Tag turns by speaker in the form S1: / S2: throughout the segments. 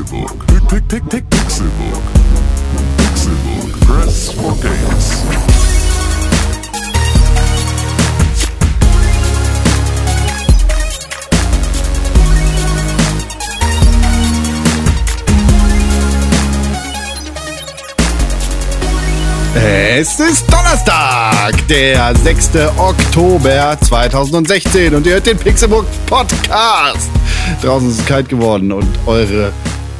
S1: Pixelbook. Pick, pick, pick, Pixelbook. Pixelbook. Press for games.
S2: Es ist Donnerstag, der 6. Oktober 2016 und ihr hört den Pixelbook Podcast. Draußen ist es kalt geworden und eure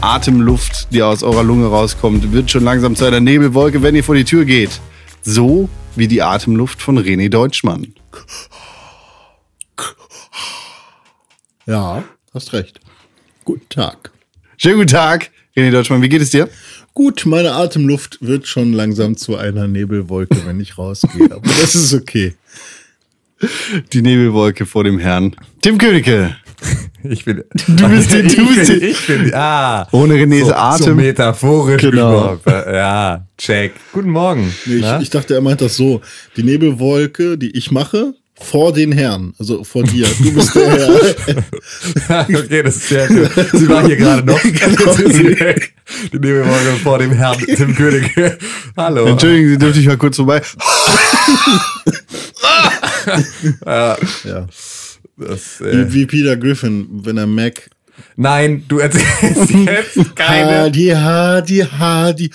S2: Atemluft, die aus eurer Lunge rauskommt, wird schon langsam zu einer Nebelwolke, wenn ihr vor die Tür geht. So wie die Atemluft von René Deutschmann.
S3: Ja, hast recht. Guten Tag.
S2: Schönen guten Tag, René Deutschmann, wie geht es dir?
S3: Gut, meine Atemluft wird schon langsam zu einer Nebelwolke, wenn ich rausgehe. Aber das ist okay.
S2: Die Nebelwolke vor dem Herrn. Tim Königke.
S4: Ich bin.
S2: Du bist die- du
S4: ich
S2: bist
S4: bin,
S2: die-
S4: ich bin, ah.
S2: Ohne Renés
S4: so,
S2: Atem.
S4: So metaphorisch
S2: Genau.
S4: gesprochen. Ja, check. Guten Morgen.
S3: Nee, ich, ich dachte, er meint das so. Die Nebelwolke, die ich mache, vor den Herren. Also vor dir. Du bist der Herr.
S4: okay, das ist sehr schön. Sie war hier gerade noch.
S3: Genau.
S4: Die Nebelwolke vor dem Herrn Tim König. Hallo.
S2: Entschuldigen Sie, dürfte ich mal kurz vorbei?
S3: Ja.
S4: Das, äh,
S3: Wie, Peter Griffin, wenn er Mac.
S4: nein, du erzählst jetzt keine.
S3: Hadi, hadi, hadi,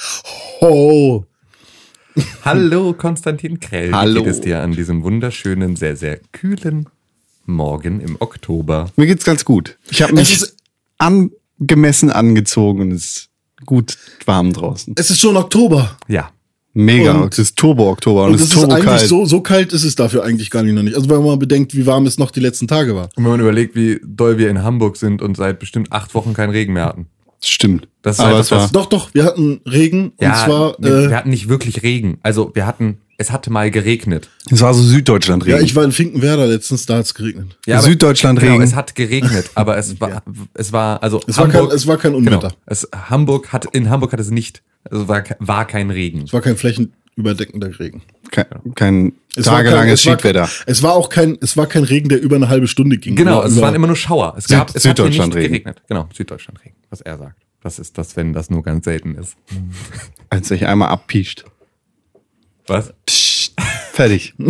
S3: ho.
S4: Hallo, Konstantin Krell.
S2: Hallo.
S4: Wie geht es dir an diesem wunderschönen, sehr, sehr kühlen Morgen im Oktober?
S2: Mir geht's ganz gut. Ich habe mich angemessen angezogen und es ist gut warm draußen.
S3: Es ist schon Oktober.
S4: Ja.
S2: Mega.
S3: Und-
S2: es ist Turbo-Oktober und,
S3: Und
S2: es ist
S3: ist eigentlich
S2: kalt.
S3: so, so kalt ist es dafür eigentlich gar nicht noch nicht. Also wenn man bedenkt, wie warm es noch die letzten Tage war.
S4: Und wenn man überlegt, wie doll wir in Hamburg sind und seit bestimmt acht Wochen keinen Regen mehr hatten.
S2: Stimmt.
S4: Das ist
S2: Aber
S4: einfach
S2: es war,
S4: das-
S3: Doch, doch, wir hatten Regen und zwar, äh,
S4: wir hatten nicht wirklich Regen. Also wir hatten, es hatte mal geregnet.
S2: es war so Süddeutschland-Regen.
S3: ja, ich war in Finkenwerder letztens, da hat es geregnet.
S4: Ja, aber-
S2: Süddeutschland
S4: Genau, es hat geregnet, aber es war, es war, also
S3: Es war kein- es war kein Unwetter.
S4: Genau, es, Hamburg hat, in Hamburg hat es nicht, also war, war kein Regen.
S3: Es war kein flächenüberdeckender Regen.
S2: kein, kein
S3: Es
S2: tagelanges
S3: kein, es
S2: Schiedwetter.
S3: War, es war auch kein, es war kein Regen, der über eine halbe Stunde ging.
S4: Genau, es
S3: über,
S4: waren immer nur Schauer. Es
S2: Süd-
S4: gab, es hat hier nicht
S2: Süddeutschland-Regen.
S4: geregnet. Genau, Süddeutschland-Regen, was er sagt. Das ist das, wenn das nur ganz selten ist.
S2: Als sich einmal abpiescht.
S4: Was?
S2: Psst, fertig.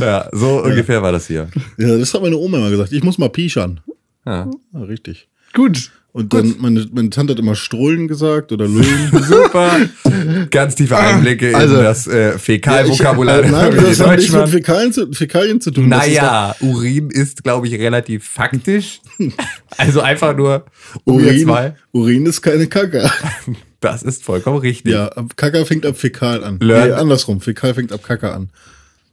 S4: Ja, so ungefähr war das hier.
S3: Ja, das hat meine Oma immer gesagt. Ich muss mal pischern.
S4: Ja.
S3: Ja, richtig.
S2: Gut.
S3: Und dann, meine, meine Tante hat immer Strollen gesagt oder Lullen.
S4: Super. Ganz tiefe Einblicke
S2: Also-
S4: in das äh, Fäkalvokabular
S3: Ja, Nein,
S4: Familie
S3: das hat nichts mit. Fäkalien zu, Fäkalien zu tun. Das ist
S4: Naja, Urin ist, glaube ich, relativ faktisch. Also einfach nur,
S3: Urin. Urin ist keine Kacke.
S4: Das ist vollkommen richtig.
S3: Ja, Kacke fängt ab Fäkal an.
S4: Learn-
S3: Nee, andersrum. Fäkal fängt ab Kacke an.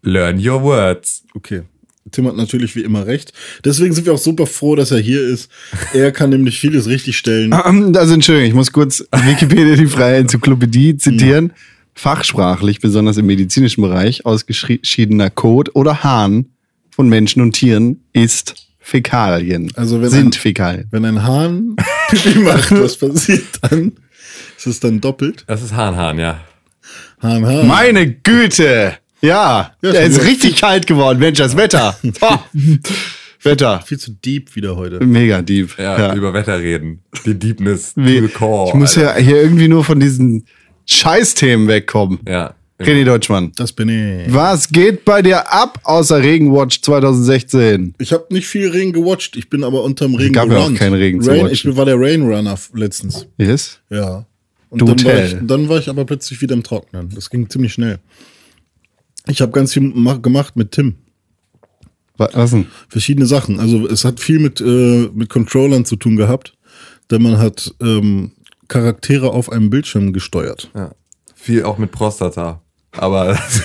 S4: Learn your words.
S3: Okay. Tim hat natürlich wie immer recht. Deswegen sind wir auch super froh, dass er hier ist. Er kann nämlich vieles richtigstellen.
S2: Also Entschuldigung, ich muss kurz Wikipedia die freie Enzyklopädie zitieren. Fachsprachlich, besonders im medizinischen Bereich, ausgeschiedener Kot oder Hahn von Menschen und Tieren ist Fäkalien.
S3: Also wenn
S2: sind
S3: ein-
S2: Fäkalien.
S3: Wenn ein Hahn Pipi macht, was passiert dann? Ist es dann doppelt?
S4: Das ist Hahnhahn, ja.
S3: Hahn, Hahn.
S2: Meine Güte! Ja,
S3: Ja,
S2: es ist richtig kalt geworden, Mensch, das Wetter. Wetter.
S3: Viel zu deep wieder heute.
S2: Mega deep.
S4: Ja, über Wetter reden. Die Deepness the core.
S2: ich muss ja hier irgendwie nur von diesen Scheißthemen wegkommen.
S4: Ja.
S2: René Deutschmann.
S3: Das bin ich.
S2: Was geht bei dir ab außer Regenwatch 2016?
S3: Ich habe nicht viel Regen gewatcht. Ich bin aber unterm Regen
S2: gab ja auch
S3: gerannt.
S2: keinen Regen zu
S3: Rain,
S2: watchen.
S3: Ich war der Rainrunner letztens.
S2: Yes?
S3: Ja. Und
S2: Du
S3: dann war, ich, dann war ich aber plötzlich wieder im Trocknen. Das ging ziemlich schnell. Ich habe ganz viel ma- gemacht mit Tim.
S2: Wa- Was denn?
S3: Verschiedene Sachen. Also es hat viel mit, äh, mit Controllern zu tun gehabt. Denn man hat ähm, Charaktere auf einem Bildschirm gesteuert.
S4: ja. Viel auch mit Prostata. Aber das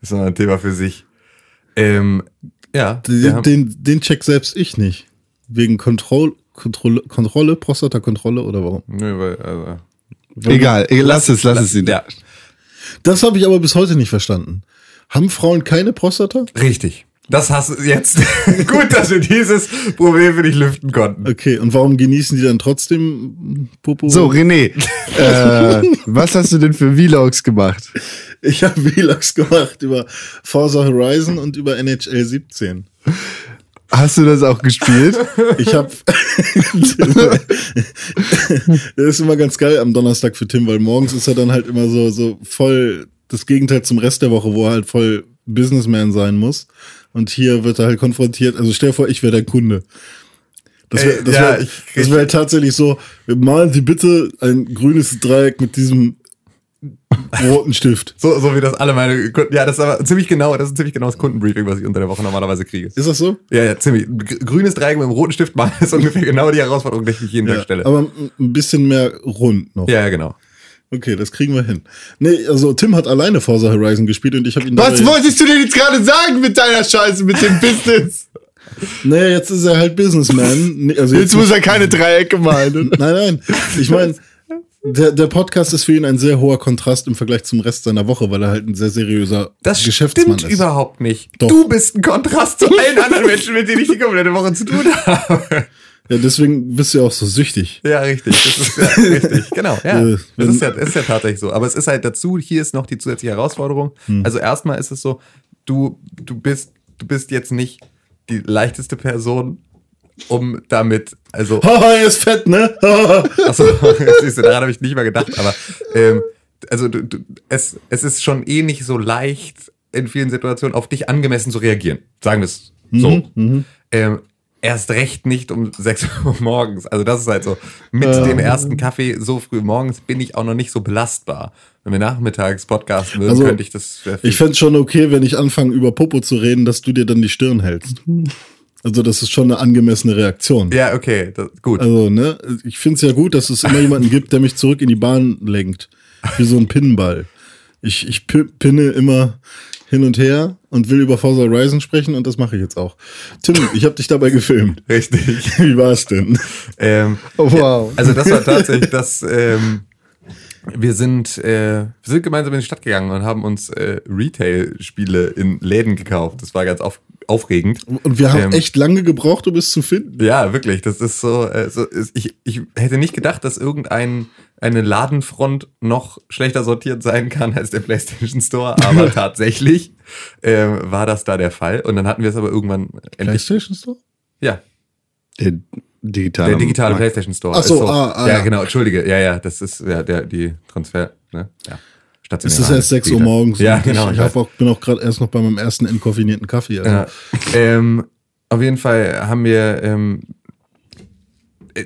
S4: ist noch ein Thema für sich. Ähm, ja.
S3: Den, den, den check selbst ich nicht. Wegen Kontroll, Kontrolle, Kontrolle, Prostata-Kontrolle oder warum?
S4: Nö, weil, also,
S2: Egal, lass es, lass es.
S4: ja.
S3: Das habe ich aber bis heute nicht verstanden. Haben Frauen keine Prostata?
S4: Richtig. Das hast du jetzt. Gut, dass wir dieses Problem für dich lüften konnten.
S3: Okay, und warum genießen die dann trotzdem Popo?
S2: So, René, äh, was hast du denn für Vlogs gemacht?
S3: Ich habe Vlogs gemacht über Forza Horizon und über NHL 17.
S2: Hast du das auch gespielt?
S3: Ich habe. das ist immer ganz geil am Donnerstag für Tim, weil morgens ist er dann halt immer so, so voll das Gegenteil zum Rest der Woche, wo er halt voll Businessman sein muss. Und hier wird er halt konfrontiert. Also stell dir vor, ich wäre der Kunde. Das wäre das
S4: ja,
S3: wär, das wär tatsächlich so, malen Sie bitte ein grünes Dreieck mit diesem roten Stift.
S4: So, so wie das alle meine Kunden. Ja, das ist aber ziemlich genau, das ist ziemlich genau das Kundenbriefing, was ich unter der Woche normalerweise kriege.
S3: Ist das so?
S4: Ja, ja, ziemlich. Grünes Dreieck mit einem roten Stift machen ist ungefähr genau die Herausforderung, die ich jeden Tag stelle.
S3: aber ein- ein bisschen mehr rund noch.
S4: ja, ja, genau.
S3: Okay, das kriegen wir hin. Nee, also Tim hat alleine Forza Horizon gespielt und ich habe ihn
S2: Was wolltest du denn jetzt gerade sagen mit deiner Scheiße, mit dem Business?
S3: Naja, jetzt ist er halt Businessman. Also
S2: Jetzt muss er keine Dreiecke malen.
S3: Nein, nein. Ich meine, der, der Podcast ist für ihn ein sehr hoher Kontrast im Vergleich zum Rest seiner Woche, weil er halt ein sehr seriöser
S4: Das
S3: Geschäftsmann
S4: stimmt
S3: ist.
S4: überhaupt nicht.
S3: Doch.
S4: Du bist ein Kontrast zu allen anderen Menschen, mit denen ich die komplette Woche zu tun habe.
S3: Ja, deswegen bist du ja auch so süchtig.
S4: Ja, richtig. Das ist ja richtig. Genau. Ja. Das ist ja, ist ja tatsächlich so. Aber es ist halt dazu, hier ist noch die zusätzliche Herausforderung.
S3: Hm.
S4: Also erstmal ist es so, du, du bist, du bist jetzt nicht die leichteste Person, um damit, also
S3: Haha, er ist fett, ne?
S4: Achso, siehst du, daran habe ich nicht mal gedacht, aber ähm, also du, du, es, es ist schon eh nicht so leicht, in vielen Situationen auf dich angemessen zu reagieren. Sagen wir es so. Ähm, erst recht nicht um 6 Uhr morgens. Also das ist halt so. Mit dem ersten Kaffee so früh morgens bin ich auch noch nicht so belastbar. Wenn wir nachmittags podcasten würden,
S3: Also,
S4: könnte ich das.
S3: Ich fänd's schon okay, wenn ich anfange, über Popo zu reden, dass du dir dann die Stirn hältst. Also, das ist schon eine angemessene Reaktion.
S4: ja, okay, das, gut.
S3: Also, ne, ich find's ja gut, dass es immer jemanden gibt, der mich zurück in die Bahn lenkt. Wie so ein Pinnball. Ich, ich pi- pinne immer hin und her und will über Forza Horizon sprechen und das mache ich jetzt auch. Tim, ich habe dich dabei gefilmt.
S4: Richtig.
S3: Wie war's denn?
S4: Ähm,
S2: Oh, wow.
S4: Also das war tatsächlich das. Ähm, wir sind, äh, wir sind gemeinsam in die Stadt gegangen und haben uns äh, Retail-Spiele in Läden gekauft. Das war ganz auf, aufregend.
S3: Und wir haben
S4: Ähm,
S3: echt lange gebraucht, um es zu finden.
S4: Ja, wirklich. Das ist so. Äh, so ist, ich, ich hätte nicht gedacht, dass irgendein eine Ladenfront noch schlechter sortiert sein kann als der PlayStation Store, aber tatsächlich ähm, war das da der Fall. Und dann hatten wir es aber irgendwann endlich.
S3: PlayStation Store?
S4: Ja,
S2: Der digitale,
S4: Der digitale
S2: Markt.
S4: PlayStation Store.
S3: Ach so,
S4: ist
S3: ah, ah,
S4: ja,
S3: ja.
S4: genau, entschuldige. Ja, ja, das ist ja der die Transfer, ne? Ja.
S3: Es ist erst 6 Uhr morgens.
S4: Ja, genau.
S3: Ich, ich
S4: ich
S3: hab auch, bin auch gerade erst noch bei meinem ersten entkoffinierten Kaffee. Also.
S4: Ja. Ähm, auf jeden Fall haben wir, ähm,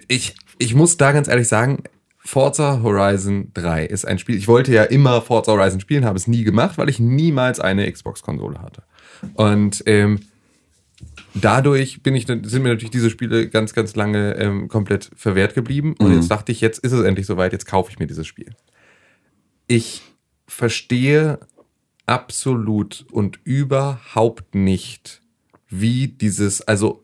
S4: ich, ich muss da ganz ehrlich sagen, Forza Horizon 3 ist ein Spiel. Ich wollte ja immer Forza Horizon spielen, habe es nie gemacht, weil ich niemals eine Xbox-Konsole hatte. Und ähm, dadurch bin ich, sind mir natürlich diese Spiele ganz, ganz lange ähm, komplett verwehrt geblieben. Und jetzt dachte ich, jetzt ist es endlich soweit, jetzt kaufe ich mir dieses Spiel. Ich verstehe absolut und überhaupt nicht, wie dieses, also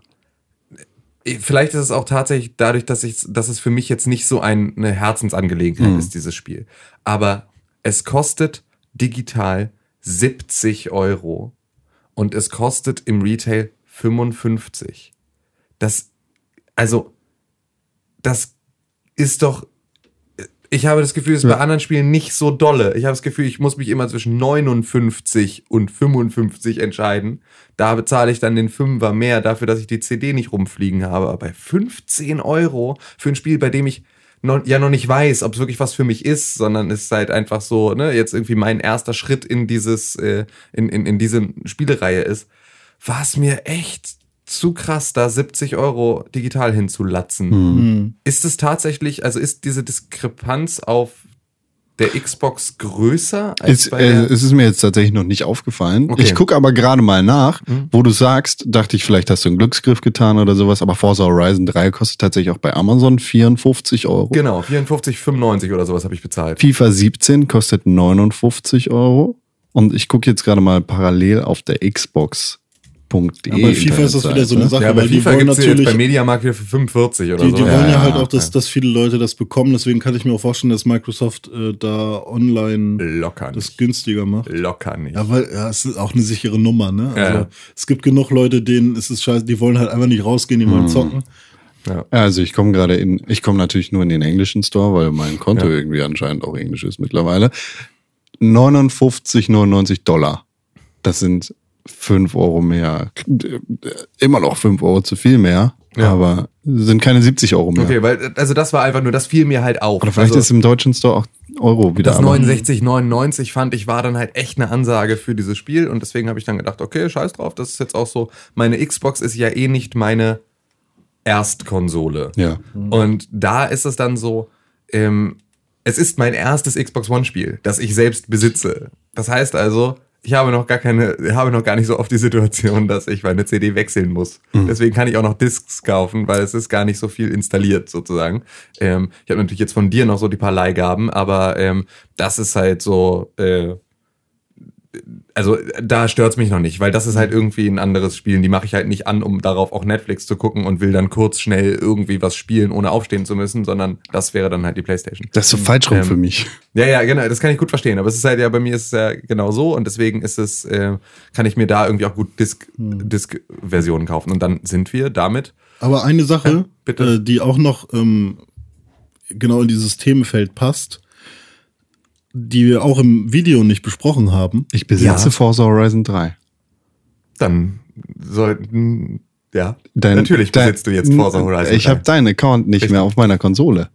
S4: vielleicht ist es auch tatsächlich dadurch, dass ich, dass es für mich jetzt nicht so ein, eine Herzensangelegenheit ist, dieses Spiel. Aber es kostet digital 70 Euro und es kostet im Retail 55. Das, also, das ist doch, ich habe das Gefühl, es ist bei anderen Spielen nicht so dolle. Ich habe das Gefühl, ich muss mich immer zwischen 59 und 55 entscheiden. Da bezahle ich dann den Fünfer mehr dafür, dass ich die CD nicht rumfliegen habe. Aber bei 15 Euro für ein Spiel, bei dem ich noch, ja noch nicht weiß, ob es wirklich was für mich ist, sondern es ist halt einfach so, ne, jetzt irgendwie mein erster Schritt in dieses, äh, in, in, in diese Spielereihe ist, war es mir echt zu krass, da 70 Euro digital hinzulatzen.
S3: Hm.
S4: Ist es tatsächlich, also ist diese Diskrepanz auf der Xbox größer als
S2: Ist,
S4: bei
S2: äh,
S4: der?
S2: es ist mir jetzt tatsächlich noch nicht aufgefallen.
S4: Okay.
S2: Ich gucke aber gerade mal nach,
S3: Mhm.
S2: wo du sagst, dachte ich, vielleicht hast du einen Glücksgriff getan oder sowas, aber Forza Horizon 3 kostet tatsächlich auch bei Amazon 54 Euro.
S4: genau, 54,95 oder sowas habe ich bezahlt.
S2: FIFA 17 kostet 59 Euro. Und ich gucke jetzt gerade mal parallel auf der Xbox.de.
S3: Ja, bei FIFA ist das wieder so eine Sache,
S4: Ja, bei
S3: weil die
S4: FIFA
S3: wollen
S4: gibt es jetzt
S3: natürlich.
S4: bei Mediamarkt wieder für 45 oder
S3: Die,
S4: so.
S3: die wollen
S2: Ja,
S3: ja, halt
S2: ja,
S3: auch, dass,
S2: ja.
S3: dass viele Leute das bekommen. Deswegen kann ich mir auch vorstellen, dass Microsoft äh, da online
S4: Locker
S3: das
S4: nicht.
S3: günstiger macht.
S4: Locker nicht.
S3: Ja, weil ja, es ist auch eine sichere Nummer, ne? Also
S4: Ja.
S3: es gibt genug Leute, denen ist es scheiße, die wollen halt einfach nicht rausgehen, die wollen zocken.
S4: Ja.
S2: Ja, Also ich komme gerade in, ich komme natürlich nur in den englischen Store, weil mein Konto
S4: Ja.
S2: irgendwie anscheinend auch englisch ist mittlerweile. 59,99 Dollar. Das sind 5 Euro mehr. Immer noch 5 Euro zu viel mehr,
S4: Ja.
S2: aber sind keine 70 Euro mehr.
S4: Okay, weil, also das war einfach nur, das fiel mir halt auf.
S2: Oder vielleicht
S4: also,
S2: ist im deutschen Store auch Euro wieder.
S4: das
S2: aber-
S4: 69,99 fand ich war dann halt echt eine Ansage für dieses Spiel und deswegen habe ich dann gedacht, okay, scheiß drauf, das ist jetzt auch so, meine Xbox ist ja eh nicht meine Erstkonsole.
S2: Ja.
S4: Und da ist es dann so, ähm, es ist mein erstes Xbox One Spiel, das ich selbst besitze. Das heißt also, ich habe noch gar keine, habe noch gar nicht so oft die Situation, dass ich meine CD wechseln muss. Deswegen kann ich auch noch Discs kaufen, weil es ist gar nicht so viel installiert sozusagen. Ähm, ich habe natürlich jetzt von dir noch so die paar Leihgaben, aber ähm, das ist halt so, äh, also da stört's mich noch nicht, weil das ist halt irgendwie ein anderes Spiel. Die mache ich halt nicht an, um darauf auch Netflix zu gucken und will dann kurz schnell irgendwie was spielen, ohne aufstehen zu müssen, sondern das wäre dann halt die Playstation.
S2: Das ist so falsch rum
S4: Ähm,
S2: für mich.
S4: Ja, ja, genau, das kann ich gut verstehen. Aber es ist halt ja, bei mir ist es ja genau so und deswegen ist es, äh, kann ich mir da irgendwie auch gut Disc, Disc-Versionen kaufen. Und dann sind wir damit.
S3: Aber eine Sache,
S4: Ja, bitte.
S3: Äh, die auch noch ähm, genau in dieses Themenfeld passt, die wir auch im Video nicht besprochen haben.
S2: Ich besitze
S4: Ja.
S2: Forza Horizon 3.
S4: Dann sollten, ja,
S2: Dein-
S4: natürlich
S2: dein-
S4: besitzt du jetzt Forza Horizon.
S2: Ich
S4: 3.
S2: habe deinen Account nicht
S4: Richtig.
S2: mehr auf meiner Konsole.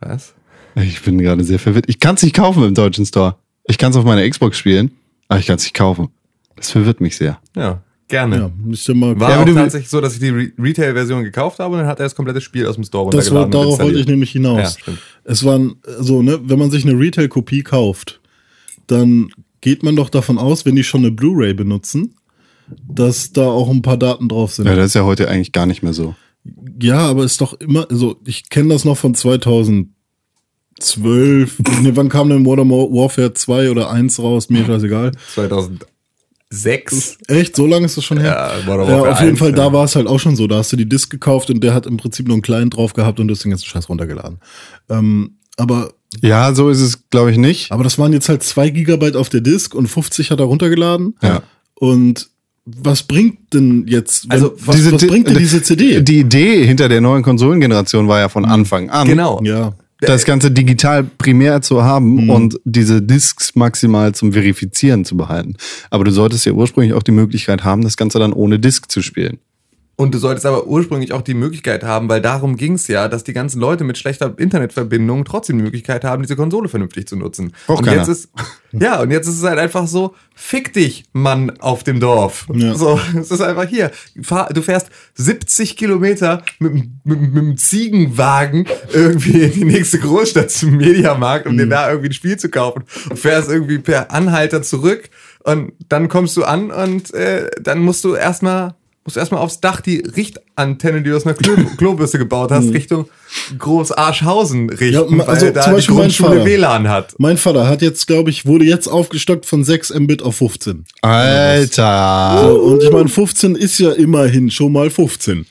S4: Was?
S2: Ich bin gerade sehr verwirrt. Ich kann es nicht kaufen im deutschen Store. Ich kann es auf meiner Xbox spielen, aber ich kann es nicht kaufen. Das verwirrt mich sehr.
S4: Ja, Gerne.
S3: Ja, müsste mal
S4: War auch tatsächlich so, dass ich die Re Retail-Version gekauft habe und dann hat er das komplette Spiel aus dem Store
S3: das
S4: runtergeladen. Das
S3: darauf wollte ich nämlich hinaus.
S4: Ja,
S3: es waren so, ne, wenn man sich eine Retail-Kopie kauft, dann geht man doch davon aus, wenn die schon eine Blu-ray benutzen, dass da auch ein paar Daten drauf sind.
S2: Ja, das ist ja heute eigentlich gar nicht mehr so.
S3: Ja, aber ist doch immer, so. ich kenne das noch von 2012. ne, wann kam denn Modern Warfare 2 oder 1 raus? Mir ist
S4: das egal. 2008 sechs.
S3: Echt? So lange ist das schon her?
S4: Ja, war
S3: doch
S4: ja
S3: auf jeden Fall, da war es halt auch schon so. Da hast du die Disk gekauft und der hat im Prinzip nur einen Client drauf gehabt und du hast den ganzen Scheiß runtergeladen. Ähm, aber.
S2: Ja, so ist es, glaube ich, nicht.
S3: Aber das waren jetzt halt zwei Gigabyte auf der Disk und 50 hat er runtergeladen.
S2: Ja.
S3: Und was bringt denn jetzt,
S4: also
S3: was, diese,
S2: was
S3: bringt denn diese CD?
S2: Die Idee hinter der neuen Konsolengeneration war ja von mhm. Anfang an.
S4: Genau.
S3: Ja
S2: das Ganze digital primär zu haben und diese Discs maximal zum Verifizieren zu behalten. Aber du solltest ja ursprünglich auch die Möglichkeit haben, das Ganze dann ohne Disc zu spielen.
S4: Und du solltest aber ursprünglich auch die Möglichkeit haben, weil darum ging's ja, dass die ganzen Leute mit schlechter Internetverbindung trotzdem die Möglichkeit haben, diese Konsole vernünftig zu nutzen.
S2: Braucht
S4: und
S2: keiner.
S4: jetzt ist ja und jetzt ist es halt einfach so, fick dich, Mann auf dem Dorf.
S3: Ja.
S4: So, es ist einfach hier. Du fährst 70 Kilometer mit, mit, mit dem Ziegenwagen irgendwie in die nächste Großstadt zum Mediamarkt, um dir da irgendwie ein Spiel zu kaufen. Und fährst irgendwie per Anhalter zurück und dann kommst du an und äh, dann musst du erstmal musst du erstmal aufs Dach die Richtantenne, die du aus einer Klo Klobürste gebaut hast, Richtung Groß Arschhausen richten,
S3: Ja, also
S4: weil da
S3: zum
S4: die
S3: Beispiel mein
S4: Grundschule
S3: Vater.
S4: WLAN hat.
S3: Mein Vater hat jetzt, glaube ich, wurde jetzt aufgestockt von 6 Mbit auf 15.
S2: Alter!
S3: So, und ich meine, 15 ist ja immerhin schon mal 15.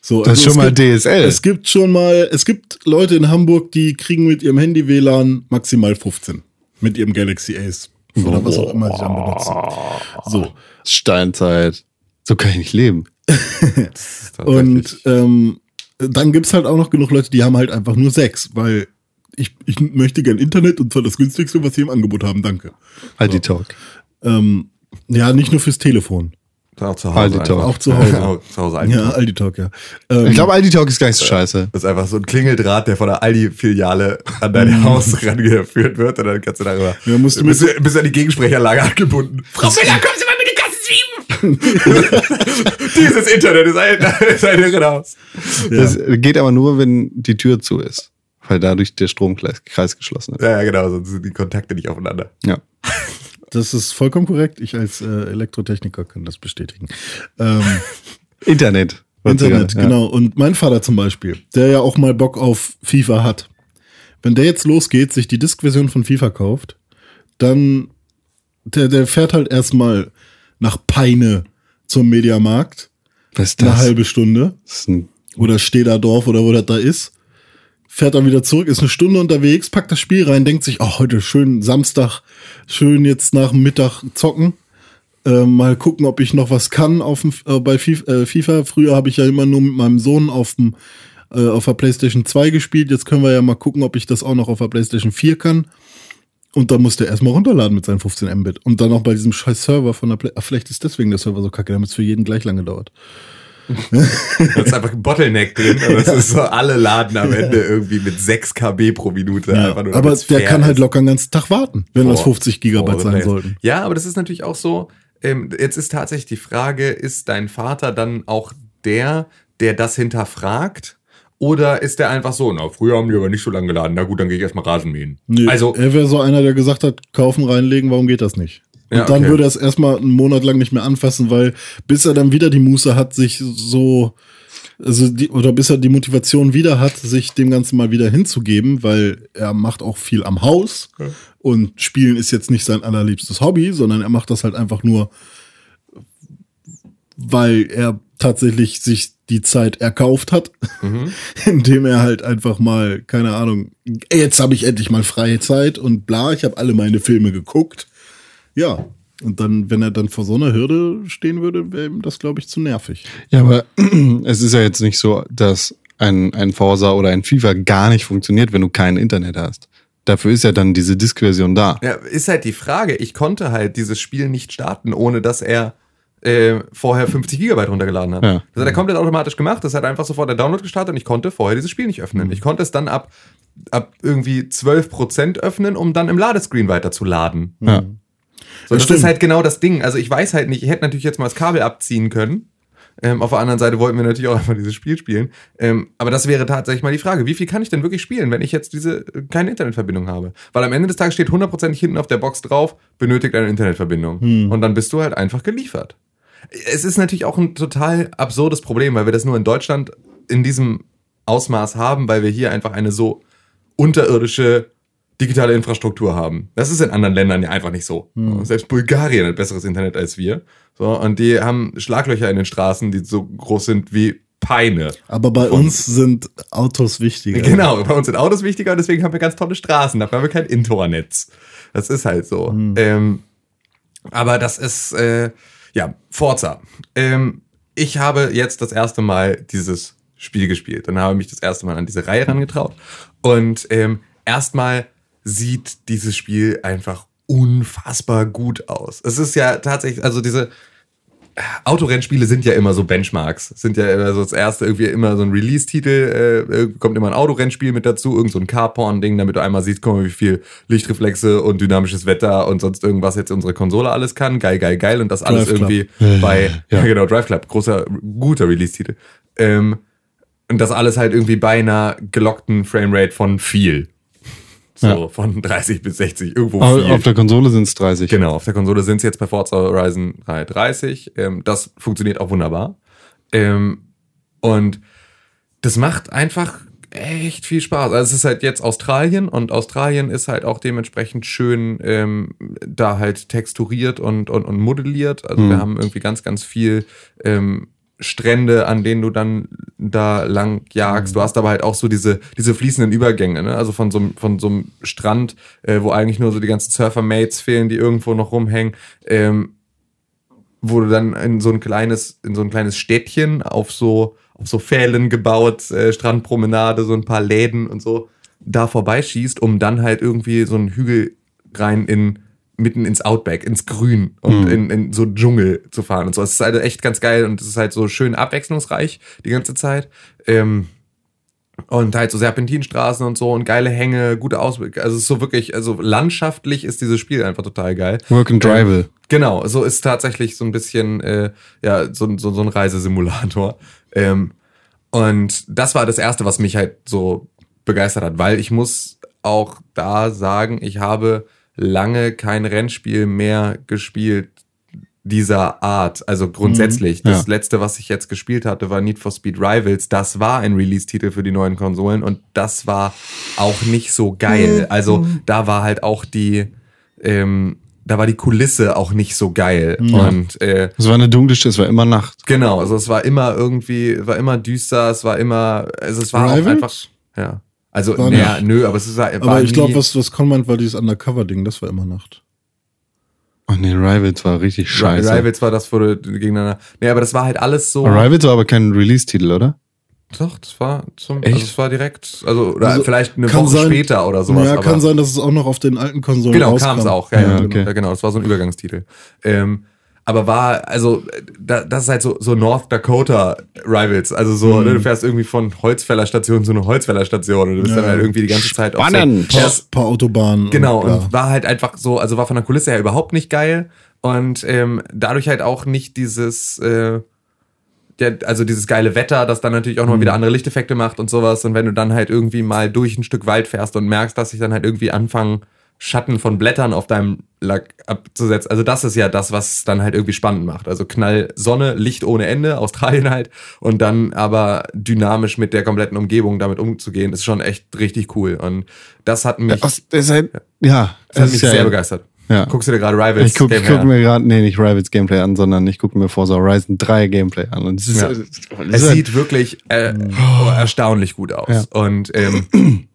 S3: So, also
S2: Das ist schon mal
S3: gibt,
S2: DSL.
S3: Es gibt schon mal, es gibt Leute in Hamburg, die kriegen mit ihrem Handy WLAN maximal 15. Mit ihrem Galaxy Ace. Oder was auch immer sie dann benutzen. So.
S2: Steinzeit. So kann ich nicht leben.
S3: Und ähm, dann gibt's halt auch noch genug Leute, die haben halt einfach nur 6, weil ich, ich möchte gern Internet und zwar das günstigste, was sie im Angebot haben, danke.
S2: Aldi Talk.
S3: Ähm, ja, nicht nur fürs Telefon,
S4: auch zu
S2: Aldi
S4: Hause.
S2: Talk.
S4: einfach.
S3: auch zu Hause.
S4: Auch zu Hause Aldi
S3: ja,
S4: Talk.
S3: Aldi Talk, ja. Ähm,
S2: Ich glaube, Aldi Talk ist gar nicht so scheiße.
S4: Das ist einfach so ein Klingeldraht, der von der Aldi-Filiale an dein Haus rangeführt wird und dann kannst du darüber.
S3: Ja, musst du
S4: bist, bist du an die Gegensprechanlage angebunden. Frau Müller, kommen Sie mal mit die 7! Dieses Internet ist ein, ist ein Irrenhaus.
S2: Das geht aber nur, wenn die Tür zu ist. Weil dadurch der Stromkreis Kreis geschlossen ist.
S4: Ja, ja, genau, sonst sind die Kontakte nicht aufeinander.
S2: Ja.
S3: Das ist vollkommen korrekt. Ich als äh, Elektrotechniker kann das bestätigen. Ähm,
S2: Internet.
S3: Internet,
S2: Ja.
S3: genau. Und mein Vater zum Beispiel, der ja auch mal Bock auf FIFA hat. Wenn der jetzt losgeht, sich die Disk-Version von FIFA kauft, dann der, der fährt halt erstmal nach Peine zum Mediamarkt.
S2: Was ist
S3: Eine
S2: das?
S3: halbe Stunde. Oder Stederdorf oder wo das da ist. Fährt dann wieder zurück, ist eine Stunde unterwegs, packt das Spiel rein, denkt sich, oh, heute schön Samstag, schön jetzt nach Mittag zocken. Äh, mal gucken, ob ich noch was kann auf dem, äh, bei FIFA, äh, FIFA. Früher habe ich ja immer nur mit meinem Sohn auf dem äh, auf der PlayStation 2 gespielt. Jetzt können wir ja mal gucken, ob ich das auch noch auf der PlayStation 4 kann. Und da musste er erstmal runterladen mit seinen 15 Mbit. Und dann noch bei diesem scheiß Server von der Play. Ach, vielleicht ist deswegen der Server so kacke, damit es für jeden gleich lange dauert.
S4: Da ist einfach ein Bottleneck drin. Aber es ist so, alle laden am Ende irgendwie mit 6 KB pro Minute.
S3: Ja,
S4: einfach nur,
S3: aber der kann halt
S4: ist.
S3: locker den ganzen Tag warten, wenn das
S4: Boah.
S3: 50 Gigabyte
S4: Boah,
S3: sein
S4: das-
S3: sollten.
S4: Ja, aber das ist natürlich auch so. Ähm, jetzt ist tatsächlich die Frage, ist dein Vater dann auch der, der das hinterfragt? Oder ist der einfach so, na, früher haben die aber nicht so lange geladen, na gut, dann gehe ich erstmal Rasen mähen.
S3: Nee,
S4: also,
S3: er wäre so einer, der gesagt hat, kaufen, reinlegen, warum geht das nicht? Und
S4: Ja,
S3: dann
S4: okay.
S3: würde er es erstmal einen Monat lang nicht mehr anfassen, weil bis er dann wieder die Muße hat, sich so, also die, oder bis er die Motivation wieder hat, sich dem Ganzen mal wieder hinzugeben, weil er macht auch viel am Haus und Spielen ist jetzt nicht sein allerliebstes Hobby, sondern er macht das halt einfach nur, weil er tatsächlich sich die Zeit erkauft hat, indem er halt einfach mal, keine Ahnung, jetzt habe ich endlich mal freie Zeit und bla, ich habe alle meine Filme geguckt. Ja, und dann, wenn er dann vor so einer Hürde stehen würde, wäre ihm das, glaube ich, zu nervig.
S2: Ja, aber es ist ja jetzt nicht so, dass ein, ein Forsa oder ein FIFA gar nicht funktioniert, wenn du kein Internet hast. Dafür ist ja dann diese Disk-Version da.
S4: ja, ist halt die Frage. Ich konnte halt dieses Spiel nicht starten, ohne dass er äh, vorher 50 Gigabyte runtergeladen hat.
S2: Ja.
S4: Das hat er komplett automatisch gemacht. Das hat einfach sofort der Download gestartet und ich konnte vorher dieses Spiel nicht öffnen. Ich konnte es dann ab, ab irgendwie 12% öffnen, um dann im Ladescreen weiterzuladen.
S2: Ja.
S4: So, das
S3: stimmt.
S4: ist halt genau das Ding. Also ich weiß halt nicht, ich hätte natürlich jetzt mal das Kabel abziehen können. Ähm, auf der anderen Seite wollten wir natürlich auch einfach dieses Spiel spielen. Ähm, aber das wäre tatsächlich mal die Frage, wie viel kann ich denn wirklich spielen, wenn ich jetzt diese äh, keine Internetverbindung habe? Weil am Ende des Tages steht hundertprozentig hinten auf der Box drauf, benötigt eine Internetverbindung. Und dann bist du halt einfach geliefert. Es ist natürlich auch ein total absurdes Problem, weil wir das nur in Deutschland in diesem Ausmaß haben, weil wir hier einfach eine so unterirdische digitale Infrastruktur haben. Das ist in anderen Ländern ja einfach nicht so. Selbst Bulgarien hat besseres Internet als wir. So, und die haben Schlaglöcher in den Straßen, die so groß sind wie Peine.
S3: Aber bei
S4: Von-
S3: uns sind Autos wichtiger.
S4: Genau, bei uns sind Autos wichtiger und deswegen haben wir ganz tolle Straßen. Dafür haben wir kein Intornetz. Das ist halt so. Ähm, aber das ist, äh, ja, Forza. Ähm, ich habe jetzt das erste Mal dieses Spiel gespielt. Dann habe ich mich das erste Mal an diese Reihe rangetraut. Und ähm, erstmal sieht dieses Spiel einfach unfassbar gut aus. Es ist ja tatsächlich, also diese Autorennspiele sind ja immer so Benchmarks. Sind ja immer so das erste irgendwie immer so ein Release-Titel, äh, kommt immer ein Autorennspiel mit dazu, irgend so ein Carporn-Ding, damit du einmal siehst, guck mal, wie viel Lichtreflexe und dynamisches Wetter und sonst irgendwas jetzt unsere Konsole alles kann. Geil, geil, geil. Und das alles
S3: Club.
S4: irgendwie bei, ja. genau, Drive Club, großer, guter Release-Titel. Ähm, und das alles halt irgendwie bei einer gelockten Framerate von viel. So,
S2: Ja.
S4: von 30 bis 60, irgendwo
S2: Au-
S4: viel.
S2: Auf der Konsole sind es 30.
S4: Genau, auf der Konsole sind es jetzt bei Forza Horizon 330. Ähm, das funktioniert auch wunderbar. Ähm, und das macht einfach echt viel Spaß. Also es ist halt jetzt Australien und Australien ist halt auch dementsprechend schön ähm, da halt texturiert und, und, und modelliert. Also wir haben irgendwie ganz, ganz viel ähm, Strände, an denen du dann da lang jagst. Du hast aber halt auch so diese, diese fließenden Übergänge, ne? Also von so, einem- von so einem Strand, äh, wo eigentlich nur so die ganzen Surfer-Mates fehlen, die irgendwo noch rumhängen, ähm, wo du dann in so ein kleines, in so ein kleines Städtchen auf so, auf so Pfählen gebaut, äh, Strandpromenade, so ein paar Läden und so, da vorbeischießt, um dann halt irgendwie so einen Hügel rein in, mitten ins Outback, ins Grün und in, in so Dschungel zu fahren und so. Es ist halt echt ganz geil und es ist halt so schön abwechslungsreich die ganze Zeit. Ähm, und halt so Serpentinstraßen und so und geile Hänge, gute Ausblick. Also es ist so wirklich, also landschaftlich ist dieses Spiel einfach total geil.
S2: Work and Drive.
S4: Genau, so ist tatsächlich so ein bisschen, äh, ja, so, so, so ein Reisesimulator. Ähm, und das war das Erste, was mich halt so begeistert hat, weil ich muss auch da sagen, ich habe lange kein Rennspiel mehr gespielt dieser Art. Also grundsätzlich. Das
S2: ja.
S4: letzte, was ich jetzt gespielt hatte, war Need for Speed Rivals. Das war ein Release-Titel für die neuen Konsolen und das war auch nicht so geil. Also da war halt auch die, ähm, da war die Kulisse auch nicht so geil. Und äh,
S2: Es war eine dunkle Stadt, es war immer Nacht.
S4: genau, also es war immer irgendwie, war immer düster, es war immer, also es war auch einfach, ja. Also,
S3: War
S4: naja, nö, aber es ist war
S3: Aber ich glaube, was, was Conman war dieses Undercover-Ding, das war immer Nacht.
S2: Oh nee, Rivals war richtig scheiße.
S4: Rivals war das, wo du gegeneinander. Nee, aber das war halt alles so.
S2: Rivals war aber kein Release-Titel, oder?
S4: Doch, das war zum,
S2: Echt?
S4: also es war direkt, also, oder
S3: Also,
S4: vielleicht eine Woche
S3: sein-
S4: später oder sowas.
S3: ja,
S4: aber
S3: kann sein, dass es auch noch auf den alten Konsolen
S4: Genau,
S3: rauskam.
S4: kam es auch. Ja, ja,
S2: Ja,
S4: genau.
S2: okay.
S4: ja, genau. Das war so ein Übergangstitel. Ähm, aber war, also, da, das ist halt so, so North Dakota Rivals. Also so,
S3: Mhm.
S4: ne, du fährst irgendwie von Holzfällerstation zu einer Holzfällerstation und du bist
S3: Ja.
S4: dann halt irgendwie die ganze Zeit auf
S2: Spannend.
S4: So,
S3: Paar, paar Autobahnen.
S4: Genau,
S3: und,
S4: und war halt einfach so, also war von der Kulisse her überhaupt nicht geil und ähm, dadurch halt auch nicht dieses, äh, der, also dieses geile Wetter, das dann natürlich auch noch mal wieder andere Lichteffekte macht und sowas. Und wenn du dann halt irgendwie mal durch ein Stück Wald fährst und merkst, dass sich dann halt irgendwie anfangen, Schatten von Blättern auf deinem Lack abzusetzen. Also das ist ja das, was dann halt irgendwie spannend macht. Also Knall Sonne, Licht ohne Ende, Australien halt. Und dann aber dynamisch mit der kompletten Umgebung damit umzugehen, ist schon echt richtig cool. Und das hat mich,
S2: Das ist halt, ja,
S4: das hat mich sehr
S2: ja,
S4: begeistert.
S2: Ja.
S4: Guckst du dir gerade Rivals
S2: Ich gucke
S4: Game
S2: guck
S4: her?
S2: mir gerade, nee, nicht Rivals Gameplay an, sondern ich gucke mir Forza Horizon 3 Gameplay an. Und es ist,
S4: Ja.
S2: es
S4: Es sieht wirklich äh, oh, erstaunlich gut aus.
S2: Ja.
S4: Und ähm,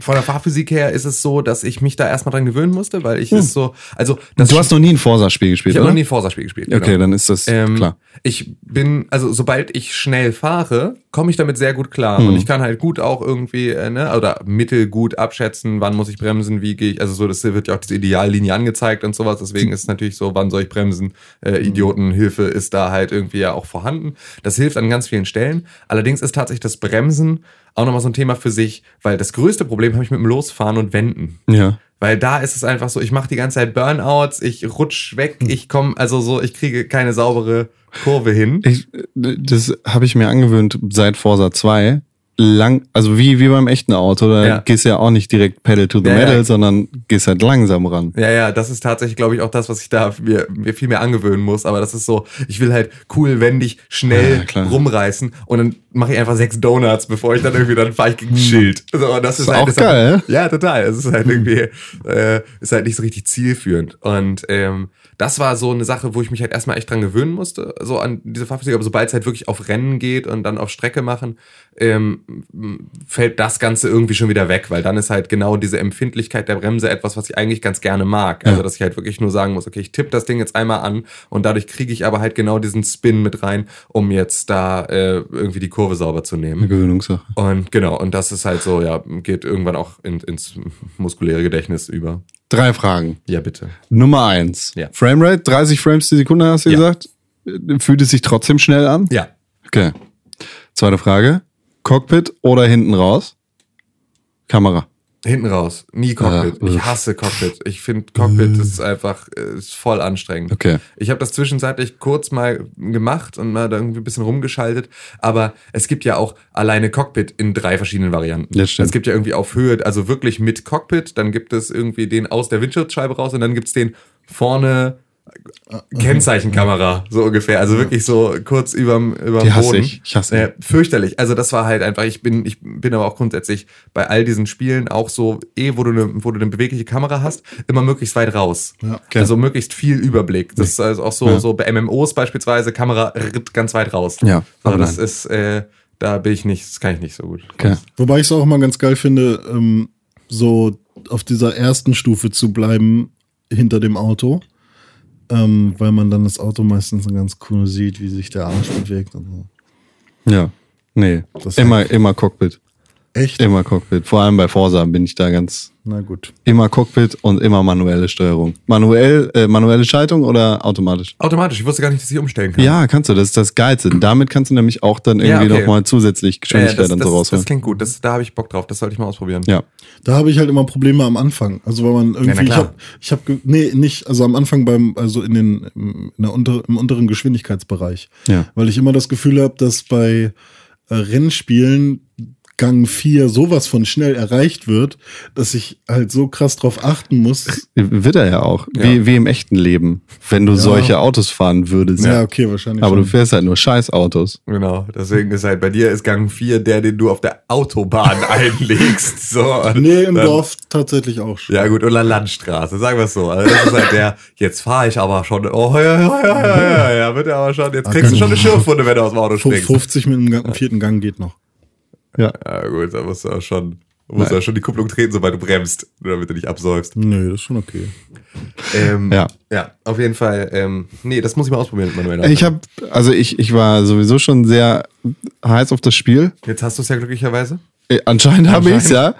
S4: von der Fahrphysik her ist es so, dass ich mich da erstmal dran gewöhnen musste, weil ich es so, also das
S2: du hast noch nie ein Forza-Spiel gespielt,
S4: ich habe
S2: oder?
S4: noch nie ein Forsa-Spiel gespielt.
S2: okay,
S4: genau.
S2: dann ist das
S4: Ähm,
S2: klar.
S4: Ich bin, also sobald ich schnell fahre, komme ich damit sehr gut klar.
S2: Hm.
S4: Und ich kann halt gut auch irgendwie, äh, ne, oder mittelgut abschätzen, wann muss ich bremsen, wie gehe ich. Also so, das wird ja auch diese Ideallinie angezeigt und sowas. Deswegen ist es natürlich so, wann soll ich bremsen? Äh, Idiotenhilfe ist da halt irgendwie ja auch vorhanden. Das hilft an ganz vielen Stellen. Allerdings ist tatsächlich das Bremsen auch nochmal so ein Thema für sich, weil das größte Problem habe ich mit dem Losfahren und Wenden.
S2: Ja.
S4: Weil da ist es einfach so, ich mache die ganze Zeit Burnouts, ich rutsch weg,
S2: Hm.
S4: ich komme, also so, ich kriege keine saubere Kurve hin.
S2: Ich, das habe ich mir angewöhnt seit Forza 2. Lang, also wie, wie beim echten Auto, da
S4: Ja.
S2: gehst du ja auch nicht direkt Pedal to the
S4: Ja, ja.
S2: Metal, sondern gehst halt langsam ran.
S4: Ja, ja, das ist tatsächlich, glaube ich, auch das, was ich da mir, mir viel mehr angewöhnen muss. Aber das ist so, ich will halt cool, wendig, schnell
S2: Ja,
S4: rumreißen und dann mache ich einfach sechs Donuts, bevor ich dann irgendwie, dann fahre ich gegen ein Schild. So, das ist,
S2: Ist
S4: halt,
S2: auch
S4: das
S2: geil,
S4: Halt, ja, total. Es ist halt irgendwie, äh, ist halt nicht so richtig zielführend. Und ähm, das war so eine Sache, wo ich mich halt erstmal echt dran gewöhnen musste, so an diese Fahrphysik. Aber sobald es halt wirklich auf Rennen geht und dann auf Strecke machen, ähm, fällt das Ganze irgendwie schon wieder weg, weil dann ist halt genau diese Empfindlichkeit der Bremse etwas, was ich eigentlich ganz gerne mag. Also, dass ich halt wirklich nur sagen muss, okay, ich tippe das Ding jetzt einmal an und dadurch kriege ich aber halt genau diesen Spin mit rein, um jetzt da äh, irgendwie die Kurve sauber zu nehmen.
S2: Eine Gewöhnungssache.
S4: Und genau, und das ist halt so, ja, geht irgendwann auch in, ins muskuläre Gedächtnis über.
S2: Drei Fragen.
S4: Ja, bitte.
S2: Nummer eins.
S4: Ja.
S2: Framerate, 30 Frames die Sekunde hast du
S4: Ja.
S2: gesagt. Fühlt es sich trotzdem schnell an?
S4: Ja.
S2: Okay. Zweite Frage. Cockpit oder hinten raus? Kamera.
S4: Hinten raus. Nie Cockpit.
S2: Ah,
S4: ich hasse Cockpit. Ich finde Cockpit ist einfach äh, ist voll anstrengend.
S2: Okay.
S4: Ich habe das zwischenzeitlich kurz mal gemacht und mal da irgendwie ein bisschen rumgeschaltet, aber es gibt ja auch alleine Cockpit in drei verschiedenen Varianten.
S2: Das stimmt.
S4: Es gibt ja irgendwie auf Höhe, also wirklich mit Cockpit, dann gibt es irgendwie den aus der Windschutzscheibe raus und dann gibt's den vorne Kennzeichenkamera, so ungefähr. Also wirklich so kurz überm, überm
S2: Die hasse
S4: Boden.
S2: ich. Ich hasse
S4: äh, Fürchterlich. Also das war halt einfach, ich bin, ich bin aber auch grundsätzlich bei all diesen Spielen auch so, eh, wo du eine, wo du eine bewegliche Kamera hast, immer möglichst weit raus.
S3: Ja.
S2: Okay.
S4: Also möglichst viel Überblick. Das ist also auch so,
S2: Ja.
S4: so bei MMOs beispielsweise, Kamera ritt ganz weit raus.
S2: Ja,
S4: Aber
S2: aber
S4: das
S2: nein.
S4: ist, äh, da bin ich nicht, das kann ich nicht so gut.
S2: Okay.
S3: Wobei ich es auch immer ganz geil finde, ähm, so auf dieser ersten Stufe zu bleiben hinter dem Auto. Ähm, weil man dann das Auto meistens ganz cool sieht, wie sich der Arsch bewegt und so.
S2: Ja. Nee.
S3: Das
S2: immer, immer Cockpit.
S3: Echt?
S2: Immer Cockpit. Vor allem bei Forsa bin ich da ganz.
S3: Na gut.
S2: Immer Cockpit und immer manuelle Steuerung. Manuell, äh, manuelle Schaltung oder automatisch?
S4: Automatisch, ich wusste gar nicht, dass ich umstellen kann.
S2: Ja, kannst du. Das ist das Geilste. Damit kannst du nämlich auch dann
S4: Ja,
S2: irgendwie
S4: okay.
S2: nochmal zusätzlich
S4: Ja, ja,
S2: Geschwindigkeit
S4: das,
S2: und so
S4: das,
S2: rausholen.
S4: das klingt gut. Das, da habe ich Bock drauf. Das sollte ich mal ausprobieren.
S2: ja.
S3: Da habe ich halt immer Probleme am Anfang. Also weil man irgendwie,
S4: na
S3: ich habe, ich habe, nee, nicht, also am Anfang beim, also in den, in der unter, im unteren Geschwindigkeitsbereich.
S2: Ja.
S3: Weil ich immer das Gefühl habe, dass bei äh, Rennspielen Gang 4 sowas von schnell erreicht wird, dass ich halt so krass drauf achten muss.
S2: Wird er ja auch.
S4: Ja.
S2: Wie, wie im echten Leben. Wenn du solche Autos fahren würdest.
S3: Ja, okay, wahrscheinlich.
S2: Aber du
S3: schon.
S2: fährst halt nur Scheißautos.
S4: Genau. Deswegen ist halt bei dir ist Gang 4 der, den du auf der Autobahn einlegst. So.
S3: Nee, im
S4: dann-
S3: Dorf tatsächlich auch schon.
S4: Ja gut, oder Landstraße, sagen wir es so. Also das ist halt der, jetzt fahre ich aber schon, oh ja, ja, ja, ja, ja, ja, wird ja aber schon, jetzt kriegst du schon eine Schürfwunde, wenn du aus dem Auto springst.
S3: 50 mit dem vierten Gang geht noch.
S2: Ja.
S4: Ja gut, da musst du auch schon, musst auch schon die Kupplung treten, sobald du bremst, damit du nicht absäufst.
S3: Nö, das ist schon okay.
S4: Ähm,
S2: Ja.
S4: ja, auf jeden Fall. Ähm, nee, das muss ich mal ausprobieren mit Manuela.
S2: Ich habe, also ich, ich war sowieso schon sehr heiß auf das Spiel.
S4: Jetzt hast du es ja glücklicherweise.
S2: Äh, Anscheinend habe ich es, ja.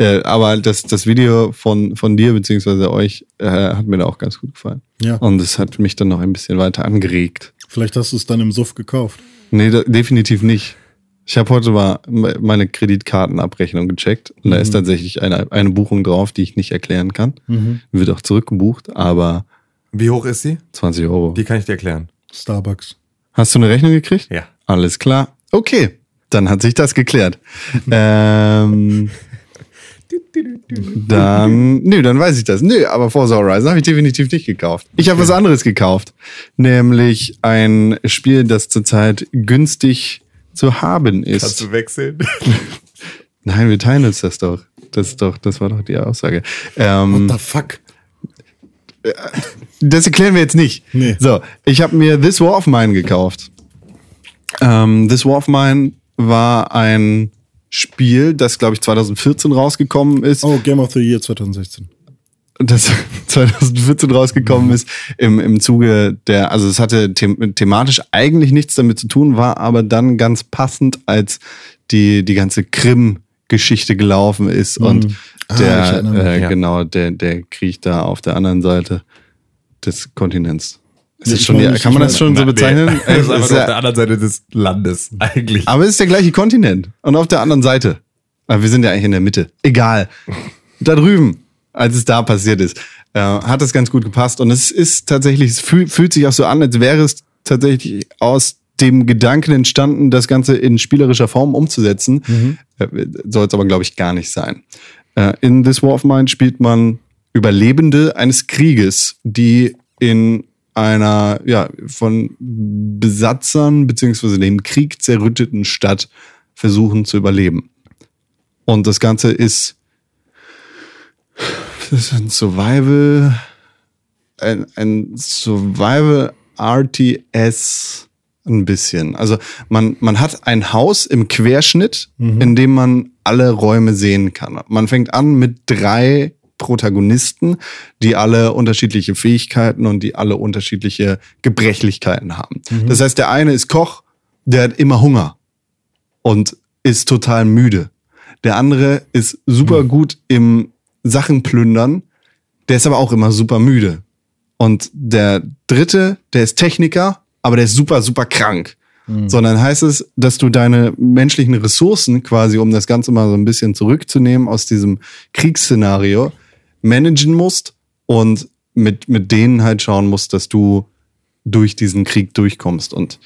S2: Äh, aber das, das Video von, von dir beziehungsweise euch äh, hat mir da auch ganz gut gefallen.
S3: Ja.
S2: Und es hat mich dann noch ein bisschen weiter angeregt.
S3: Vielleicht hast du es dann im Suff gekauft.
S2: Nee, da, definitiv nicht. Ich habe heute mal me- meine Kreditkartenabrechnung gecheckt und da ist tatsächlich eine, eine Buchung drauf, die ich nicht erklären kann. Wird auch zurückgebucht, aber
S4: Wie hoch ist sie?
S2: 20 Euro.
S4: Die kann ich dir erklären.
S3: Starbucks.
S2: Hast du eine Rechnung gekriegt?
S4: Ja.
S2: Alles klar. Okay, dann hat sich das geklärt. ähm, dann, nö, dann weiß ich das. Nö, aber Forza Horizon habe ich definitiv nicht gekauft. Ich habe was anderes gekauft, nämlich ein Spiel, das zurzeit günstig zu haben ist.
S4: du wechseln?
S2: Nein, wir teilen uns das doch. Das ist doch, das war doch die Aussage. Ähm,
S3: The fuck?
S2: das erklären wir jetzt nicht.
S3: Nee.
S2: So, ich habe mir This War of Mine gekauft. Ähm, This War of Mine war ein Spiel, das glaube ich 2014 rausgekommen ist.
S3: Oh, Game of the Year 2016.
S2: Das 2014 rausgekommen ist im, im Zuge der, also es hatte them thematisch eigentlich nichts damit zu tun, war aber dann ganz passend, als die, die ganze Krim-Geschichte gelaufen ist und
S3: Ah,
S2: der,
S3: mich,
S2: äh,
S4: ja.
S2: genau, der, der Krieg da auf der anderen Seite des Kontinents. Ist das schon,
S3: meine
S2: kann man das schon so
S4: Nee,
S2: bezeichnen?
S4: Das ist einfach nur auf der anderen Seite des Landes, eigentlich.
S2: aber es ist der gleiche Kontinent und auf der anderen Seite. Aber wir sind ja eigentlich in der Mitte. Egal. Da drüben, als es da passiert ist, äh, hat das ganz gut gepasst. Und es ist tatsächlich, es fühl, fühlt sich auch so an, als wäre es tatsächlich aus dem Gedanken entstanden, das Ganze in spielerischer Form umzusetzen. Äh, Soll es aber, glaube ich, gar nicht sein. Äh, in This War of Mine spielt man Überlebende eines Krieges, die in einer ja, von Besatzern beziehungsweise dem Krieg zerrütteten Stadt versuchen zu überleben. Und das Ganze ist, das ist ein Survival, ein, ein Survival RTS ein bisschen. Also man, man hat ein Haus im Querschnitt, in dem man alle Räume sehen kann. Man fängt an mit drei Protagonisten, die alle unterschiedliche Fähigkeiten und die alle unterschiedliche Gebrechlichkeiten haben. Das heißt, der eine ist Koch, der hat immer Hunger und ist total müde. Der andere ist super gut im Sachen plündern, der ist aber auch immer super müde. Und der dritte, der ist Techniker, aber der ist super, super krank. Sondern heißt es, dass du deine menschlichen Ressourcen quasi, um das Ganze mal so ein bisschen zurückzunehmen aus diesem Kriegsszenario, managen musst und mit, mit denen halt schauen musst, dass du durch diesen Krieg durchkommst und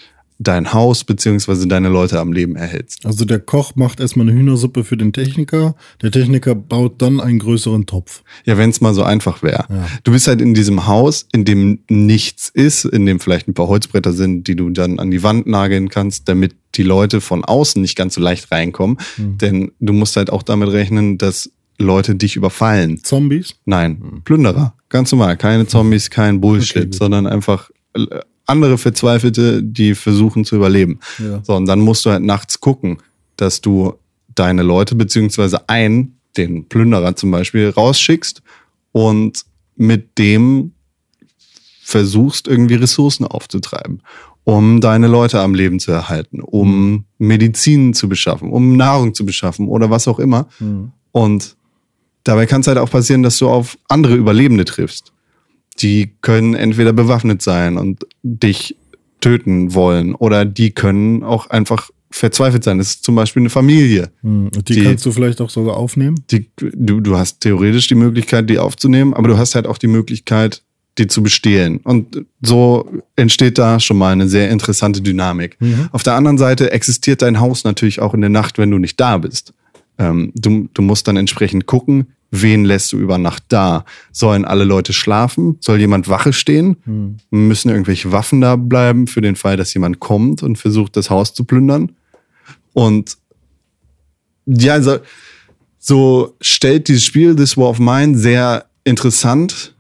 S2: dein Haus beziehungsweise deine Leute am Leben erhältst.
S3: Also der Koch macht erstmal eine Hühnersuppe für den Techniker. Der Techniker baut dann einen größeren Topf.
S2: Ja, wenn es mal so einfach wäre.
S3: Ja.
S2: Du bist halt in diesem Haus, in dem nichts ist, in dem vielleicht ein paar Holzbretter sind, die du dann an die Wand nageln kannst, damit die Leute von außen nicht ganz so leicht reinkommen. Denn du musst halt auch damit rechnen, dass Leute dich überfallen.
S3: Zombies?
S2: Nein, Plünderer. Ganz normal. Keine Zombies, kein Bullshit,
S3: Okay,
S2: sondern einfach äh, andere Verzweifelte, die versuchen zu überleben.
S3: Ja.
S2: So, und dann musst du halt nachts gucken, dass du deine Leute, beziehungsweise einen, den Plünderer zum Beispiel, rausschickst und mit dem versuchst, irgendwie Ressourcen aufzutreiben, um deine Leute am Leben zu erhalten, um Medizin zu beschaffen, um Nahrung zu beschaffen oder was auch immer. Und dabei kann es halt auch passieren, dass du auf andere Überlebende triffst. Die können entweder bewaffnet sein und dich töten wollen oder die können auch einfach verzweifelt sein. Das ist zum Beispiel eine Familie.
S3: Hm. Die,
S2: Die-
S3: kannst du vielleicht auch sogar aufnehmen?
S2: Die, du, du hast theoretisch die Möglichkeit, die aufzunehmen, aber du hast halt auch die Möglichkeit, die zu bestehlen. Und so entsteht da schon mal eine sehr interessante Dynamik. Auf der anderen Seite existiert dein Haus natürlich auch in der Nacht, wenn du nicht da bist. Ähm, du, du musst dann entsprechend gucken, wen lässt du über Nacht da? Sollen alle Leute schlafen? Soll jemand Wache stehen? Müssen irgendwelche Waffen da bleiben für den Fall, dass jemand kommt und versucht, das Haus zu plündern? Und ja, also so stellt dieses Spiel This War of Mine sehr interessant,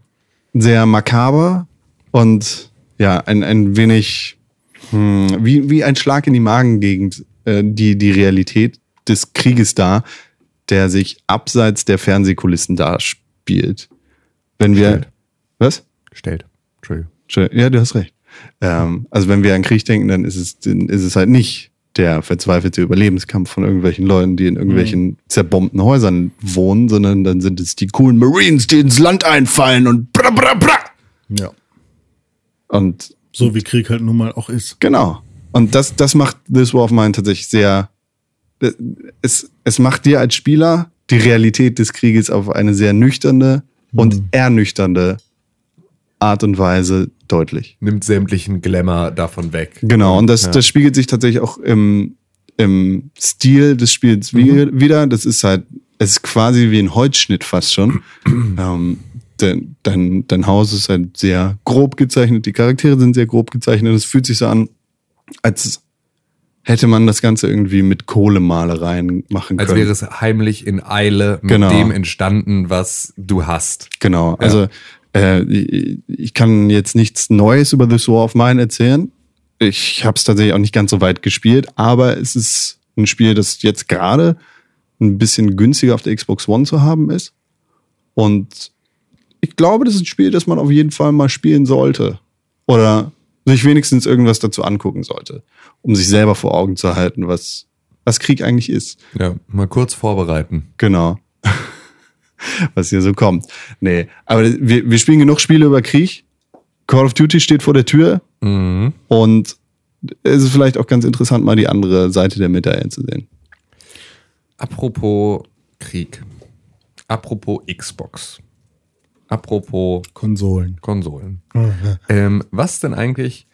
S2: sehr makaber und ja, ein, ein wenig hm, wie, wie ein Schlag in die Magengegend, äh, die, die Realität des Krieges da, der sich abseits der Fernsehkulissen darspielt. Wenn wir, Was?
S4: Gestellt. Entschuldigung.
S2: Ja, du hast recht. Ähm, also wenn wir an Krieg denken, dann ist es, dann ist es halt nicht der verzweifelte Überlebenskampf von irgendwelchen Leuten, die in irgendwelchen zerbombten Häusern wohnen, sondern dann sind es die coolen Marines, die ins Land einfallen und bra bra bra.
S3: Ja.
S2: Und
S3: So wie Krieg halt nun mal auch ist.
S2: Genau. Und das, das macht This War of Mine tatsächlich sehr. Es, es macht dir als Spieler die Realität des Krieges auf eine sehr nüchterne und ernüchternde Art und Weise deutlich.
S4: Nimmt sämtlichen Glamour davon weg.
S2: Genau. Und das,
S4: Ja.
S2: das spiegelt sich tatsächlich auch im, im Stil des Spiels wie- wieder. Das ist halt, es ist quasi wie ein Holzschnitt fast schon. ähm, dein, dein, dein Haus ist halt sehr grob gezeichnet, die Charaktere sind sehr grob gezeichnet. Es fühlt sich so an, als hätte man das Ganze irgendwie mit Kohlemalereien machen
S4: Als
S2: können.
S4: wäre es heimlich in Eile mit
S2: Genau.
S4: dem entstanden, was du hast.
S2: Genau, also äh, ich kann jetzt nichts Neues über This War of Mine erzählen. Ich habe es tatsächlich auch nicht ganz so weit gespielt, aber es ist ein Spiel, das jetzt gerade ein bisschen günstiger auf der Xbox One zu haben ist. Und ich glaube, das ist ein Spiel, das man auf jeden Fall mal spielen sollte. Oder sich wenigstens irgendwas dazu angucken sollte, um sich selber vor Augen zu halten, was, was Krieg eigentlich ist.
S4: Ja, mal kurz vorbereiten.
S2: Genau. Was hier so kommt. Nee, aber wir, wir spielen genug Spiele über Krieg. Call of Duty steht vor der Tür
S4: Mhm.
S2: und es ist vielleicht auch ganz interessant, mal die andere Seite der Medaille zu sehen.
S4: Apropos Krieg. Apropos Xbox. Apropos
S3: Konsolen.
S4: Konsolen. Ähm, was denn eigentlich?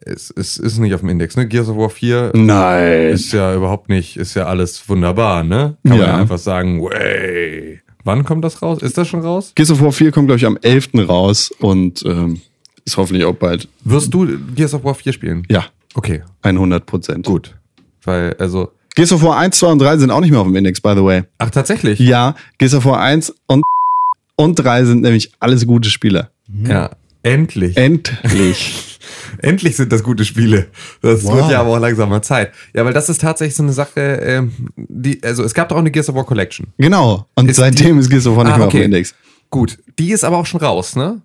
S4: Es, es ist nicht auf dem Index, ne? Gears of War 4
S2: Nein.
S4: ist ja überhaupt nicht, ist ja alles wunderbar, ne? Kann man
S2: Ja.
S4: ja einfach sagen, way. Wann kommt das raus? Ist das schon raus?
S2: Gears of War 4 kommt, glaube ich, am 11. raus und ähm, ist hoffentlich auch bald.
S4: Wirst du Gears of War 4 spielen?
S2: Ja,
S4: Okay,
S2: 100 Prozent.
S4: gut. Weil, also,
S2: Gears of War 1, 2 und 3 sind auch nicht mehr auf dem Index, by the way.
S4: ach, tatsächlich?
S2: Ja, Gears of War 1 und, und 3 sind nämlich alles gute Spieler.
S4: Ja, endlich.
S2: Endlich.
S4: Endlich sind das gute Spiele. Das
S3: Wow.
S4: wird ja aber auch langsam mal Zeit. Ja, weil das ist tatsächlich so eine Sache, ähm, die, also es gab doch auch eine Gears of War Collection.
S2: genau. Und
S4: Ist
S2: seitdem ist Gears of War nicht
S4: Ah,
S2: mehr auf
S4: okay.
S2: dem Index.
S4: Gut, die ist aber auch schon raus, ne?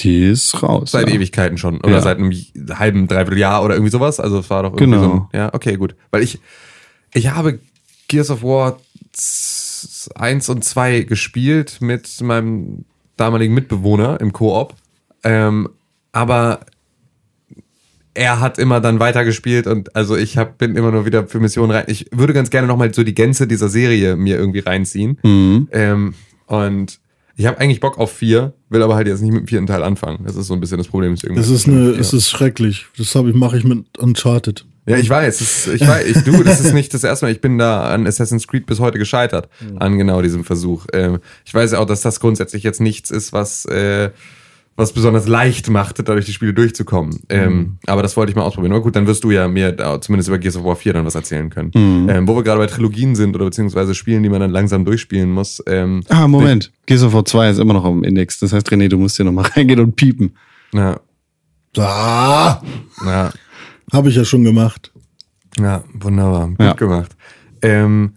S2: Die ist raus.
S4: Seit
S2: ja.
S4: Ewigkeiten schon. Oder
S2: Ja.
S4: seit einem halben, dreiviertel Jahr oder irgendwie sowas. Also es war doch irgendwie
S2: Genau.
S4: so ein, Ja, okay, gut. Weil ich, ich habe Gears of War 1 und 2 gespielt mit meinem damaligen Mitbewohner im Koop. Ähm, aber er hat immer dann weitergespielt und also ich hab, bin immer nur wieder für Missionen rein. Ich würde ganz gerne nochmal so die Gänze dieser Serie mir irgendwie reinziehen.
S2: Mhm.
S4: Ähm, und ich habe eigentlich Bock auf vier, will aber halt jetzt nicht mit dem vierten Teil anfangen. Das ist so ein bisschen das Problem. deswegen-
S3: Es ist eine,
S4: ja.
S3: es ist schrecklich. Das habe ich, mache ich mit Uncharted.
S4: Ja, ich weiß, ist, ich weiß, ich, du, das ist nicht das erste Mal. Ich bin da an Assassin's Creed bis heute gescheitert, an genau diesem Versuch. Ähm, ich weiß ja auch, dass das grundsätzlich jetzt nichts ist, was, äh, was besonders leicht macht, dadurch die Spiele durchzukommen. Ähm, aber das wollte ich mal ausprobieren. Aber gut, dann wirst du ja mir da, zumindest über Gears of War 4 dann was erzählen können. Ähm, wo wir gerade bei Trilogien sind oder beziehungsweise Spielen, die man dann langsam durchspielen muss. Ähm,
S2: Ah, Moment. Gears of War 2 ist immer noch auf dem Index. Das heißt, René, du musst hier nochmal reingehen und piepen.
S4: na,
S3: Ah,
S4: na,
S3: habe ich ja schon gemacht.
S4: Ja, wunderbar. Gut
S2: Ja.
S4: gemacht. Ähm,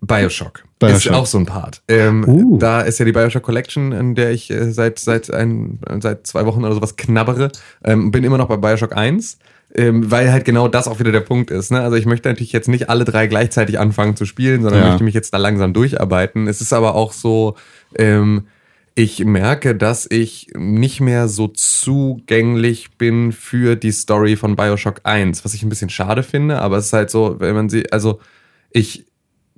S4: Bioshock.
S2: Bioshock.
S4: Ist auch so ein Part. Ähm,
S2: Uh.
S4: Da ist ja die Bioshock Collection, in der ich äh, seit, seit, ein, seit zwei Wochen oder sowas knabbere. Ähm, bin immer noch bei Bioshock 1. Ähm, weil halt genau das auch wieder der Punkt ist. Ne? Also ich möchte natürlich jetzt nicht alle drei gleichzeitig anfangen zu spielen, sondern
S2: Ja.
S4: möchte mich jetzt da langsam durcharbeiten. Es ist aber auch so, ähm, ich merke, dass ich nicht mehr so zugänglich bin für die Story von Bioshock 1, was ich ein bisschen schade finde, aber es ist halt so, wenn man sie, also ich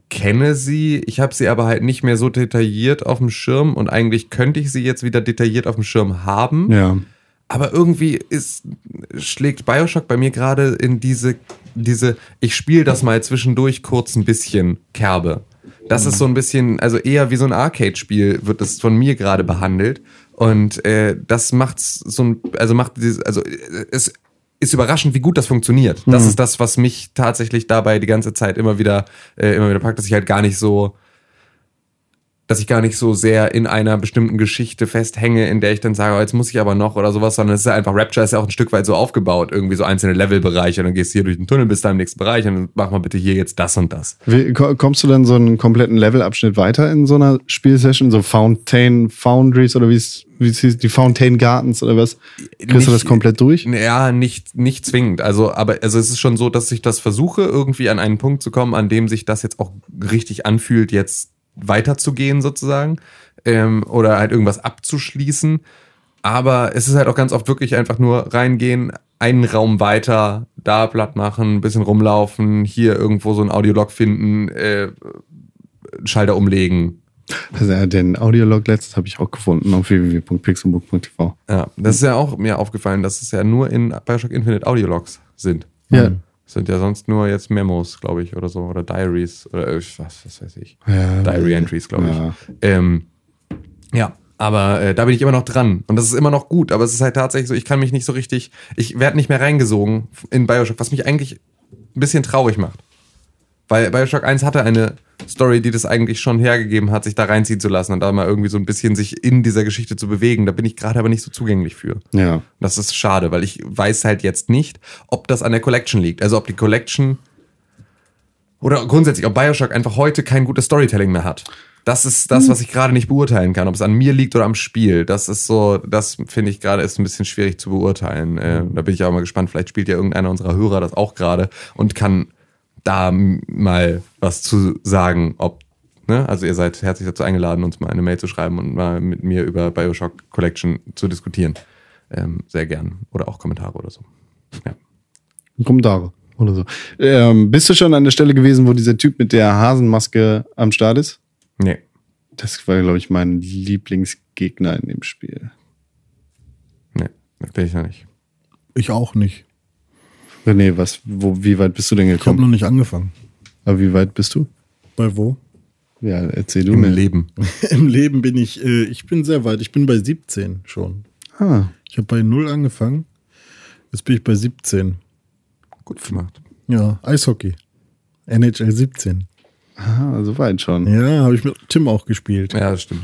S4: kenne sie, ich habe sie aber halt nicht mehr so detailliert auf dem Schirm und eigentlich könnte ich sie jetzt wieder detailliert auf dem Schirm haben.
S2: Ja.
S4: Aber irgendwie ist, schlägt Bioshock bei mir gerade in diese, diese, ich spiele das mal zwischendurch kurz ein bisschen Kerbe. Das ist so ein bisschen, also eher wie so ein Arcade-Spiel wird es von mir gerade behandelt. Und äh, das macht's so ein, also macht dieses, also äh, es ist überraschend, wie gut das funktioniert. Das ist das, was mich tatsächlich dabei die ganze Zeit immer wieder, äh, immer wieder packt, dass ich halt gar nicht so dass ich gar nicht so sehr in einer bestimmten Geschichte festhänge, in der ich dann sage, oh, jetzt muss ich aber noch oder sowas, sondern es ist ja einfach, Rapture ist ja auch ein Stück weit so aufgebaut, irgendwie so einzelne Levelbereiche, und dann gehst du hier durch den Tunnel, bist da im nächsten Bereich und dann mach mal bitte hier jetzt das und das.
S2: Wie, ko- kommst du dann so einen kompletten Levelabschnitt weiter in so einer Spielsession? So Fountain Foundries oder wie es wie es hieß, die Fountain Gardens oder was? Kriegst du das
S4: Nicht-
S2: komplett durch?
S4: Ja, nicht, nicht zwingend. Also, aber also es ist schon so, dass ich das versuche, irgendwie an einen Punkt zu kommen, an dem sich das jetzt auch richtig anfühlt, jetzt weiterzugehen sozusagen. Ähm, oder halt irgendwas abzuschließen. Aber es ist halt auch ganz oft wirklich einfach nur reingehen, einen Raum weiter, da platt machen, ein bisschen rumlaufen, hier irgendwo so ein Audiolog finden, äh, Schalter umlegen.
S2: Also, ja, den Audiolog letztes habe ich auch gefunden auf www.pixelbook.tv.
S4: Ja, das ist ja auch mir aufgefallen, dass es ja nur in Bioshock Infinite Audiologs sind.
S2: Ja.
S4: Das sind ja sonst nur jetzt Memos, glaube ich, oder so, oder Diaries, oder äh, was, was weiß ich.
S2: Ja.
S4: Diary Entries, glaube
S2: Ja.
S4: ich. Ähm, ja, aber äh, da bin ich immer noch dran. Und das ist immer noch gut, aber es ist halt tatsächlich so, ich kann mich nicht so richtig, ich werde nicht mehr reingesogen in Bioshock, was mich eigentlich ein bisschen traurig macht. Weil Bioshock 1 hatte eine Story, die das eigentlich schon hergegeben hat, sich da reinziehen zu lassen und da mal irgendwie so ein bisschen sich in dieser Geschichte zu bewegen. Da bin ich gerade aber nicht so zugänglich für.
S2: Ja.
S4: Das ist schade, weil ich weiß halt jetzt nicht, ob das an der Collection liegt. Also ob die Collection oder grundsätzlich, ob Bioshock einfach heute kein gutes Storytelling mehr hat. Das ist das, was ich gerade nicht beurteilen kann, ob es an mir liegt oder am Spiel. Das ist so, das finde ich gerade ist ein bisschen schwierig zu beurteilen. Äh, da bin ich auch mal gespannt. Vielleicht spielt ja irgendeiner unserer Hörer das auch gerade und kann da mal was zu sagen, ob Ne? Also ihr seid herzlich dazu eingeladen, uns mal eine Mail zu schreiben und mal mit mir über Bioshock Collection zu diskutieren. Ähm, sehr gern. Oder auch Kommentare oder so. Ja.
S2: Kommentare oder so. Ähm, bist du schon an der Stelle gewesen, wo dieser Typ mit der Hasenmaske am Start ist?
S4: Nee.
S2: Das war, glaube ich, mein Lieblingsgegner in dem Spiel.
S4: Nee, das bin ich noch nicht.
S3: Ich auch nicht.
S2: René, was, wo, wie weit bist du denn
S3: Ich habe
S2: gekommen?
S3: noch nicht angefangen.
S2: Aber wie weit bist du?
S3: Bei wo?
S2: Ja, erzähl du
S4: Im
S2: mir.
S4: Leben.
S3: Im Leben bin ich, äh, ich bin sehr weit. Ich bin bei 17 schon.
S2: Ah,
S3: Ich habe bei 0 angefangen. Jetzt bin ich bei 17.
S4: Gut gemacht.
S3: Ja, Eishockey. NHL 17.
S2: aha, so weit schon.
S3: Ja, habe ich mit Tim auch gespielt.
S4: Ja, stimmt.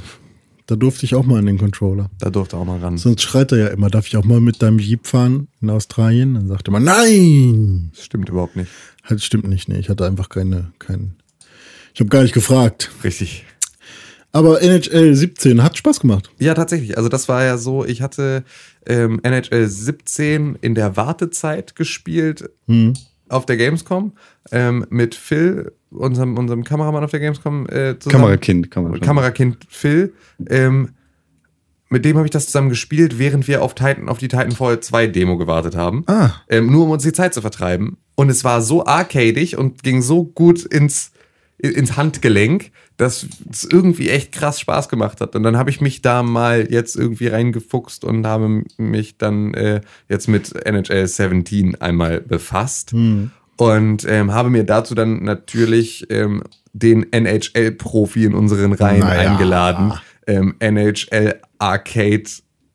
S3: Da durfte ich auch mal an den Controller.
S4: Da durfte auch mal ran.
S3: Sonst schreit er ja immer, darf ich auch mal mit deinem Jeep fahren in Australien? Dann sagt er mal, nein!
S4: Das stimmt überhaupt nicht.
S3: Halt, stimmt nicht, nee. Ich hatte einfach keine, keinen. Ich habe gar nicht gefragt.
S4: Richtig.
S3: Aber NHL 17 hat Spaß gemacht.
S4: Ja, tatsächlich. Also das war ja so, ich hatte ähm, NHL 17 in der Wartezeit gespielt auf der Gamescom ähm, mit Phil, unserem, unserem Kameramann auf der Gamescom. Äh, zusammen.
S2: Kamerakind, schon
S4: Kamerakind Phil. Ähm, mit dem habe ich das zusammen gespielt, während wir auf, Titan, auf die Titanfall 2 Demo gewartet haben.
S2: Ah.
S4: Ähm, nur um uns die Zeit zu vertreiben. Und es war so arcadig und ging so gut ins, ins Handgelenk, dass es irgendwie echt krass Spaß gemacht hat. Und dann habe ich mich da mal jetzt irgendwie reingefuchst und habe mich dann äh, jetzt mit NHL 17 einmal befasst. Und ähm, habe mir dazu dann natürlich ähm, den NHL-Profi in unseren Reihen
S3: Naja.
S4: eingeladen. Ähm, NHL Arcade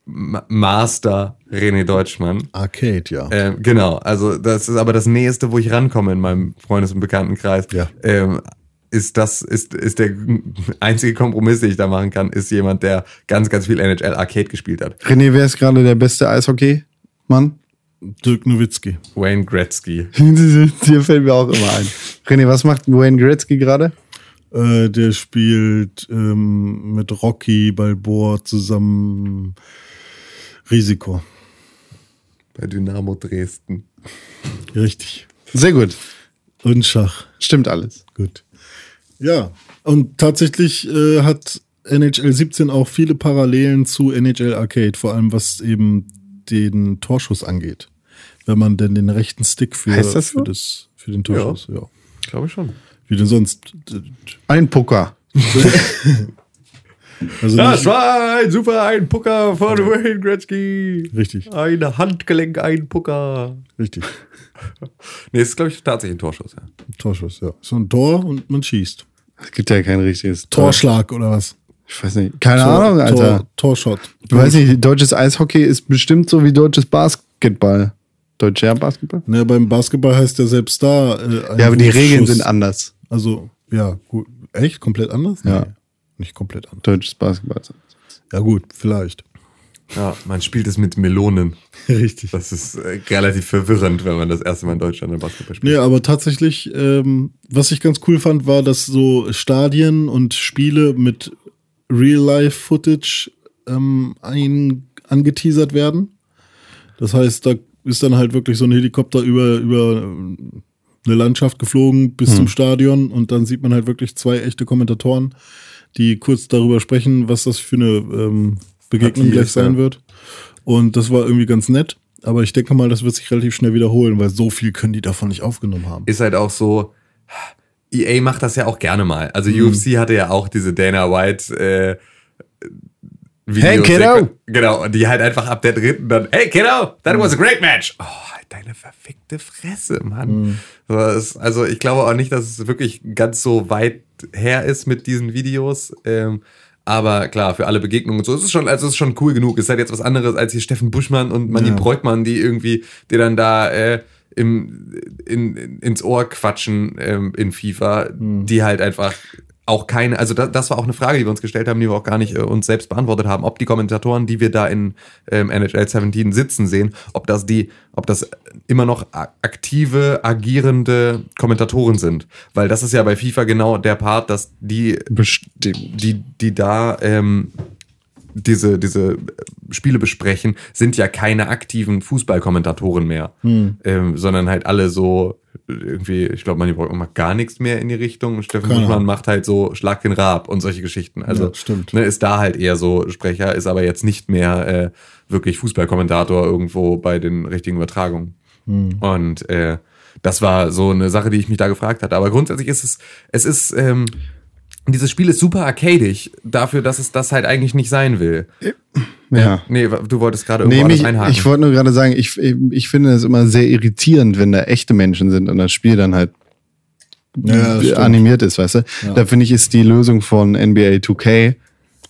S4: Ma- Master René Deutschmann.
S3: Arcade, ja.
S4: Ähm, genau, also das ist aber das Nächste, wo ich rankomme in meinem Freundes- und Bekanntenkreis.
S3: Ja.
S4: Ähm, ist das, ist, ist der einzige Kompromiss, den ich da machen kann, ist jemand, der ganz, ganz viel NHL Arcade gespielt hat.
S2: René, wer ist gerade der beste Eishockey-Mann?
S3: Dirk Nowitzki.
S4: Wayne Gretzky.
S2: Dir fällt mir auch immer ein. René, was macht Wayne Gretzky gerade?
S3: Äh, der spielt ähm, mit Rocky Balboa zusammen Risiko.
S4: Bei Dynamo Dresden.
S3: Richtig.
S2: Sehr gut.
S3: Und Schach.
S2: Stimmt alles.
S3: Gut. Ja, und tatsächlich äh, hat NHL 17 auch viele Parallelen zu NHL Arcade, vor allem was eben den Torschuss angeht. Wenn man denn den rechten Stick für,
S2: Heißt das so?
S3: für, das, für den Torschuss, ja.
S4: Glaube ich schon.
S3: Wie denn sonst?
S2: Ein Pucker.
S3: Also
S4: Das war ein super ein Pucker von Wayne Gretzky.
S3: richtig,
S4: Ein Handgelenk, ein Pucker.
S3: richtig.
S4: Nee, es ist, glaube ich, tatsächlich ein Torschuss, ja.
S3: Torschuss, ja. So ein Tor und man schießt.
S2: Es gibt ja kein richtiges
S3: Torschlag oder was?
S2: Ich weiß nicht. Keine
S3: Tor,
S2: Ahnung, Alter.
S3: Tor, Torshot.
S2: Ich weiß nicht, deutsches Eishockey ist bestimmt so wie deutsches Basketball. Deutscher Basketball?
S3: Ne, beim Basketball heißt ja selbst da. Äh,
S2: Ja, aber die. Regeln sind anders.
S3: Also, ja, gut. Echt? Komplett anders?
S2: Ja.
S3: Nee. nicht komplett anders.
S2: Deutsches Basketball.
S3: Ja gut, vielleicht.
S4: Ja, man spielt es mit Melonen.
S3: Richtig.
S4: Das ist äh, relativ verwirrend, wenn man das erste Mal in Deutschland ein Basketball spielt.
S3: Nee, aber tatsächlich, ähm, was ich ganz cool fand, war, dass so Stadien und Spiele mit Real-Life-Footage ähm, ein, angeteasert werden. Das heißt, da ist dann halt wirklich so ein Helikopter über, über ähm, eine Landschaft geflogen bis zum Stadion und dann sieht man halt wirklich zwei echte Kommentatoren, die kurz darüber sprechen, was das für eine ähm, Begegnung gleich sein
S4: ja.
S3: wird. Und das war irgendwie ganz nett. Aber ich denke mal, das wird sich relativ schnell wiederholen, weil so viel können die davon nicht aufgenommen haben.
S4: ist halt auch so, EA macht das ja auch gerne mal. Also
S3: Mhm.
S4: UFC hatte ja auch diese Dana White äh, Videos.
S2: Hey, kiddo!
S4: Genau, und die halt einfach ab der dritten dann, hey kiddo, that was a great match. Oh, halt deine verfickte Fresse, Mann.
S3: Mhm.
S4: Also ich glaube auch nicht, dass es wirklich ganz so weit her ist mit diesen Videos. Ähm, aber klar, für alle Begegnungen und so, es ist schon, also es ist schon cool genug. Es ist halt jetzt was anderes als hier Steffen Buschmann und Manni
S3: Ja.
S4: Breukmann, die irgendwie, die dann da äh, im, in, in, ins Ohr quatschen ähm, in FIFA, die halt einfach auch keine, also das, das war auch eine Frage, die wir uns gestellt haben, die wir auch gar nicht äh, uns selbst beantwortet haben, ob die Kommentatoren, die wir da in ähm, NHL 17 sitzen sehen, ob das die, ob das immer noch aktive, agierende Kommentatoren sind. Weil das ist ja bei FIFA genau der Part, dass die
S2: Bestimmt.
S4: die, die da ähm, diese, diese Spiele besprechen, sind ja keine aktiven Fußballkommentatoren mehr, ähm, sondern halt alle so irgendwie, ich glaube, man macht gar nichts mehr in die Richtung. Steffen
S3: Keine
S4: Buschmann macht halt so Schlag den Rab und solche Geschichten. Also
S3: Ja, stimmt.
S4: Ne, ist da halt eher so Sprecher, ist aber jetzt nicht mehr äh, wirklich Fußballkommentator irgendwo bei den richtigen Übertragungen. Und äh, das war so eine Sache, die ich mich da gefragt hatte. Aber grundsätzlich ist es, es ist, ähm, dieses Spiel ist super arcadig dafür, dass es das halt eigentlich nicht sein will.
S2: Ja.
S4: Nee, du wolltest gerade
S2: Nee, mich,
S4: alles einhaken.
S2: ich wollte nur gerade sagen, ich, ich finde es immer sehr irritierend, wenn da echte Menschen sind und das Spiel dann halt
S3: Ja,
S2: animiert ist, weißt du? Da finde ich, ist die Lösung von NBA 2K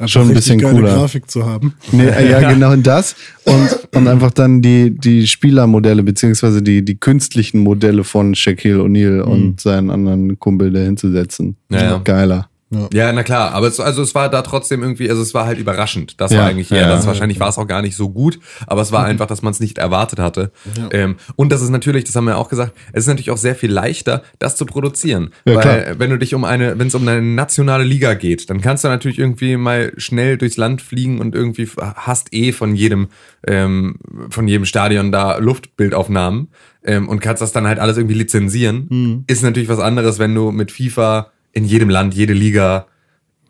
S2: schon ein bisschen
S3: geile
S2: cooler.
S3: Grafik zu haben.
S2: Nee, äh, ja, genau das. Und, und einfach dann die, die Spielermodelle, beziehungsweise die, die künstlichen Modelle von Shaquille O'Neal und seinen anderen Kumpel da hinzusetzen.
S4: Ja, ja.
S2: Geiler.
S4: Ja, na klar, aber es, also es war da trotzdem irgendwie, also es war halt überraschend. Das
S2: Ja,
S4: war eigentlich eher,
S2: ja,
S4: das
S2: ja.
S4: wahrscheinlich war es auch gar nicht so gut, aber es war einfach, dass man es nicht erwartet hatte. Ähm, und das ist natürlich, das haben wir auch gesagt, es ist natürlich auch sehr viel leichter, das zu produzieren.
S2: Ja,
S4: weil
S2: klar.
S4: wenn du dich um eine, wenn es um eine nationale Liga geht, dann kannst du natürlich irgendwie mal schnell durchs Land fliegen und irgendwie hast eh von jedem, ähm, von jedem Stadion da Luftbildaufnahmen ähm, und kannst das dann halt alles irgendwie lizenzieren. Ist natürlich was anderes, wenn du mit FIFA in jedem Land, jede Liga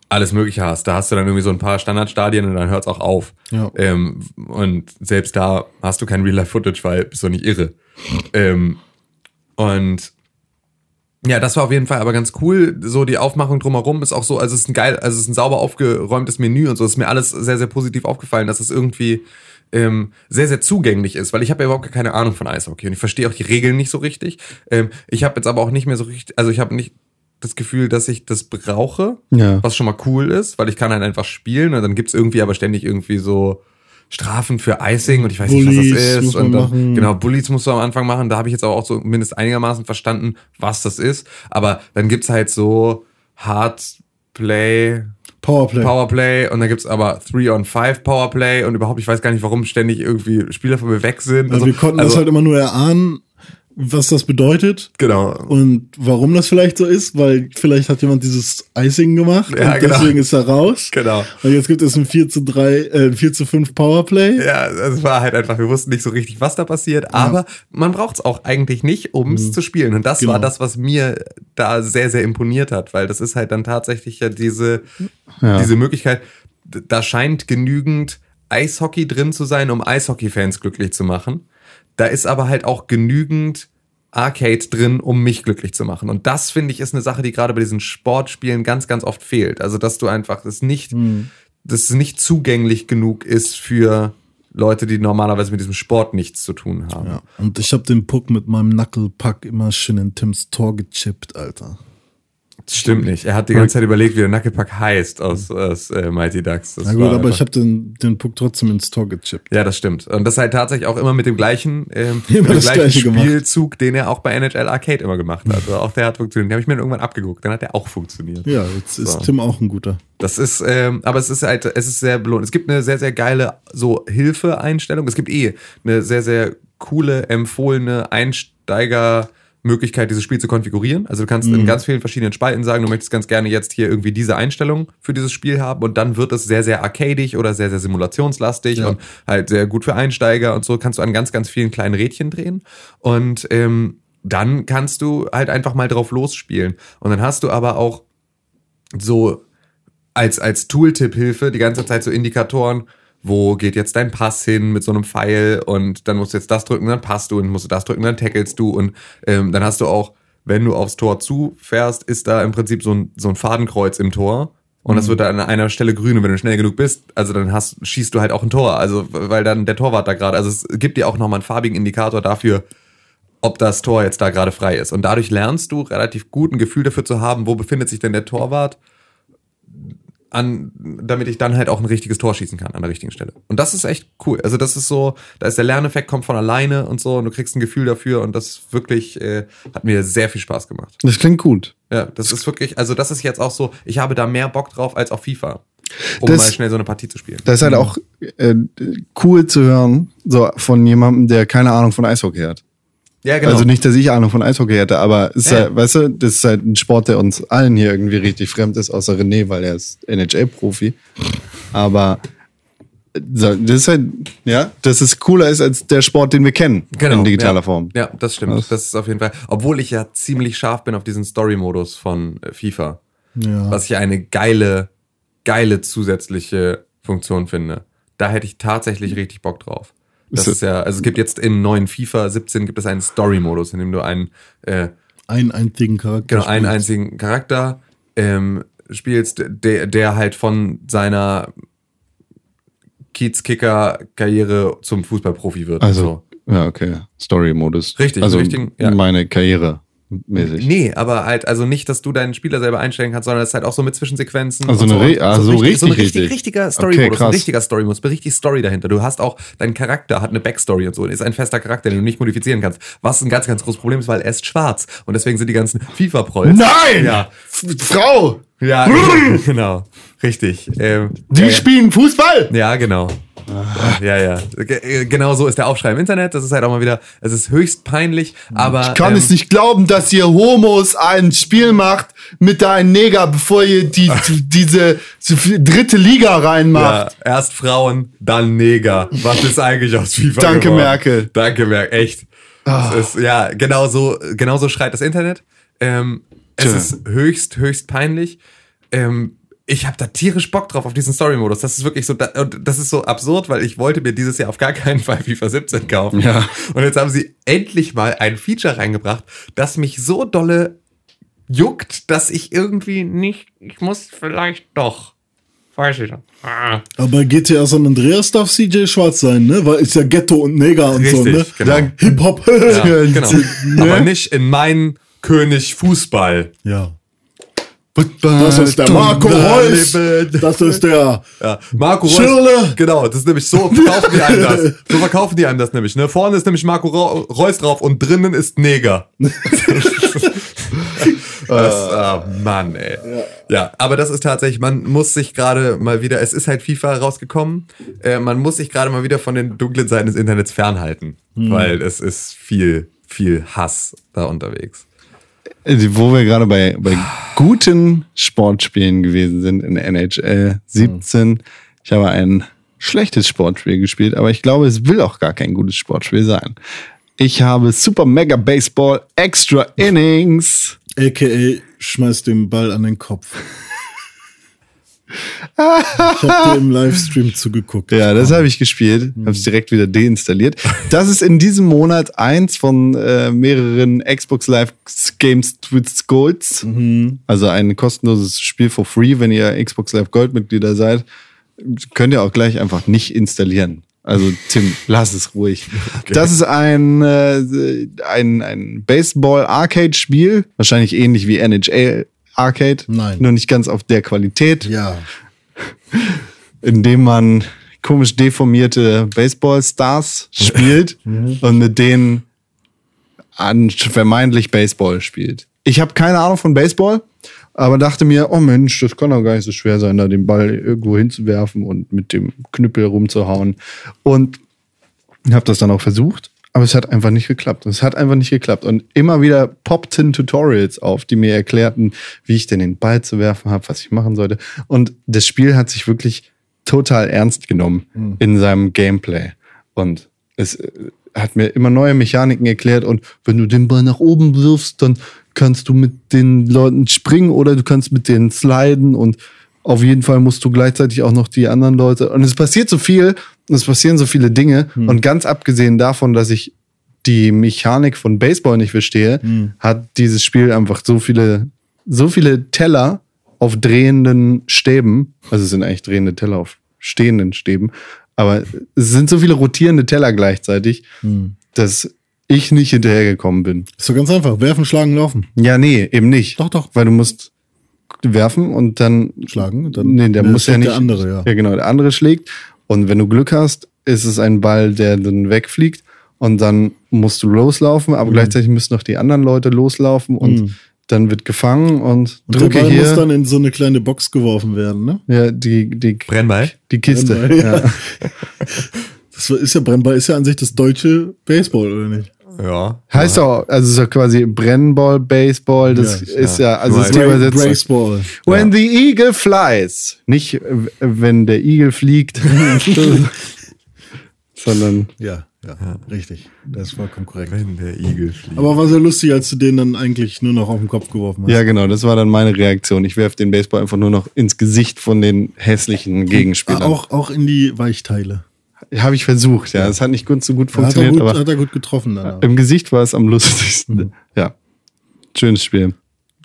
S4: alles Mögliche hast. Da hast du dann irgendwie so ein paar Standardstadien und dann hört's auch auf.
S3: Ja.
S4: Ähm, und selbst da hast du kein Real-Life-Footage, weil bist du nicht irre. Ähm, und ja, das war auf jeden Fall aber ganz cool. So die Aufmachung drumherum ist auch so, also es ist ein geil, also es ist ein sauber aufgeräumtes Menü und so. Es ist mir alles sehr, sehr positiv aufgefallen, dass es irgendwie ähm, sehr, sehr zugänglich ist, weil ich habe ja überhaupt keine Ahnung von Eishockey und ich verstehe auch die Regeln nicht so richtig. Ähm, ich habe jetzt aber auch nicht mehr so richtig, also ich habe nicht das Gefühl, dass ich das brauche,
S2: Ja.
S4: was schon mal cool ist, weil ich kann halt einfach spielen und dann gibt's irgendwie aber ständig irgendwie so Strafen für Icing und ich weiß nicht, was
S3: Bullies
S4: das ist. und dann. Genau, Bullies musst du am Anfang machen. Da habe ich jetzt aber auch so mindestens einigermaßen verstanden, was das ist. Aber dann gibt's halt so Hardplay,
S3: Powerplay.
S4: Powerplay und dann gibt's aber 3 on 5 Powerplay und überhaupt, ich weiß gar nicht, warum ständig irgendwie Spieler von mir weg sind.
S3: also, wir konnten
S4: also,
S3: das halt immer nur erahnen, was das bedeutet
S4: Genau.
S3: und warum das vielleicht so ist, weil vielleicht hat jemand dieses Icing gemacht
S4: Ja,
S3: und
S4: genau.
S3: deswegen ist er raus.
S4: Genau.
S3: Und jetzt gibt es ein 4 zu 3, äh, 4 zu 5 Powerplay.
S4: Ja, es war halt einfach, wir wussten nicht so richtig, was da passiert, aber man braucht es auch eigentlich nicht, um es zu spielen. Und das
S3: Genau.
S4: war das, was mir da sehr, sehr imponiert hat, weil das ist halt dann tatsächlich ja diese,
S2: Ja.
S4: diese Möglichkeit, da scheint genügend Eishockey drin zu sein, um Eishockey-Fans glücklich zu machen. Da ist aber halt auch genügend Arcade drin, um mich glücklich zu machen. Und das finde ich ist eine Sache, die gerade bei diesen Sportspielen ganz, ganz oft fehlt. Also, dass du einfach das nicht, dass es nicht zugänglich genug ist für Leute, die normalerweise mit diesem Sport nichts zu tun haben.
S3: Ja. Und ich habe den Puck mit meinem Knucklepack immer schön in Tims Tor gechippt, Alter.
S4: Stimmt nicht. Er hat die ganze Zeit überlegt, wie der Nackepack heißt aus, aus äh, Mighty Ducks. Das
S3: Na gut, aber ich habe den, den Puck trotzdem ins Tor gechippt.
S4: Ja, das stimmt. Und das halt tatsächlich auch immer mit dem gleichen, ähm, mit dem gleichen
S3: Gleiche gemacht.
S4: Spielzug, den er auch bei NHL Arcade immer gemacht hat. Also auch der hat funktioniert. Den habe ich mir irgendwann abgeguckt. Dann hat der auch funktioniert.
S3: Ja, jetzt ist
S4: So.
S3: Tim auch ein guter.
S4: Das ist, ähm, aber es ist halt, es ist sehr belohnt. Es gibt eine sehr, sehr geile so Hilfeeinstellung. Es gibt eh eine sehr, sehr coole, empfohlene Einsteigermöglichkeit, dieses Spiel zu konfigurieren. Also du kannst in ganz vielen verschiedenen Spalten sagen, du möchtest ganz gerne jetzt hier irgendwie diese Einstellung für dieses Spiel haben und dann wird es sehr, sehr arcadig oder sehr, sehr simulationslastig und halt sehr gut für Einsteiger und so kannst du an ganz, ganz vielen kleinen Rädchen drehen und ähm, dann kannst du halt einfach mal drauf losspielen. Und dann hast du aber auch so als, als Tooltip-Hilfe die ganze Zeit so Indikatoren, wo geht jetzt dein Pass hin mit so einem Pfeil und dann musst du jetzt das drücken, dann passt du und musst du das drücken, dann tackelst du und ähm, dann hast du auch, wenn du aufs Tor zufährst, ist da im Prinzip so ein, so ein Fadenkreuz im Tor und das wird dann an einer Stelle grün und wenn du schnell genug bist, also dann hast, schießt du halt auch ein Tor, also weil dann der Torwart da gerade, also es gibt dir auch nochmal einen farbigen Indikator dafür, ob das Tor jetzt da gerade frei ist. Und dadurch lernst du relativ gut ein Gefühl dafür zu haben, wo befindet sich denn der Torwart, an, damit ich dann halt auch ein richtiges Tor schießen kann an der richtigen Stelle. Und das ist echt cool. Also das ist so, da ist der Lerneffekt kommt von alleine und so und du kriegst ein Gefühl dafür und das wirklich äh, hat mir sehr viel Spaß gemacht.
S2: Das klingt gut.
S4: Ja, das ist wirklich, also das ist jetzt auch so, ich habe da mehr Bock drauf als auf FIFA, um
S2: Das-
S4: mal schnell so eine Partie zu spielen.
S2: Das ist halt auch äh, cool zu hören, so von jemandem, der keine Ahnung von Eishockey hat.
S4: Ja, genau.
S2: Also nicht, dass ich Ahnung von Eishockey hätte, aber ist
S4: Ja.
S2: halt, weißt du, das ist halt ein Sport, der uns allen hier irgendwie richtig fremd ist, außer René, weil er ist NHL-Profi. Aber das ist halt, ja, dass es cooler ist als der Sport, den wir kennen in digitaler
S4: Genau, ja.
S2: Form.
S4: Ja, das stimmt.
S2: Das-
S4: Das ist auf jeden Fall. Obwohl ich ja ziemlich scharf bin auf diesen Story-Modus von äh, FIFA.
S3: Ja.
S4: Was ich eine geile, geile zusätzliche Funktion finde. Da hätte ich tatsächlich richtig Bock drauf. Das
S2: Ist-
S4: ist ja, also es gibt jetzt im neuen FIFA 17 gibt es einen Story-Modus, in dem du einen, äh,
S3: Einen einzigen Charakter.
S4: genau, einen
S3: spielst.
S4: einzigen Charakter ähm, spielst, der, der halt von seiner Kiezkicker-Karriere zum Fußballprofi wird.
S2: Also, ja, okay. Story-Modus.
S4: Richtig,
S2: Also
S4: richtigen, ja.
S2: meine Karriere mäßig.
S4: Nee, aber halt, also nicht, dass du deinen Spieler selber einstellen kannst, sondern es ist halt auch so mit Zwischensequenzen.
S2: Also eine
S4: so,
S2: Re-
S4: und
S2: ah, so
S4: so ein
S2: richtig,
S4: richtig,
S2: richtig.
S4: richtiger
S2: Okay,
S4: Story-Modus, ein
S2: krass.
S4: richtiger Story-Modus, richtig Story dahinter. Du hast auch, dein Charakter hat eine Backstory und so, ist ein fester Charakter, den du nicht modifizieren kannst. Was ein ganz, ganz großes Problem ist, weil er ist schwarz. Und deswegen sind die ganzen FIFA-Prolls.
S2: Nein!
S4: Ja.
S2: Frau!
S4: Ja, genau. Richtig. Ähm,
S2: Die
S4: ja,
S2: spielen Fußball!
S4: ja, genau. Ja, ja. Äh, Genau so ist der Aufschrei im Internet. Das ist halt auch mal wieder, es ist höchst peinlich, aber.
S2: Ich kann
S4: ähm,
S2: es nicht glauben, dass ihr Homos ein Spiel macht mit einem Neger, bevor ihr die, die diese die dritte Liga reinmacht.
S4: Ja, erst Frauen, dann Neger. Was ist eigentlich aus FIFA
S2: Danke,
S4: geworden?
S2: Merkel. Ah.
S4: Danke, Merkel. Echt. Es ist, ja, genau so, genau so schreit das Internet. Ähm, es ist höchst, höchst peinlich. Ähm, ich habe da tierisch Bock drauf auf diesen Story-Modus. Das ist wirklich so, das ist so absurd, weil ich wollte mir dieses Jahr auf gar keinen Fall FIFA 17 kaufen.
S2: Ja.
S4: Und jetzt haben sie endlich mal ein Feature reingebracht, das mich so dolle juckt, dass ich irgendwie nicht, ich muss vielleicht doch. Weiß ich nicht. Ah.
S3: Aber GTA San Andreas darf CJ Schwarz sein, ne? Weil ist ja Ghetto und Neger und so,
S4: Richtig,
S3: ne?
S4: genau.
S3: Hip-Hop.
S4: Ja, genau.
S3: Ne?
S4: Aber nicht in meinen König Fußball.
S3: Ja. Das ist der Marco Reus. Das ist der.
S4: Ja, Marco Reus.
S3: Schirle.
S4: Genau, das ist nämlich so verkaufen die einem das. So verkaufen die einem das nämlich. Ne? Vorne ist nämlich Marco Reus drauf und drinnen ist Neger. das, ah, Mann, ey. Ja. aber das ist tatsächlich, man muss sich gerade mal wieder, es ist halt FIFA rausgekommen, äh, man muss sich gerade mal wieder von den dunklen Seiten des Internets fernhalten, weil es ist viel, viel Hass da unterwegs.
S2: Äh, Wo wir gerade bei, bei guten Sportspielen gewesen sind in NHL 17. Ich habe ein schlechtes Sportspiel gespielt, aber ich glaube, es will auch gar kein gutes Sportspiel sein. Ich habe Super Mega Baseball Extra Innings.
S3: AKA schmeißt den Ball an den Kopf. Ich hab dir im Livestream zugeguckt.
S2: Ja, das habe ich gespielt, habe es direkt wieder deinstalliert. Das ist in diesem Monat eins von äh, mehreren Xbox Live Games with Golds. Also ein kostenloses Spiel for free, wenn ihr Xbox Live Gold Mitglieder seid. Könnt ihr auch gleich einfach nicht installieren. Also Tim, lass es ruhig. Das ist ein, äh, ein, ein Baseball-Arcade-Spiel, wahrscheinlich ähnlich wie NHL Arcade.
S3: Nein.
S2: Nur nicht ganz auf der Qualität,
S3: Ja.
S2: in dem man komisch deformierte Baseball-Stars spielt und mit denen an vermeintlich Baseball spielt. Ich habe keine Ahnung von Baseball, aber dachte mir, oh Mensch, das kann doch gar nicht so schwer sein, da den Ball irgendwo hinzuwerfen und mit dem Knüppel rumzuhauen. Und habe das dann auch versucht, aber es hat einfach nicht geklappt. Es hat einfach nicht geklappt. Und immer wieder poppten Tutorials auf, die mir erklärten, wie ich denn den Ball zu werfen habe, was ich machen sollte. Und das Spiel hat sich wirklich total ernst genommen in seinem Gameplay. Und es äh, hat mir immer neue Mechaniken erklärt. Und wenn du den Ball nach oben wirfst, dann kannst du mit den Leuten springen oder du kannst mit denen sliden und auf jeden Fall musst du gleichzeitig auch noch die anderen Leute. Und es passiert so viel, es passieren so viele Dinge. Und ganz abgesehen davon, dass ich die Mechanik von Baseball nicht verstehe, hat dieses Spiel einfach so viele, so viele Teller auf drehenden Stäben. Also es sind eigentlich drehende Teller auf stehenden Stäben. Aber es sind so viele rotierende Teller gleichzeitig, dass ich nicht hinterhergekommen bin.
S3: Ist so ganz einfach. Werfen, schlagen, laufen.
S2: Ja, nee, eben nicht.
S3: Doch, doch.
S2: Weil du musst werfen und dann
S3: Schlagen. und Dann
S2: Nee, der muss ja nicht.
S3: Der andere, ja.
S2: Ja, genau, der andere schlägt. Und wenn du Glück hast, ist es ein Ball, der dann wegfliegt. Und dann musst du loslaufen,
S3: Mhm.
S2: aber gleichzeitig müssen noch die anderen Leute loslaufen und dann wird gefangen und,
S3: Und der
S2: drücke
S3: Ball
S2: hier.
S3: muss dann in so eine kleine Box geworfen werden, ne?
S2: ja, die, die,
S4: Brennball.
S2: die Kiste.
S3: Brennball,
S2: ja.
S3: ja. Das ist ja Brennball, ist ja an sich das deutsche Baseball, oder nicht?
S4: Ja.
S2: Heißt auch, also so quasi Brennball, Baseball, das
S3: Ja,
S2: ist ja, also ist die Übersetzung.
S3: Baseball.
S2: When the eagle flies. Nicht, wenn der Igel fliegt, sondern
S3: Ja, ja, richtig. Das ist vollkommen korrekt.
S4: Wenn der Igel fliegt.
S3: Aber war sehr lustig, als du den dann eigentlich nur noch auf den Kopf geworfen hast.
S2: Ja, genau, das war dann meine Reaktion. Ich werfe den Baseball einfach nur noch ins Gesicht von den hässlichen Gegenspielern.
S3: Auch, auch in die Weichteile.
S2: Habe ich versucht, ja. Es hat nicht gut, so gut
S3: Hat er,
S2: funktioniert,
S3: gut,
S2: aber
S3: hat er gut getroffen dann.
S2: im Gesicht war es am lustigsten. Ja. Schönes Spiel.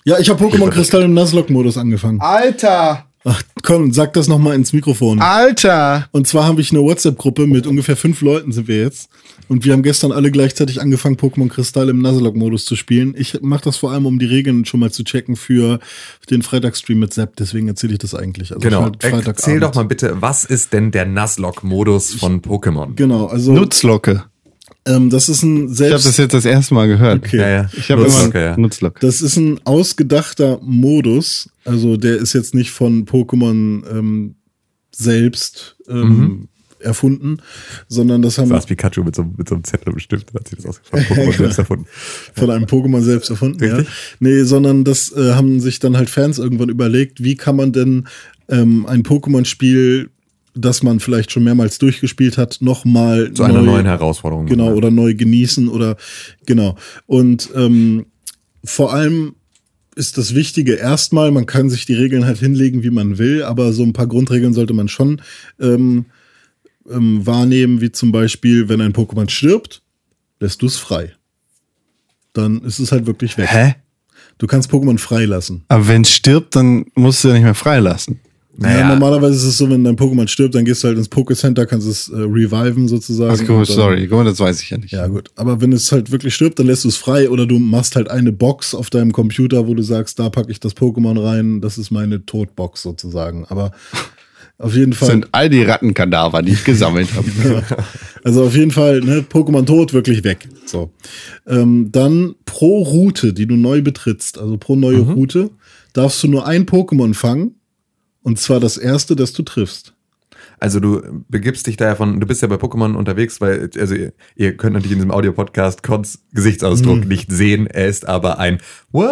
S3: Ja, ich habe Pokémon Kristall im Nuzlocke-Modus angefangen.
S2: Alter!
S3: Ach, komm, sag das nochmal ins Mikrofon.
S2: Alter!
S3: Und zwar habe ich eine WhatsApp-Gruppe mit ungefähr fünf Leuten sind wir jetzt. Und wir haben gestern alle gleichzeitig angefangen, Pokémon Kristall im Nuzlocke-Modus zu spielen. Ich mache das vor allem, um die Regeln schon mal zu checken für den Freitagsstream mit Sepp. Deswegen erzähle ich das eigentlich. Also
S4: Genau.
S3: halt
S4: Erzähl doch mal bitte, was ist denn der Nuzlocke-Modus von Pokémon?
S3: Genau, also
S2: Nutzlocke.
S3: ähm, das ist ein
S2: Ich habe das
S3: selbst,
S2: jetzt das erste Mal gehört.
S3: Okay.
S4: Ja, ja.
S2: Ich habe immer
S4: Nutzlocke, ja.
S2: Nutzlocke.
S3: das ist ein ausgedachter Modus. Also der ist jetzt nicht von Pokémon ähm, selbst ähm, erfunden, sondern das haben
S4: Saß Pikachu mit so, mit so einem Zettel bestimmt, hat sich das aus von Pokémon selbst erfunden.
S3: von einem Pokémon selbst erfunden, ja.
S4: Richtig?
S3: Nee, sondern das äh, haben sich dann halt Fans irgendwann überlegt, wie kann man denn ähm, ein Pokémon-Spiel, das man vielleicht schon mehrmals durchgespielt hat, nochmal
S4: Zu einer neuen Herausforderung.
S3: Genau, oder neu genießen oder genau. Und ähm, vor allem ist das Wichtige erstmal, man kann sich die Regeln halt hinlegen, wie man will, aber so ein paar Grundregeln sollte man schon ähm, ähm, wahrnehmen, wie zum Beispiel, wenn ein Pokémon stirbt, lässt du es frei. Dann ist es halt wirklich weg.
S2: Hä?
S3: Du kannst Pokémon freilassen.
S2: Aber wenn es stirbt, dann musst du ja nicht mehr freilassen.
S4: Naja,
S3: Ja, normalerweise ist es so, wenn dein Pokémon stirbt, dann gehst du halt ins Pokécenter, kannst es äh, reviven sozusagen.
S2: Ach
S3: dann-
S2: sorry. Guck mal, das weiß ich ja nicht.
S3: Ja, gut. Aber wenn es halt wirklich stirbt, dann lässt du es frei oder du machst halt eine Box auf deinem Computer, wo du sagst, da packe ich das Pokémon rein, das ist meine Todbox sozusagen. Aber auf jeden
S2: Das
S3: Fall,
S2: sind all die Rattenkadaver, die ich gesammelt habe.
S3: also auf jeden Fall, ne, Pokémon tot, wirklich weg. So. Ähm, dann pro Route, die du neu betrittst, also pro neue Route, darfst du nur ein Pokémon fangen. Und zwar das erste, das du triffst.
S4: Also du begibst dich da ja von, du bist ja bei Pokémon unterwegs, weil, also ihr, ihr könnt natürlich in diesem Audio-Podcast Cons Gesichtsausdruck
S3: Mhm.
S4: nicht sehen. Er ist aber ein What?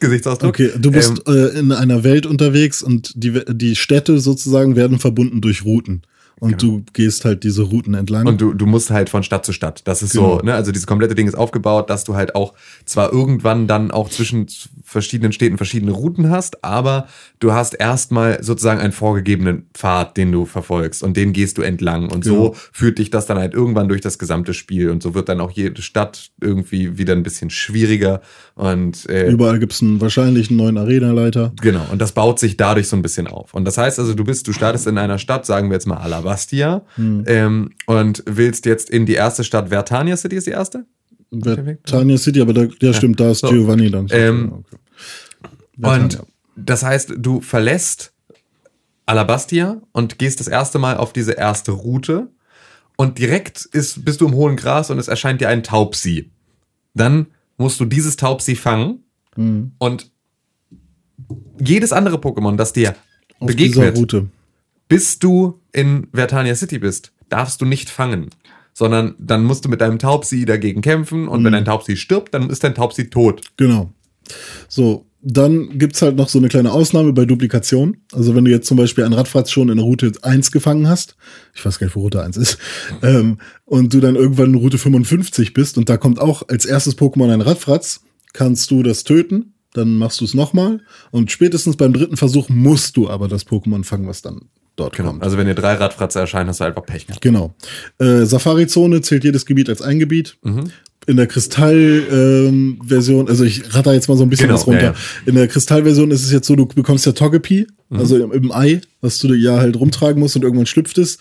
S4: Gesichtsausdruck.
S3: Okay, du bist
S4: Ähm,
S3: äh, in einer Welt unterwegs und die, die Städte sozusagen werden verbunden durch Routen. Und du gehst halt diese Routen entlang.
S4: Genau. und du, du musst halt von Stadt zu Stadt. Das ist
S3: Genau.
S4: so, ne? Also dieses komplette Ding ist aufgebaut, dass du halt auch zwar irgendwann dann auch zwischen verschiedenen Städten verschiedene Routen hast, aber du hast erstmal sozusagen einen vorgegebenen Pfad, den du verfolgst und den gehst du entlang. Und
S3: Genau.
S4: so führt dich das dann halt irgendwann durch das gesamte Spiel. Und so wird dann auch jede Stadt irgendwie wieder ein bisschen schwieriger. Und äh,
S3: Überall gibt's einen wahrscheinlich einen neuen Arenaleiter.
S4: Genau, und das baut sich dadurch so ein bisschen auf. Und das heißt also, du bist, du startest in einer Stadt, sagen wir jetzt mal Alabastia, ähm, und willst jetzt in die erste Stadt, Vertania City ist die erste?
S3: Tanya City, aber da, ja, stimmt, da ist
S4: So.
S3: Giovanni dann.
S4: Ähm,
S3: Okay.
S4: Und das heißt, du verlässt Alabastia und gehst das erste Mal auf diese erste Route und direkt ist, bist du im hohen Gras und es erscheint dir ein Taubsi. Dann musst du dieses Taubsi fangen
S3: Mhm.
S4: und jedes andere Pokémon, das dir
S3: Auf dieser
S4: begegnet,
S3: Route.
S4: Bis du in Vertania City bist, darfst du nicht fangen. Sondern dann musst du mit deinem Taubsi dagegen kämpfen und wenn dein Taubsi stirbt, dann ist dein Taubsi tot.
S3: Genau. So, dann gibt's halt noch so eine kleine Ausnahme bei Duplikation. Also wenn du jetzt zum Beispiel ein Radfratz schon in Route 1 gefangen hast, ich weiß gar nicht, wo Route 1 ist, ähm, und du dann irgendwann in Route 55 bist und da kommt auch als erstes Pokémon ein Radfratz, kannst du das töten, dann machst du es nochmal und spätestens beim dritten Versuch musst du aber das Pokémon fangen, was dann dort kommt.
S4: Also wenn dir drei Radfratze erscheinen, hast du einfach Pech gehabt.
S3: Genau. Äh, Safari-Zone zählt jedes Gebiet als ein Gebiet.
S4: Mhm.
S3: In der Kristall-Version, also ich ratter jetzt mal so ein bisschen
S4: Genau,
S3: was runter.
S4: ja, ja.
S3: In der Kristall-Version ist es jetzt so, du bekommst ja Togepi,
S4: Mhm.
S3: also im, im Ei, was du ja halt rumtragen musst und irgendwann schlüpft es.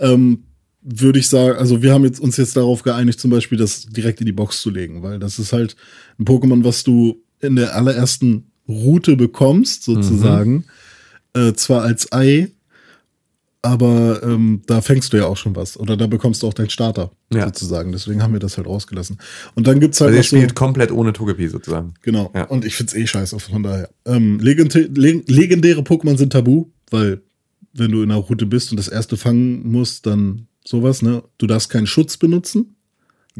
S3: Ähm, würde ich sagen, also wir haben jetzt, uns jetzt darauf geeinigt, zum Beispiel das direkt in die Box zu legen, weil das ist halt ein Pokémon, was du in der allerersten Route bekommst, sozusagen. Äh, zwar als Ei, aber ähm, da fängst du ja auch schon was. Oder da bekommst du auch deinen Starter,
S4: Ja.
S3: sozusagen. Deswegen haben wir das halt rausgelassen. Und dann gibt's halt
S4: Also ihr
S3: noch so,
S4: spielt komplett ohne Togepi sozusagen.
S3: Genau.
S4: Ja.
S3: Und ich find's eh scheiße, von daher. Ähm, legendäre Pokémon sind tabu, weil wenn du in einer Route bist und das erste fangen musst, dann sowas, ne? Du darfst keinen Schutz benutzen.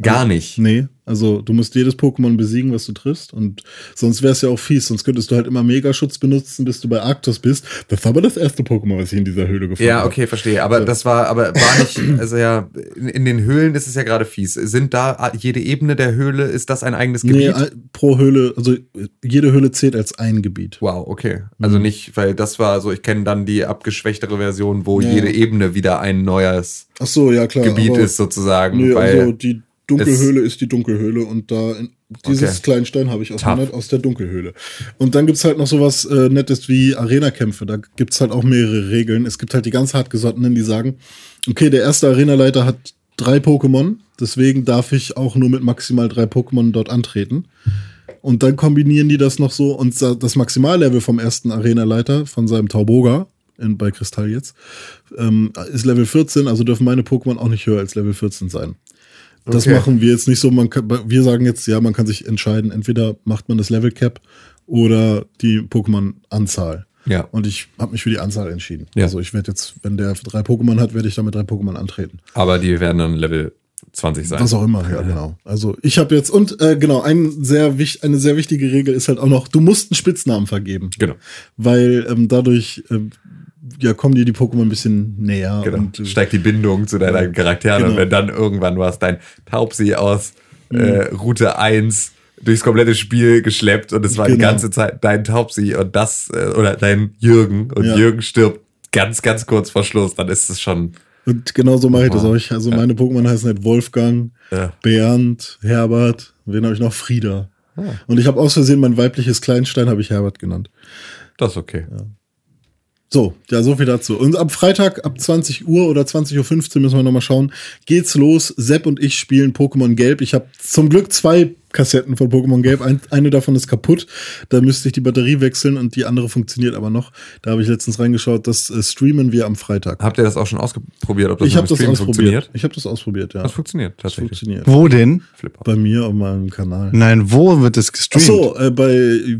S4: Gar nicht.
S3: Nee, also du musst jedes Pokémon besiegen, was du triffst. Und sonst wär's ja auch fies. Sonst könntest du halt immer Megaschutz benutzen, bis du bei Arktos bist. Das war aber das erste Pokémon, was ich in dieser Höhle gefunden
S4: Ja,
S3: habe.
S4: okay, verstehe. Aber das war, aber war nicht, also ja, in, in den Höhlen ist es ja gerade fies. Sind da jede Ebene der Höhle, ist das ein eigenes
S3: Nee,
S4: Gebiet?
S3: all- pro Höhle, also jede Höhle zählt als ein Gebiet.
S4: Wow, okay. Also
S3: Mhm.
S4: nicht, weil das war so, ich kenne dann die abgeschwächtere Version, wo
S3: Ja.
S4: jede Ebene wieder ein neues
S3: Ach so, ja klar.
S4: Gebiet ist sozusagen.
S3: Nee,
S4: weil,
S3: also die Dunkelhöhle ist die Dunkelhöhle und da dieses
S4: Okay.
S3: Kleinstein habe ich aus,
S4: Tough.
S3: Monat aus der Dunkelhöhle. Und dann gibt's halt noch sowas äh, Nettes wie Arena-Kämpfe. Da gibt's halt auch mehrere Regeln. Es gibt halt die ganz hartgesottenen, die sagen, okay, der erste Arenaleiter hat drei Pokémon, deswegen darf ich auch nur mit maximal drei Pokémon dort antreten. Und dann kombinieren die das noch so und das Maximallevel vom ersten Arenaleiter, von seinem Tauboga, in, bei Kristall jetzt, ähm, ist Level 14, also dürfen meine Pokémon auch nicht höher als Level 14 sein. Das
S4: Okay.
S3: machen wir jetzt nicht so. Man kann, wir sagen jetzt, ja, man kann sich entscheiden, entweder macht man das Level Cap oder die Pokémon-Anzahl.
S4: Ja.
S3: Und ich habe mich für die Anzahl entschieden.
S4: Ja.
S3: Also ich werde jetzt, wenn der drei Pokémon hat, werde ich damit drei Pokémon antreten.
S4: aber die werden dann Level 20 sein.
S3: Was auch immer, ja, genau. Also ich habe jetzt, und äh, genau, ein sehr wich, eine sehr wichtige Regel ist halt auch noch, du musst einen Spitznamen vergeben.
S4: Genau.
S3: Weil ähm, dadurch ähm, ja, kommen dir die Pokémon ein bisschen näher.
S4: Genau.
S3: Und, äh,
S4: Steigt die Bindung zu deinen Charakteren
S3: Genau.
S4: und wenn dann irgendwann du hast dein Taubsi aus
S3: Mhm.
S4: äh, Route 1 durchs komplette Spiel geschleppt und es war die
S3: Genau.
S4: ganze Zeit dein Taubsi und das äh, oder dein Jürgen und
S3: Ja.
S4: Jürgen stirbt ganz, ganz kurz vor Schluss, dann ist es schon
S3: Und genau so mache ich das auch. Ich, also meine Pokémon heißen halt Wolfgang,
S4: Ja.
S3: Bernd, Herbert, wen habe ich noch? Frieda.
S4: Ah.
S3: Und ich habe aus Versehen mein weibliches Kleinstein habe ich Herbert genannt.
S4: das ist okay.
S3: So, ja, so viel dazu. Und ab Freitag, ab 20 Uhr oder 20.15 Uhr müssen wir nochmal schauen, geht's los. Sepp und ich spielen Pokémon Gelb. Ich habe zum Glück zwei Kassetten von Pokémon Gelb. Ein, eine davon ist kaputt. Da müsste ich die Batterie wechseln und die andere funktioniert aber noch. Da habe ich letztens reingeschaut. Das äh, streamen wir am Freitag.
S4: Habt ihr das auch schon ausprobiert, ob das
S3: ich habe das
S4: Stream
S3: ausprobiert.
S4: funktioniert?
S3: Ich habe das ausprobiert, ja.
S4: Das funktioniert
S3: Das
S4: tatsächlich.
S3: funktioniert.
S2: Wo denn?
S4: Flipper.
S3: Bei mir auf meinem Kanal.
S2: Nein, wo wird
S3: Ach
S2: gestreamt?
S3: so, äh, bei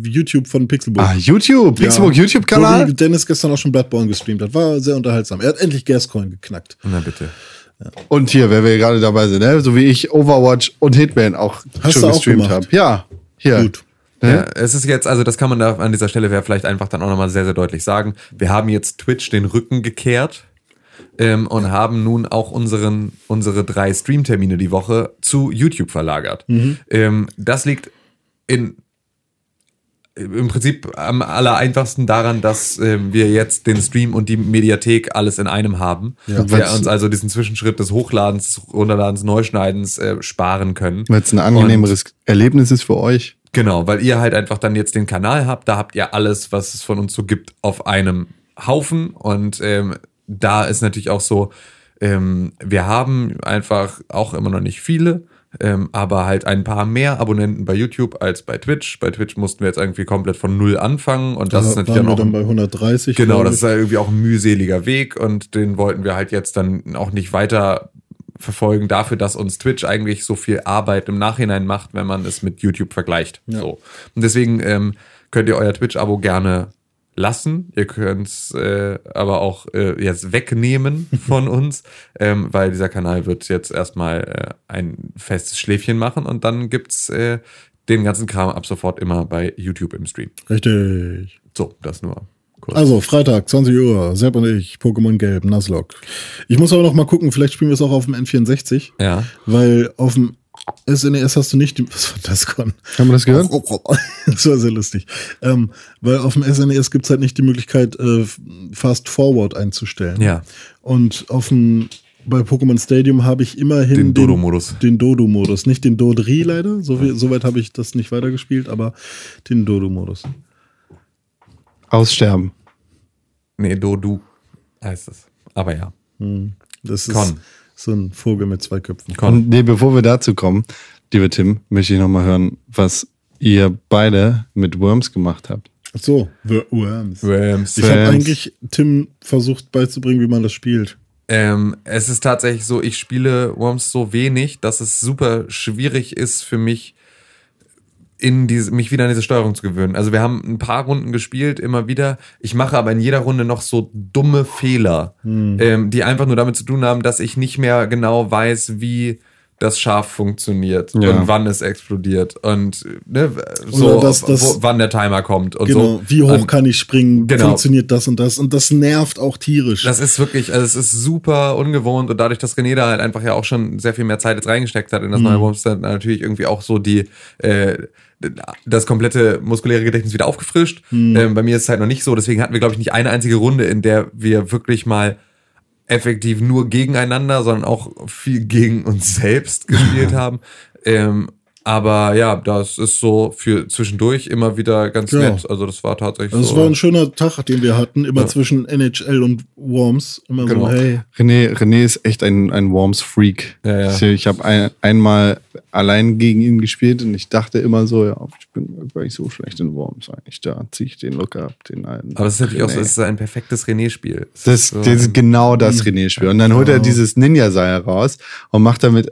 S3: YouTube von Pixelbook.
S2: Ah, YouTube, Pixelbook
S3: Ja.
S2: YouTube-Kanal.
S3: Dennis gestern auch schon Bloodborne gestreamt hat. War sehr unterhaltsam. Er hat endlich Gascoin geknackt.
S4: Na bitte.
S2: Und hier, wer wir gerade dabei sind, ne? so wie ich Overwatch und Hitman auch
S3: Hast
S2: schon
S3: du auch
S2: gestreamt
S3: gemacht?
S2: habe. Ja, hier.
S3: Gut.
S4: Ja, es ist jetzt, also das kann man da an dieser Stelle vielleicht einfach dann auch nochmal sehr, sehr deutlich sagen. Wir haben jetzt Twitch den Rücken gekehrt ähm, und haben nun auch unseren, unsere drei Streamtermine die Woche zu YouTube verlagert. Ähm, das liegt in im Prinzip am aller einfachsten daran, dass ähm, wir jetzt den Stream und die Mediathek alles in einem haben.
S3: Ja.
S4: wir uns also diesen Zwischenschritt des Hochladens, Runterladens, Neuschneidens äh, sparen können.
S2: Weil es ein angenehmeres Erlebnis ist für euch.
S4: Genau, weil ihr halt einfach dann jetzt den Kanal habt, da habt ihr alles, was es von uns so gibt, auf einem Haufen. Und ähm, da ist natürlich auch so, ähm, wir haben einfach auch immer noch nicht viele ähm, aber halt ein paar mehr Abonnenten bei YouTube als bei Twitch. Bei Twitch mussten wir jetzt irgendwie komplett von null anfangen und das
S3: Da
S4: ist natürlich
S3: waren wir
S4: auch
S3: dann bei 130.
S4: Genau, das ist ja irgendwie auch ein mühseliger Weg und den wollten wir halt jetzt dann auch nicht weiter verfolgen dafür, dass uns Twitch eigentlich so viel Arbeit im Nachhinein macht, wenn man es mit YouTube vergleicht. So. Und deswegen ähm, könnt ihr euer Twitch-Abo gerne lassen. Ihr könnt es äh, aber auch äh, jetzt wegnehmen von uns, ähm, weil dieser Kanal wird jetzt erstmal äh, ein festes Schläfchen machen und dann gibt's äh, den ganzen Kram ab sofort immer bei YouTube im Stream.
S3: Richtig.
S4: So, das nur kurz.
S3: Also, Freitag, 20 Uhr, Sepp und ich, Pokémon Gelb, Nuzlocke. Ich muss aber noch mal gucken, vielleicht spielen wir es auch auf dem N64.
S4: Ja.
S3: Weil auf dem SNES hast du nicht, die, was war das, Con?
S2: Haben wir das gehört?
S3: Das war sehr lustig. Ähm, weil auf dem SNES gibt's halt nicht die Möglichkeit, äh, Fast Forward einzustellen.
S4: Ja.
S3: Und auf dem, bei Pokémon Stadium habe ich immerhin
S4: Den Dodo-Modus.
S3: Den Dodo-Modus. Nicht den Dodri leider. So, viel, so weit habe ich das nicht weitergespielt, aber den Dodo-Modus.
S2: Aussterben.
S4: Nee, Dodu heißt es. Aber ja.
S3: Das ist
S4: Con.
S3: So ein Vogel mit zwei Köpfen.
S4: Con.
S2: Und nee, bevor wir dazu kommen, lieber Tim, möchte ich noch mal hören, was ihr beide mit Worms gemacht habt.
S3: Ach so, The Worms.
S4: Rams.
S3: Ich habe
S2: Worms.
S3: eigentlich Tim versucht beizubringen, wie man das spielt.
S4: Ähm, es ist tatsächlich so, ich spiele Worms so wenig, dass es super schwierig ist für mich, in diese, mich wieder an diese Steuerung zu gewöhnen. Also wir haben ein paar Runden gespielt, immer wieder. Ich mache aber in jeder Runde noch so dumme Fehler, ähm, die einfach nur damit zu tun haben, dass ich nicht mehr genau weiß, wie das Schaf funktioniert
S2: Ja.
S4: und wann es explodiert und ne, so,
S3: dass das-
S4: wo, wann der Timer kommt und
S3: Genau,
S4: so.
S3: wie hoch
S4: Und
S3: kann ich springen,
S4: Genau.
S3: funktioniert das und das und das nervt auch tierisch.
S4: Das ist wirklich, also es ist super ungewohnt und dadurch, dass René da halt einfach ja auch schon sehr viel mehr Zeit jetzt reingesteckt hat in das neue Worms, dann natürlich irgendwie auch so die, äh, das komplette muskuläre Gedächtnis wieder aufgefrischt. Ähm, bei mir ist es halt noch nicht so, deswegen hatten wir, glaube ich, nicht eine einzige Runde, in der wir wirklich mal effektiv nur gegeneinander, sondern auch viel gegen uns selbst gespielt haben. Ähm, aber ja, das ist so für zwischendurch immer wieder ganz
S3: Ja.
S4: nett. Also das war tatsächlich
S3: also es
S4: so.
S3: war ein schöner Tag, den wir hatten, immer zwischen NHL und Worms. Immer
S4: Genau.
S3: so, hey,
S2: René, René ist echt ein, ein Worms-Freak.
S4: Ja, ja.
S2: Ich, ich habe ein, einmal allein gegen ihn gespielt und ich dachte immer so, ja, ich bin gar nicht so schlecht in Worms eigentlich. Da ziehe ich den locker ab, den einen.
S4: aber es ist natürlich auch so, es ist ein perfektes René-Spiel.
S2: Das,
S4: ist so
S2: das ist genau das René-Spiel. Und dann holt er dieses Ninja-Seil raus und macht damit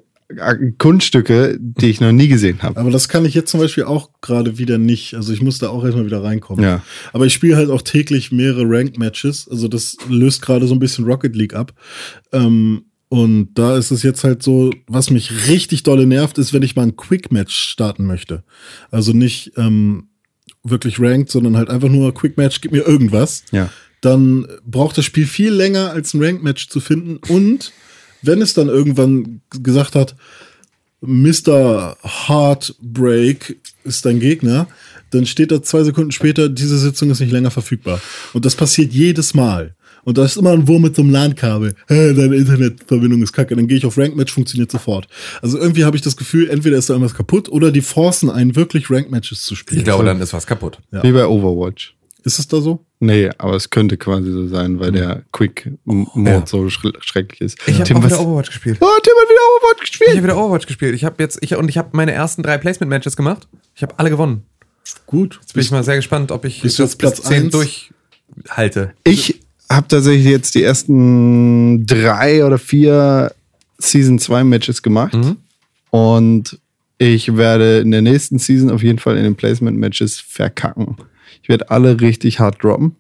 S2: Kunststücke, die ich noch nie gesehen habe.
S3: aber das kann ich jetzt zum Beispiel auch gerade wieder nicht. Also ich muss da auch erstmal wieder reinkommen.
S2: Ja.
S3: Aber ich spiele halt auch täglich mehrere Ranked-Matches. Also das löst gerade so ein bisschen Rocket League ab. Ähm, und da ist es jetzt halt so, was mich richtig dolle nervt, ist, wenn ich mal ein Quick-Match starten möchte. Also nicht ähm, wirklich ranked, sondern halt einfach nur Quick-Match, gib mir irgendwas.
S2: Ja.
S3: Dann braucht das Spiel viel länger, als ein Ranked-Match zu finden. Und wenn es dann irgendwann gesagt hat, Mr. Heartbreak ist dein Gegner, dann steht da zwei Sekunden später, diese Sitzung ist nicht länger verfügbar. Und das passiert jedes Mal. Und da ist immer ein Wurm mit so einem LAN-Kabel. Hä, Deine Internetverbindung ist kacke. Dann gehe ich auf Ranked-Match, funktioniert sofort. Also irgendwie habe ich das Gefühl, entweder ist da irgendwas kaputt oder die forcen einen wirklich Ranked-Matches zu spielen.
S4: Ich glaube, dann ist was kaputt.
S3: Ja.
S2: Wie bei Overwatch.
S3: Ist es da so?
S2: Nee, aber es könnte quasi so sein, weil der Quick-Mode
S4: Ja.
S2: so schr schrecklich ist.
S4: Ich habe wieder Overwatch gespielt.
S2: Oh, Tim hat wieder Overwatch
S4: Ich
S2: gespielt.
S4: habe wieder Overwatch gespielt. Ich habe jetzt ich und ich habe meine ersten drei Placement-Matches gemacht. Ich habe alle gewonnen.
S3: Gut.
S4: Jetzt bin ich mal sehr gespannt, ob ich
S3: jetzt Platz
S4: bis 10
S3: eins?
S4: durchhalte.
S2: Ich habe tatsächlich jetzt die ersten drei oder vier Season 2 Matches gemacht. Und ich werde in der nächsten Season auf jeden Fall in den Placement Matches verkacken. Ich werde alle richtig hart droppen,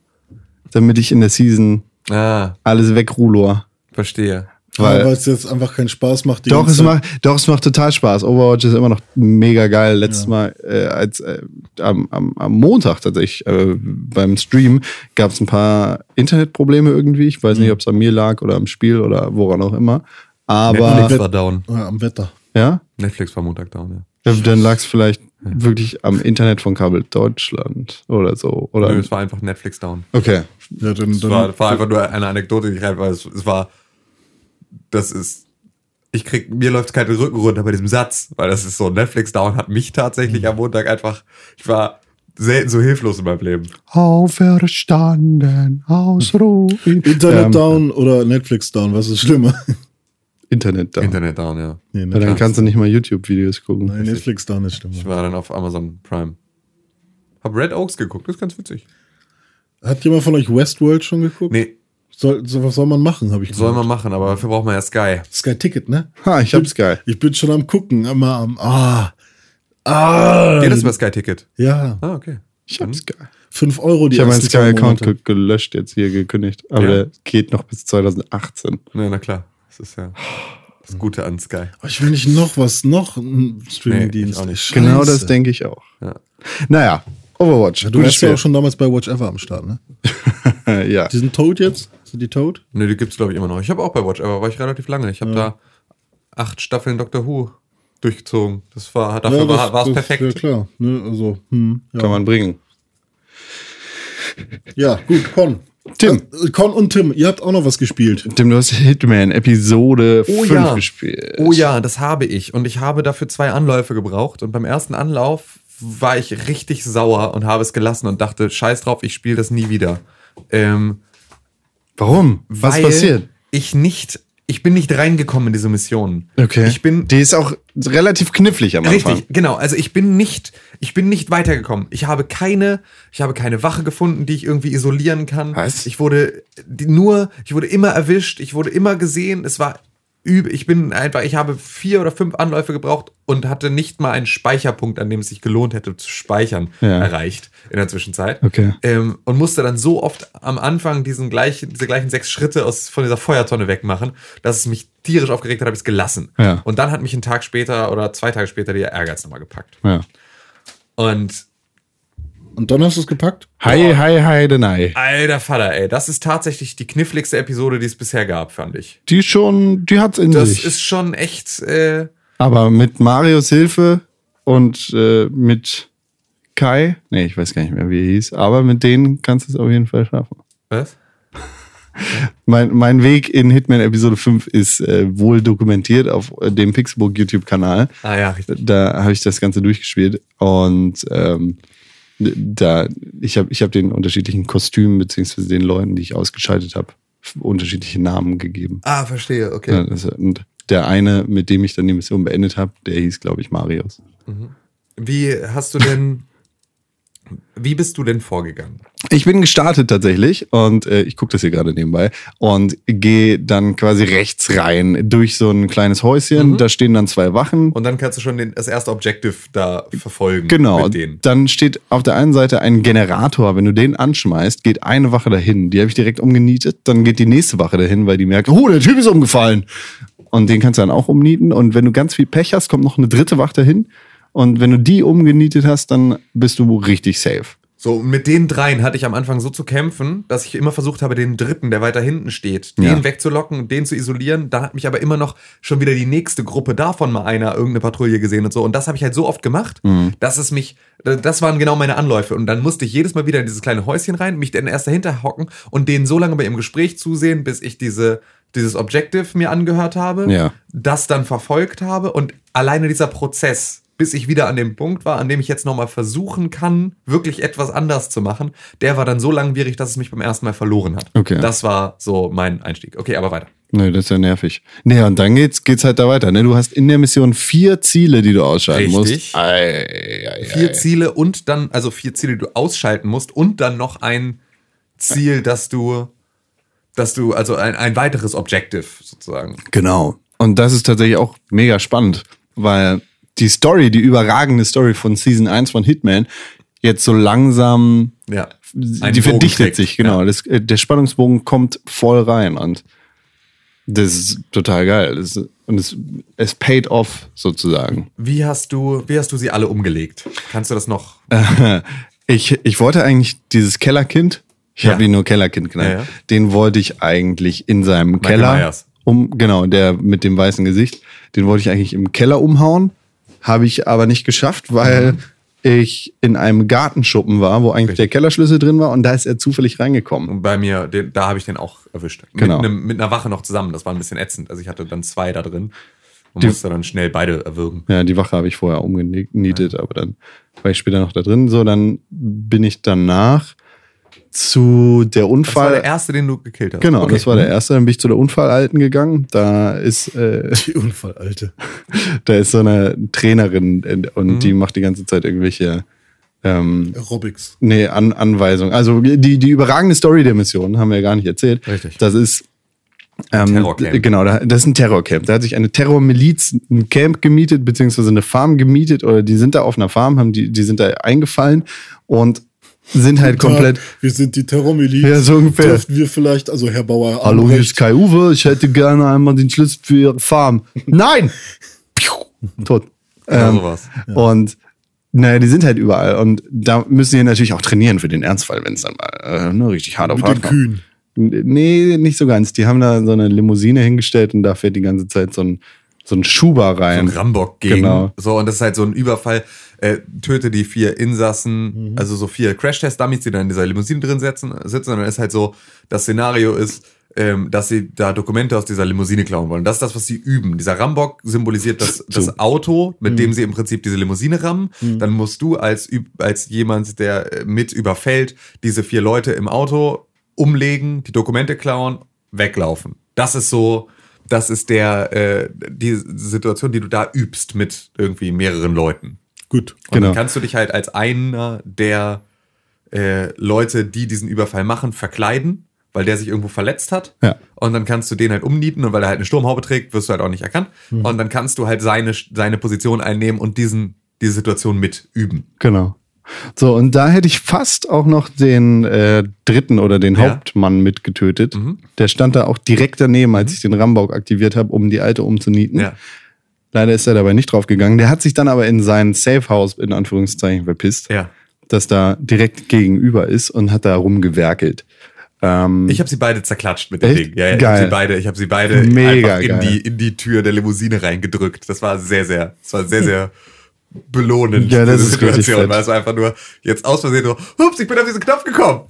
S2: damit ich in der Season
S4: Ah,
S2: alles wegrulo.
S4: verstehe.
S2: Weil-
S3: es jetzt einfach keinen Spaß macht. die
S2: Doch, es
S3: Zeit.
S2: macht, doch, es macht total Spaß. Overwatch ist immer noch mega geil. Letztes Mal, äh, als äh, am, am, am Montag tatsächlich äh, beim Stream gab es ein paar Internetprobleme irgendwie. Ich weiß nicht, ob es an mir lag oder am Spiel oder woran auch immer. Aber
S4: Netflix war down.
S3: Ja, am Wetter.
S2: ja,
S4: Netflix war Montag down, ja.
S2: Ja, dann lag es vielleicht wirklich am Internet von Kabel Deutschland oder so. Oder
S4: Nö, es war einfach Netflix down.
S2: okay.
S3: Ja, dann,
S4: Es
S3: dann,
S4: war, war einfach nur eine Anekdote, die ich rein, weil es, es war, das ist, ich krieg, mir läuft kein Rücken runter bei diesem Satz, weil das ist so, Netflix down hat mich tatsächlich am Montag einfach, ich war selten so hilflos in meinem Leben.
S2: Auferstanden aus Ruin.
S3: Internet
S2: Ähm,
S3: down oder Netflix down, was ist schlimmer?
S2: Internet da.
S4: Internet down, ja.
S3: Nee,
S2: Weil dann kannst du nicht mal YouTube-Videos gucken.
S3: Nein, Netflix da nicht, stimmt.
S4: Ich war dann auf Amazon Prime. Hab Red Oaks geguckt, das ist ganz witzig.
S3: Hat jemand von euch Westworld schon geguckt?
S4: Nee,
S3: Soll, so, was soll man machen, habe ich
S4: soll
S3: gehört.
S4: man machen, aber dafür braucht man ja Sky.
S3: Sky Ticket, ne?
S2: Ha, ich hab's geil.
S3: Ich bin schon am gucken, immer am Ah. Ah.
S4: Geht das über Sky Ticket?
S3: Ja.
S4: Ah, okay.
S2: Ich hab's geil.
S3: 5 Euro die
S2: Ich habe meinen Sky-Account gelöscht, jetzt hier gekündigt. Aber
S4: Ja.
S2: der geht noch bis 2018.
S4: Ja, na klar. Das ist ja das Gute an Sky.
S3: Oh, ich will nicht noch was, noch ein
S4: Nee,
S3: Streaming-Dienst. Scheiße.
S2: Genau das denke ich auch.
S4: Ja.
S2: Naja, Overwatch.
S3: Du warst ja auch schon damals bei Watch Ever am Start, ne?
S2: ja.
S3: Die sind tot jetzt? Sind die tot?
S4: Nee, die gibt's glaube ich immer noch. Ich habe auch bei Watch, aber war ich relativ lange. Ich habe da acht Staffeln Doctor Who durchgezogen. Das war, dafür
S3: Ja,
S4: war es perfekt.
S3: Ja, klar. Ne, also, hm, ja.
S2: Kann man bringen.
S3: ja, gut, Con.
S2: Tim.
S3: Äh, Con und Tim, ihr habt auch noch was gespielt.
S2: Tim, du hast Hitman Episode
S4: Oh
S2: 5
S4: ja.
S2: gespielt.
S4: Oh ja, das habe ich. Und ich habe dafür zwei Anläufe gebraucht. Und beim ersten Anlauf war ich richtig sauer und habe es gelassen und dachte, scheiß drauf, ich spiele das nie wieder. Ähm,
S2: Warum? Was
S4: weil
S2: passiert?
S4: Ich nicht, ich bin nicht reingekommen in diese Mission.
S2: Okay.
S4: Ich bin
S2: Die ist auch relativ knifflig am Anfang.
S4: Richtig, genau. Also ich bin nicht, ich bin nicht weitergekommen. Ich habe keine, ich habe keine Wache gefunden, die ich irgendwie isolieren kann.
S2: Was?
S4: Ich wurde nur, ich wurde immer erwischt, ich wurde immer gesehen. Es war übel. Ich bin einfach, ich habe vier oder fünf Anläufe gebraucht und hatte nicht mal einen Speicherpunkt, an dem es sich gelohnt hätte zu speichern,
S2: Ja.
S4: erreicht in der Zwischenzeit.
S2: Okay.
S4: Ähm, und musste dann so oft am Anfang diesen gleichen, diese gleichen sechs Schritte aus, von dieser Feuertonne wegmachen, dass es mich tierisch aufgeregt hat, habe ich es gelassen.
S2: Ja.
S4: Und dann hat mich einen Tag später oder zwei Tage später der Ehrgeiz nochmal gepackt.
S2: Ja.
S4: Und
S3: Und dann hast du es gepackt?
S2: Hi, hi, hi, denai.
S4: alter Vater, ey, das ist tatsächlich die kniffligste Episode, die es bisher gab, fand ich.
S2: Die schon, die hat's in
S4: Das
S2: sich.
S4: ist schon echt, äh,
S2: Aber mit Marios Hilfe und äh, mit Kai, nee, ich weiß gar nicht mehr, wie er hieß, aber mit denen kannst du es auf jeden Fall schaffen.
S4: was?
S2: Mein, mein Weg in Hitman Episode 5 ist äh, wohl dokumentiert auf äh, dem Pixelbook YouTube-Kanal.
S4: Ah ja, richtig.
S2: Da habe ich das Ganze durchgespielt und ähm, da ich habe ich hab den unterschiedlichen Kostümen beziehungsweise den Leuten, die ich ausgeschaltet habe, unterschiedliche Namen gegeben.
S4: Ah, verstehe, okay.
S2: Ja, das, und der eine, mit dem ich dann die Mission beendet habe, der hieß, glaube ich, Marius.
S4: Wie hast du denn, wie bist du denn vorgegangen?
S2: Ich bin gestartet tatsächlich und äh, ich gucke das hier gerade nebenbei und gehe dann quasi rechts rein durch so ein kleines Häuschen. Da stehen dann zwei Wachen.
S4: Und dann kannst du schon den, das erste Objective da verfolgen.
S2: Genau, dann steht auf der einen Seite ein Generator. Wenn du den anschmeißt, geht eine Wache dahin. Die habe ich direkt umgenietet. Dann geht die nächste Wache dahin, weil die merkt, oh, der Typ ist umgefallen. Und den kannst du dann auch umnieten. Und wenn du ganz viel Pech hast, kommt noch eine dritte Wache dahin. Und wenn du die umgenietet hast, dann bist du richtig safe.
S4: So, mit den dreien hatte ich am Anfang so zu kämpfen, dass ich immer versucht habe, den dritten, der weiter hinten steht, den
S2: Ja.
S4: wegzulocken und den zu isolieren. Dann hat mich aber immer noch schon wieder die nächste Gruppe davon mal einer irgendeine Patrouille gesehen und so. Und das habe ich halt so oft gemacht, dass es mich, das waren genau meine Anläufe. Und dann musste ich jedes Mal wieder in dieses kleine Häuschen rein, mich dann erst dahinter hocken und denen so lange bei ihrem Gespräch zusehen, bis ich diese, dieses Objective mir angehört habe,
S2: Ja.
S4: das dann verfolgt habe und alleine dieser Prozess, bis ich wieder an dem Punkt war, an dem ich jetzt nochmal versuchen kann, wirklich etwas anders zu machen, der war dann so langwierig, dass es mich beim ersten Mal verloren hat.
S2: Okay.
S4: Das war so mein Einstieg. Okay, aber weiter.
S2: Nee, das ist ja nervig. Nee, und dann geht's, geht's halt da weiter. Ne? Du hast in der Mission vier Ziele, die du ausschalten
S4: Richtig.
S2: musst. Ei, ei,
S4: Vier
S2: ei.
S4: Ziele und dann, also vier Ziele, die du ausschalten musst und dann noch ein Ziel, dass du, dass du, also ein, ein weiteres Objective sozusagen.
S2: Genau. Und das ist tatsächlich auch mega spannend, weil die Story, die überragende Story von Season 1 von Hitman, jetzt so langsam,
S4: Ja.
S2: die verdichtet sich, genau.
S4: Ja.
S2: Das, äh, der Spannungsbogen kommt voll rein und das ist total geil. Das und es, es paid off sozusagen.
S4: Wie hast du, wie hast du sie alle umgelegt? Kannst du das noch?
S2: Ich, ich wollte eigentlich dieses Kellerkind, ich
S4: Ja.
S2: habe ihn nur Kellerkind genannt,
S4: Ja, ja.
S2: den wollte ich eigentlich in seinem Keller
S4: Myers.
S2: um, genau, der mit dem weißen Gesicht, den wollte ich eigentlich im Keller umhauen, habe ich aber nicht geschafft, weil
S4: Mhm.
S2: ich in einem Gartenschuppen war, wo eigentlich der Kellerschlüssel drin war und da ist er zufällig reingekommen.
S4: Und bei mir, den, da habe ich den auch erwischt.
S2: Genau.
S4: Mit, einem, mit einer Wache noch zusammen. Das war ein bisschen ätzend. Also ich hatte dann zwei da drin und
S2: Die-
S4: musste dann schnell beide erwürgen.
S2: Ja, die Wache habe ich vorher umgenietet, aber dann war ich später noch da drin. So, dann bin ich danach zu der
S4: Das war
S2: Unfall.
S4: der erste, den du gekillt hast.
S2: Genau,
S4: Okay.
S2: das war der erste. Dann bin ich zu der Unfallalten gegangen. Da ist, äh,
S3: Die Unfallalte.
S2: da ist so eine Trainerin und
S4: Mhm.
S2: die macht die ganze Zeit irgendwelche ähm,
S3: Aerobics.
S2: nee, An Anweisungen. Also die, die überragende Story der Mission haben wir ja gar nicht erzählt.
S4: Richtig.
S2: Das ist ähm,
S4: Terrorcamp.
S2: Genau, da- das ist ein Terrorcamp. Da hat sich eine Terrormiliz ein Camp gemietet, beziehungsweise eine Farm gemietet, oder die sind da auf einer Farm, haben die, die sind da eingefallen und sind halt komplett.
S3: Ja, wir sind die Terrormiliz.
S2: Ja, so ungefähr.
S3: Dürften wir vielleicht, also Herr Bauer.
S2: Hallo, hier ist Kai Uwe, ich hätte gerne einmal den Schlüssel für Ihre Farm. Nein! Tot.
S4: Genau
S2: Ähm,
S4: sowas.
S2: Und naja, die sind halt überall. Und da müssen die natürlich auch trainieren für den Ernstfall, wenn es dann mal äh, ne, richtig hart auf
S3: Mit
S2: hart
S3: den
S2: kommt.
S3: Kühen.
S2: Nee, nicht so ganz. Die haben da so eine Limousine hingestellt und da fährt die ganze Zeit so ein, so ein Schuber
S4: So
S2: rein.
S4: ein Rambock gegen.
S2: Genau.
S4: So, und das ist halt so ein Überfall. Äh, töte die vier Insassen,
S2: Mhm.
S4: also so vier Crash-Test-Dummies, die dann in dieser Limousine drin sitzen, sitzen. Und dann ist halt so, das Szenario ist, ähm, dass sie da Dokumente aus dieser Limousine klauen wollen. Das ist das, was sie üben. Dieser Rambock symbolisiert das, das Auto, mit
S2: Mhm.
S4: dem sie im Prinzip diese Limousine rammen. Dann musst du als, als jemand, der äh, mit überfällt, diese vier Leute im Auto umlegen, die Dokumente klauen, weglaufen. Das ist so, das ist der, äh, die Situation, die du da übst mit irgendwie mehreren Leuten.
S3: Gut.
S4: Und
S2: Genau.
S4: dann kannst du dich halt als einer der äh, Leute, die diesen Überfall machen, verkleiden, weil der sich irgendwo verletzt hat.
S2: Ja.
S4: Und dann kannst du den halt umnieten und weil er halt eine Sturmhaube trägt, wirst du halt auch nicht erkannt.
S2: Mhm.
S4: Und dann kannst du halt seine, seine Position einnehmen und diesen, diese Situation mit üben.
S2: Genau. So, und da hätte ich fast auch noch den äh, dritten oder den
S4: Ja. Mhm.
S2: Hauptmann mitgetötet. Der stand da auch direkt daneben, als ich den Rambock aktiviert habe, um die alte umzunieten.
S4: Ja.
S2: Leider ist er dabei nicht drauf gegangen. Der hat sich dann aber in sein Safe House in Anführungszeichen verpisst,
S4: Ja.
S2: das da direkt gegenüber ist und hat da rumgewerkelt. Ähm,
S4: Ich habe sie beide zerklatscht mit dem
S2: Echt?
S4: Ding. Ja, ja, ich habe sie beide, ich habe sie beide
S2: Mega
S4: einfach in
S2: geil.
S4: die in die Tür der Limousine reingedrückt. Das war sehr sehr, das war sehr sehr belohnend.
S2: Ja, das
S4: diese
S2: ist richtig fett.
S4: weil es einfach nur jetzt aus Versehen so, hups, ich bin auf diesen Knopf gekommen.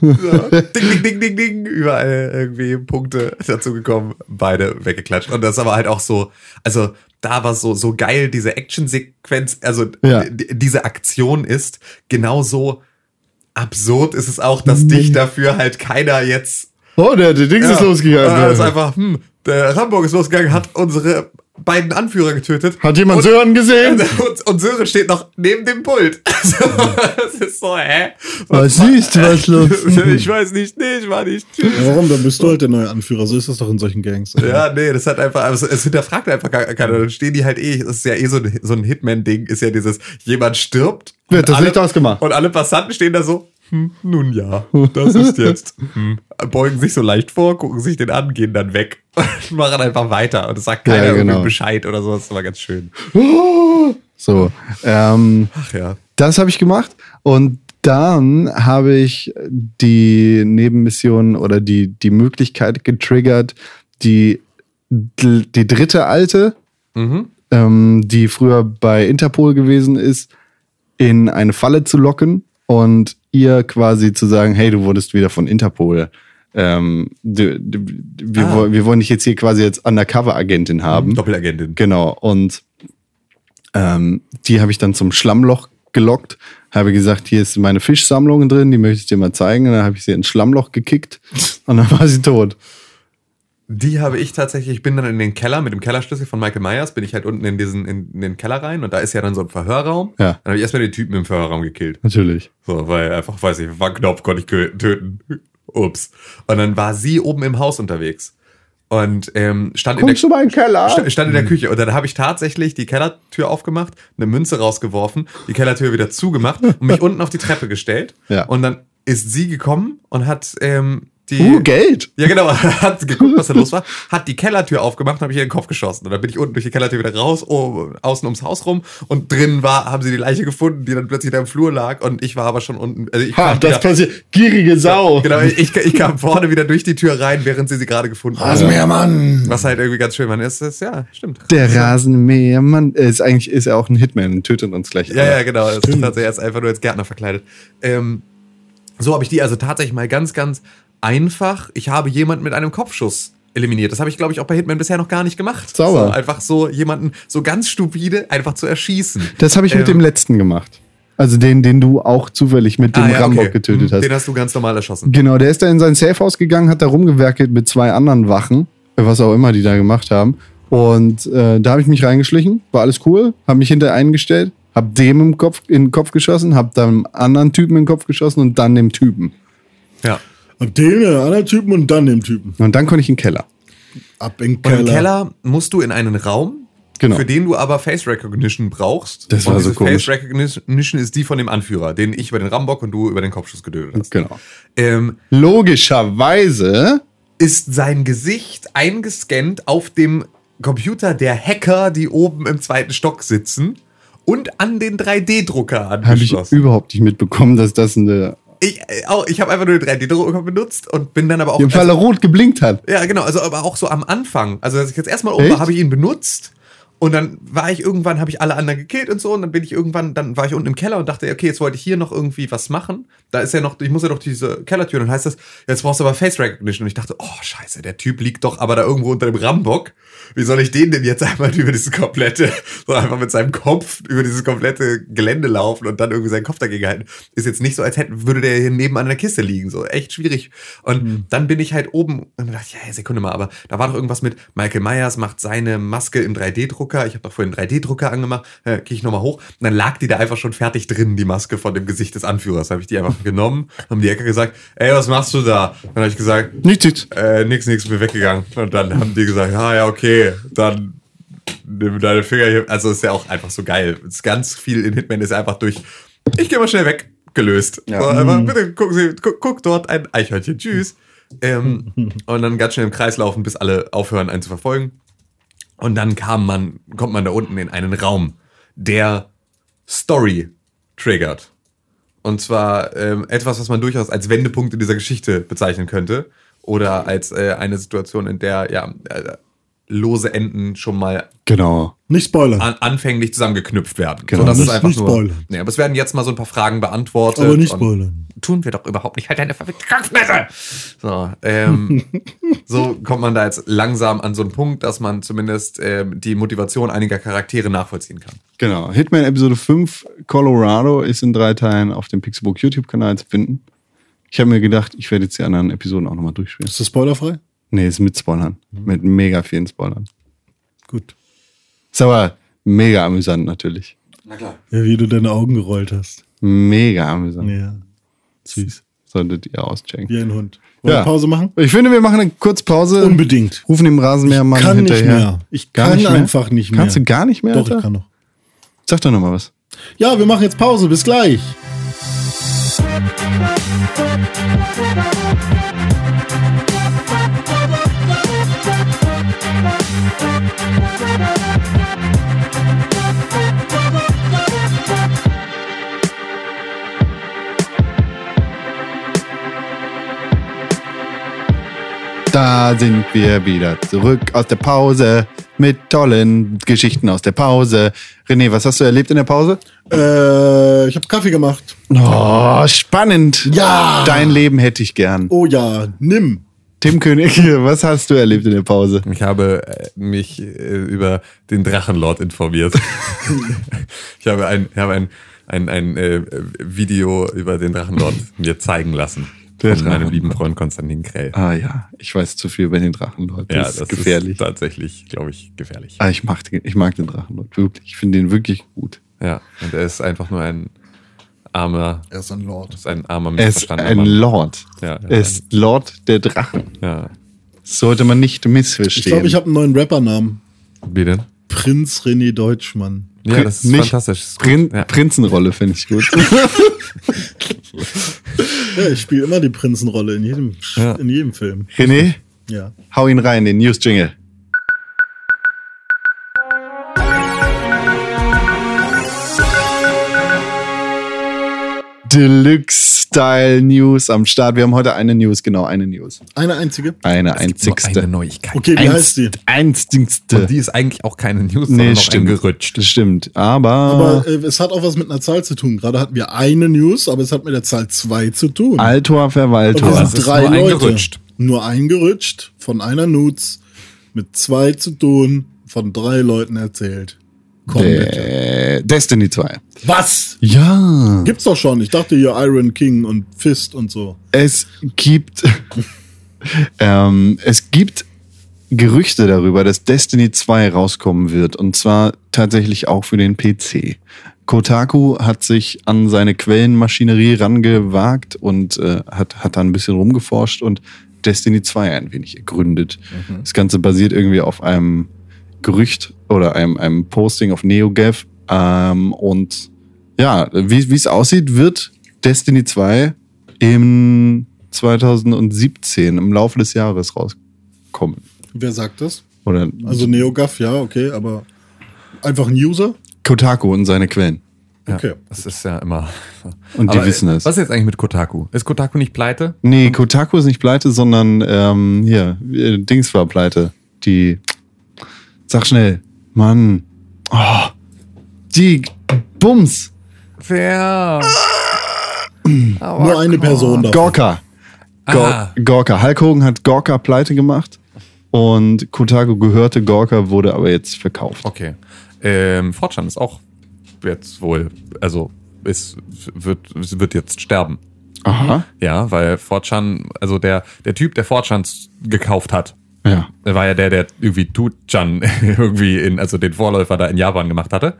S4: So, ding, ding, ding, ding, ding, überall irgendwie Punkte dazu gekommen, beide weggeklatscht. Und das aber halt auch so, also da war so, so geil, diese Actionsequenz, also
S2: Ja.
S4: die- diese Aktion ist genauso absurd ist es auch, dass dich dafür halt keiner jetzt
S2: oh, der, der Dings ist losgegangen.
S4: äh, ist einfach, hm, der Rambock ist losgegangen, hat unsere beiden Anführer getötet.
S2: Hat jemand
S4: und,
S2: Sören gesehen?
S4: Und, und Sören steht noch neben dem Pult. Also, das ist so, hä?
S2: Was siehst du, was los?
S4: ich weiß nicht, nee, ich war nicht.
S3: Ja, warum? Dann bist du halt der neue Anführer. So ist das doch in solchen Gangs.
S4: Ja, nee, das hat einfach, also es hinterfragt einfach gar keiner. Dann stehen die halt eh, das ist ja eh so ein, so ein Hitman-Ding, ist ja dieses, jemand stirbt.
S2: Wird das
S4: alle-
S2: Licht ausgemacht.
S4: Und alle Passanten stehen da so, hm, nun ja, das ist jetzt, hm, beugen sich so leicht vor, gucken sich den an, gehen dann weg und machen einfach weiter. Und es sagt keiner
S2: Ja, genau.
S4: irgendwie Bescheid oder so, das war ganz schön.
S2: So, ähm,
S4: Ach ja.
S2: das habe ich gemacht und dann habe ich die Nebenmission oder die, die Möglichkeit getriggert, die, die dritte alte,
S4: Mhm.
S2: ähm, die früher bei Interpol gewesen ist, in eine Falle zu locken und ihr quasi zu sagen, hey, du wurdest wieder von Interpol. Ähm, du, du, wir,
S4: Ah.
S2: wir wollen dich jetzt hier quasi als Undercover-Agentin haben.
S4: Doppelagentin.
S2: Genau. Und ähm, die habe ich dann zum Schlammloch gelockt. Habe gesagt, hier ist meine Fischsammlung drin, die möchte ich dir mal zeigen. Und dann habe ich sie ins Schlammloch gekickt und dann war sie tot.
S4: Die habe ich tatsächlich, ich bin dann in den Keller mit dem Kellerschlüssel von Michael Myers, bin ich halt unten in diesen, in, in den Keller rein und da ist ja dann so ein Verhörraum.
S2: Ja.
S4: Dann habe ich erstmal den Typen im Verhörraum gekillt.
S2: Natürlich.
S4: So, weil einfach, weiß ich, war Knopf, konnte ich töten. Ups. Und dann war sie oben im Haus unterwegs. Und ähm, stand, in der,
S2: Kommst du mal in den Keller?
S4: stand, stand in der Küche. Und dann habe ich tatsächlich die Kellertür aufgemacht, eine Münze rausgeworfen, die Kellertür wieder zugemacht und mich unten auf die Treppe gestellt.
S2: Ja.
S4: Und dann ist sie gekommen und hat ähm, die.
S2: Uh, Geld.
S4: Ja, genau. Hat geguckt, was da los war. Hat die Kellertür aufgemacht und habe ich ihr in den Kopf geschossen. Und dann bin ich unten durch die Kellertür wieder raus, oh, außen ums Haus rum. Und drinnen war, haben sie die Leiche gefunden, die dann plötzlich da im Flur lag. Und ich war aber schon unten. Also ich
S2: Ha, das
S4: wieder,
S2: passiert. Gierige Sau.
S4: Genau, ich, ich, kam vorne wieder durch die Tür rein, während sie sie gerade gefunden haben.
S3: Rasenmähermann!
S4: Was halt irgendwie ganz schön war. Es ist, ja, stimmt.
S2: Der Rasenmähermann äh, ist eigentlich ist er auch ein Hitman tötet uns gleich.
S4: Ja, ja, genau. Das ist tatsächlich jetzt einfach nur als Gärtner verkleidet. Ähm, so habe ich die also tatsächlich mal ganz, ganz einfach. Ich habe jemanden mit einem Kopfschuss eliminiert. Das habe ich, glaube ich, auch bei Hitman bisher noch gar nicht gemacht.
S2: Sauber.
S4: So, einfach so jemanden so ganz stupide einfach zu erschießen.
S2: Das habe ich mit
S4: Ähm,
S2: dem letzten gemacht. Also den, den du auch zufällig mit dem
S4: Ah, ja,
S2: Rambock
S4: okay.
S2: getötet
S4: Hm,
S2: hast.
S4: Den hast du ganz normal erschossen.
S2: Genau, der ist da in sein Safehouse gegangen, hat da rumgewerkelt mit zwei anderen Wachen, was auch immer die da gemacht haben. Und äh, da habe ich mich reingeschlichen, war alles cool, habe mich hinter einen gestellt, hab dem im Kopf, in den Kopf geschossen, hab dann einem anderen Typen in den Kopf geschossen und dann dem Typen.
S4: Ja.
S3: Ab den, den anderen Typen und dann dem Typen.
S2: Und dann konnte ich in den Keller.
S3: Ab in den
S4: Und
S3: Keller.
S4: im Keller musst du in einen Raum,
S2: Genau.
S4: für den du aber Face Recognition brauchst.
S2: Das
S4: und
S2: war so komisch.
S4: Face Recognition ist die von dem Anführer, den ich über den Rambock und du über den Kopfschuss gedödelt hast.
S2: Genau.
S4: Ähm,
S2: Logischerweise,
S4: ist sein Gesicht eingescannt auf dem Computer der Hacker, die oben im zweiten Stock sitzen und an den 3D-Drucker
S2: habe ich
S4: angeschlossen.
S2: überhaupt nicht mitbekommen, dass das eine,
S4: Ich, äh, auch, ich habe einfach nur den 3D-Drucker benutzt und bin dann aber auch.
S2: im Falle rot geblinkt hat.
S4: ja, genau, also aber auch so am Anfang. Also, als ich jetzt erstmal oben war, habe ich ihn benutzt. Und dann war ich irgendwann, habe ich alle anderen gekillt und so. Und dann bin ich irgendwann, dann war ich unten im Keller und dachte, okay, jetzt wollte ich hier noch irgendwie was machen. Da ist ja noch, ich muss ja doch diese Kellertür. Und dann heißt das, jetzt brauchst du aber Face Recognition. Und ich dachte, oh, scheiße, der Typ liegt doch aber da irgendwo unter dem Rambock. Wie soll ich den denn jetzt einmal über dieses komplette, so einfach mit seinem Kopf über dieses komplette Gelände laufen und dann irgendwie seinen Kopf dagegen halten? Ist jetzt nicht so, als hätte, würde der hier nebenan in der Kiste liegen. So, echt schwierig. Und dann bin ich halt oben und dachte ich, ja, Sekunde mal, aber da war doch irgendwas mit Michael Myers macht seine Maske im 3D-Drucker. Ich habe doch vorhin einen 3D-Drucker angemacht. Äh, Gehe ich nochmal hoch. Und dann lag die da einfach schon fertig drin, die Maske von dem Gesicht des Anführers. Habe ich die einfach genommen, haben die Hacker gesagt, ey, was machst du da? Dann habe ich gesagt,
S2: Nicht, nicht.
S4: äh, nix, nix, bin weggegangen. Und dann haben die gesagt, ah ja, okay, dann nimm deine Finger hier. Also ist ja auch einfach so geil. Es ist ganz viel in Hitman ist einfach durch, ich gehe mal schnell weg, gelöst.
S2: Ja.
S4: So, einfach, bitte gucken Sie, guck, guck dort ein Eichhörnchen, tschüss. Ähm, und dann ganz schnell im Kreis laufen, bis alle aufhören, einen zu verfolgen. Und dann kam man, kommt man da unten in einen Raum, der Story triggert. Und zwar ähm, etwas, was man durchaus als Wendepunkt in dieser Geschichte bezeichnen könnte. Oder als äh, eine Situation, in der ja äh, lose Enden schon mal
S2: Genau.
S3: Nicht spoilern.
S4: an, anfänglich zusammengeknüpft werden.
S2: Genau.
S4: So, das
S3: Nicht-
S4: ist einfach
S3: nicht
S4: nur.
S3: spoilern.
S4: Nee, aber es werden jetzt mal so ein paar Fragen beantwortet.
S3: Aber nicht spoilern.
S4: Tun wir doch überhaupt nicht. Halt deine verfickte Kackfresse! So, ähm, so kommt man da jetzt langsam an so einen Punkt, dass man zumindest ähm, die Motivation einiger Charaktere nachvollziehen kann.
S2: Genau. Hitman Episode 5 Colorado ist in drei Teilen auf dem Pixelbook YouTube-Kanal zu finden. Ich habe mir gedacht, ich werde jetzt die anderen Episoden auch nochmal durchspielen.
S3: Ist das spoilerfrei?
S2: Nee, ist mit Spoilern. Mit mega vielen Spoilern.
S3: Gut.
S2: Ist aber mega amüsant natürlich.
S4: Na klar.
S3: Ja, wie du deine Augen gerollt hast.
S2: Mega amüsant.
S3: Ja. Süß.
S2: Solltet ihr auschecken.
S3: Wie ein Hund. Wollen
S2: Ja.
S3: wir Pause machen?
S2: Ich finde, wir machen eine Kurzpause.
S3: Unbedingt.
S2: Rufen dem Rasenmähermann
S3: Ich kann nicht
S2: hinterher.
S3: mehr. Ich
S2: Gar
S3: kann
S2: nicht mehr?
S3: einfach nicht mehr.
S2: Kannst du gar nicht mehr?
S3: Doch,
S2: Alter?
S3: ich kann noch.
S2: Sag doch noch mal was.
S3: Ja, wir machen jetzt Pause. Bis gleich.
S2: Da sind wir wieder zurück aus der Pause mit tollen Geschichten aus der Pause. René, was hast du erlebt in der Pause?
S3: Äh, ich habe Kaffee gemacht.
S2: Oh, spannend.
S3: Ja.
S2: Dein Leben hätte ich gern.
S3: Oh ja, nimm.
S2: Tim König, was hast du erlebt in der Pause?
S4: Ich habe äh, mich äh, über den Drachenlord informiert. ich habe ein, ich habe ein, ein, ein äh, Video über den Drachenlord mir zeigen lassen.
S2: Der
S4: von meinem lieben Freund Konstantin Krell.
S2: Ah ja, ich weiß zu viel über den Drachenlord. Das
S4: ja,
S2: ist
S4: das
S2: gefährlich.
S4: ist tatsächlich, glaube ich, gefährlich.
S2: ah, ich mag, den, ich mag den Drachenlord, wirklich. Ich finde den wirklich gut.
S4: Ja, und er ist einfach nur ein armer,
S3: Er ist ein Lord.
S4: ist ein armer,
S2: Er ist ein
S4: Mann.
S2: Lord.
S4: Ja,
S2: er ist Lord der Drachen.
S4: Ja.
S2: Sollte man nicht
S3: Ich
S2: missverstehen.
S3: glaube, ich habe einen neuen Rappernamen.
S4: Wie denn?
S3: Prinz René Deutschmann.
S4: Ja, das ist
S2: Nicht
S4: fantastisch. Das ist.
S2: Prin
S4: ja.
S2: Prinzenrolle finde ich gut.
S3: Ja, ich spiele immer die Prinzenrolle in jedem,
S4: Ja.
S3: in jedem Film.
S2: René,
S3: Ja.
S2: hau ihn rein, den News-Jingle. Deluxe Style News am Start. Wir haben heute eine News, genau eine News.
S3: Eine einzige.
S2: Eine einzigste.
S4: eine Neuigkeit.
S3: Okay, wie heißt die?
S2: Einzigste.
S4: Und die ist eigentlich auch keine News,
S2: nee,
S4: sondern noch
S2: stimmt. Das stimmt. Aber,
S3: Aber äh, es hat auch was mit einer Zahl zu tun. Gerade hatten wir eine News, aber es hat mit der Zahl zwei zu tun.
S2: Altor Verwaltor.
S4: das
S3: sind
S4: ist
S3: drei
S4: nur ein
S3: Leute.
S4: gerutscht.
S3: Nur eingerutscht von einer News mit zwei zu tun, von drei Leuten erzählt. Komm bitte.
S2: Äh, Destiny 2.
S3: Was?
S2: Ja.
S3: Gibt's doch schon. Ich dachte hier Iron King und Fist und so.
S2: Es gibt, ähm, es gibt Gerüchte darüber, dass Destiny 2 rauskommen wird. Und zwar tatsächlich auch für den PC. Kotaku hat sich an seine Quellenmaschinerie rangewagt und äh, hat, hat da ein bisschen rumgeforscht und Destiny 2 ein wenig ergründet. Das Ganze basiert irgendwie auf einem Gerücht oder einem, einem Posting auf NeoGAF. Ähm, und ja, wie es aussieht, wird Destiny 2 im 2017 im Laufe des Jahres rauskommen.
S3: Wer sagt das?
S2: Oder
S3: Also NeoGAF, ja, okay, aber einfach ein User?
S2: Kotaku und seine Quellen.
S4: Ja,
S3: Okay.
S4: Das ist ja immer.
S2: Und die
S4: Aber,
S2: wissen
S4: äh,
S2: es.
S4: Was ist jetzt eigentlich mit Kotaku? Ist Kotaku nicht pleite?
S2: Nee, Kotaku ist nicht pleite, sondern ähm, hier, äh, Dings war pleite. Die. Sag schnell. Mann. Oh, die Bums.
S4: Wer?
S3: Nur eine Person da.
S2: Gorka. Gor
S4: Ah.
S2: Gorka. Hulk Hogan hat Gorka pleite gemacht. Und Kotaku gehörte Gorka, wurde aber jetzt verkauft.
S4: Okay. Ähm, Fortran ist auch jetzt wohl, also ist, wird, wird jetzt sterben.
S2: Aha.
S4: Ja, weil Fortran, also der, der Typ, der Fortran gekauft hat,
S2: Ja.
S4: der war ja der, der irgendwie Tuchan irgendwie in, also den Vorläufer da in Japan gemacht hatte.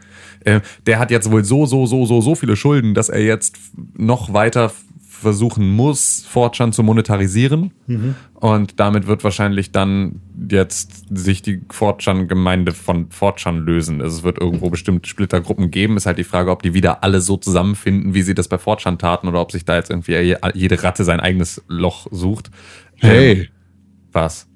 S4: Äh, der hat jetzt wohl so, so, so, so, so viele Schulden, dass er jetzt noch weiter versuchen muss, Fortran zu monetarisieren. Und damit wird wahrscheinlich dann jetzt sich die Fortran-Gemeinde von Fortran lösen. Also es wird irgendwo bestimmt Splittergruppen geben. Ist halt die Frage, ob die wieder alle so zusammenfinden, wie sie das bei Fortran taten, oder ob sich da jetzt irgendwie je- jede Ratte sein eigenes Loch sucht. Ähm,
S2: Hey.
S4: was?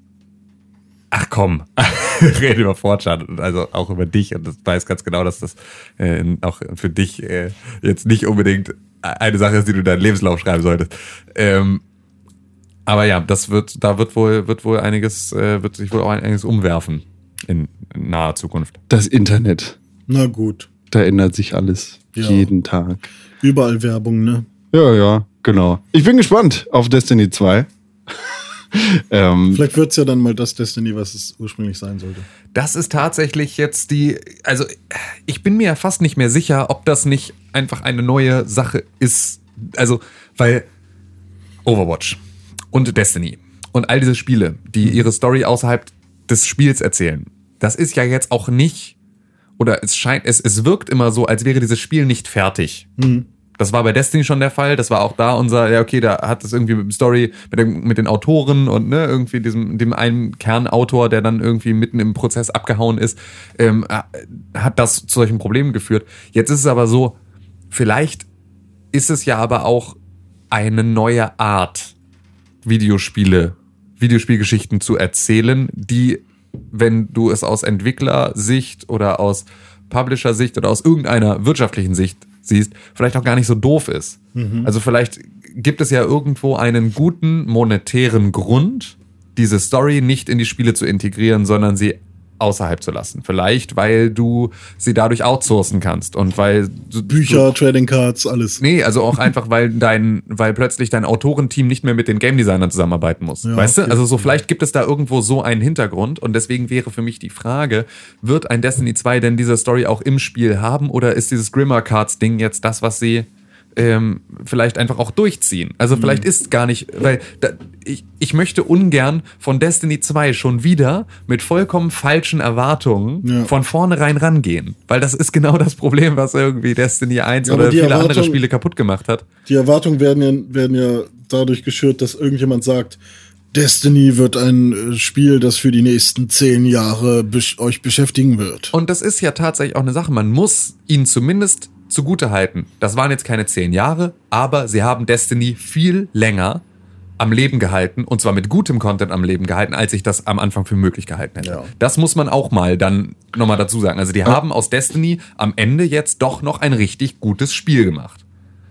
S4: Ach komm, rede über Fortschritt, also auch über dich und das weiß ganz genau, dass das äh, auch für dich äh, jetzt nicht unbedingt eine Sache ist, die du in deinen Lebenslauf schreiben solltest. Ähm, aber ja, das wird, da wird wohl, wird wohl einiges, äh, wird sich wohl auch einiges umwerfen in, in naher Zukunft.
S2: Das Internet.
S3: Na gut.
S2: Da ändert sich alles.
S3: Ja.
S2: Jeden Tag.
S3: Überall Werbung, ne?
S2: Ja, ja, genau. Ich bin gespannt auf Destiny 2. ähm,
S3: Vielleicht wird's ja dann mal das Destiny, was es ursprünglich sein sollte.
S4: Das ist tatsächlich jetzt die, also ich bin mir ja fast nicht mehr sicher, ob das nicht einfach eine neue Sache ist. Also, weil Overwatch und Destiny und all diese Spiele, die ihre Story außerhalb des Spiels erzählen, das ist ja jetzt auch nicht, oder es scheint, es, es wirkt immer so, als wäre dieses Spiel nicht fertig. Das war bei Destiny schon der Fall. Das war auch da unser, ja, okay, da hat es irgendwie mit dem Story, mit, dem, mit den Autoren und ne, irgendwie diesem, dem einen Kernautor, der dann irgendwie mitten im Prozess abgehauen ist, ähm, äh, hat das zu solchen Problemen geführt. Jetzt ist es aber so, vielleicht ist es ja aber auch eine neue Art, Videospiele, Videospielgeschichten zu erzählen, die, wenn du es aus Entwicklersicht oder aus Publisher-Sicht oder aus irgendeiner wirtschaftlichen Sicht siehst, vielleicht auch gar nicht so doof ist. Also vielleicht gibt es ja irgendwo einen guten monetären Grund, diese Story nicht in die Spiele zu integrieren, sondern sie außerhalb zu lassen. Vielleicht, weil du sie dadurch outsourcen kannst und weil du,
S3: Bücher, Trading Cards, alles.
S4: Nee, also auch einfach, weil dein, weil plötzlich dein Autorenteam nicht mehr mit den Game Designern zusammenarbeiten muss.
S3: Ja,
S4: weißt
S3: okay.
S4: du? Also so vielleicht gibt es da irgendwo so einen Hintergrund und deswegen wäre für mich die Frage, wird ein Destiny 2 denn diese Story auch im Spiel haben oder ist dieses Grimmer Cards Ding jetzt das, was sie ähm, vielleicht einfach auch durchziehen. Also
S3: Mhm.
S4: vielleicht ist gar nicht, weil da, ich, ich möchte ungern von Destiny 2 schon wieder mit vollkommen falschen Erwartungen
S3: Ja.
S4: von vornherein rangehen. Weil das ist genau das Problem, was irgendwie Destiny 1
S3: Ja,
S4: oder viele andere
S3: Erwartung-
S4: Spiele kaputt gemacht hat.
S3: Die Erwartungen werden ja, werden ja dadurch geschürt, dass irgendjemand sagt, Destiny wird ein äh, Spiel, das für die nächsten zehn Jahre besch euch beschäftigen wird.
S4: Und das ist ja tatsächlich auch eine Sache. Man muss ihnen zumindest zugute halten. Das waren jetzt keine zehn Jahre, aber sie haben Destiny viel länger am Leben gehalten und zwar mit gutem Content am Leben gehalten, als ich das am Anfang für möglich gehalten hätte.
S3: Ja.
S4: Das muss man auch mal dann nochmal dazu sagen. Also die haben aus Destiny am Ende jetzt doch noch ein richtig gutes Spiel gemacht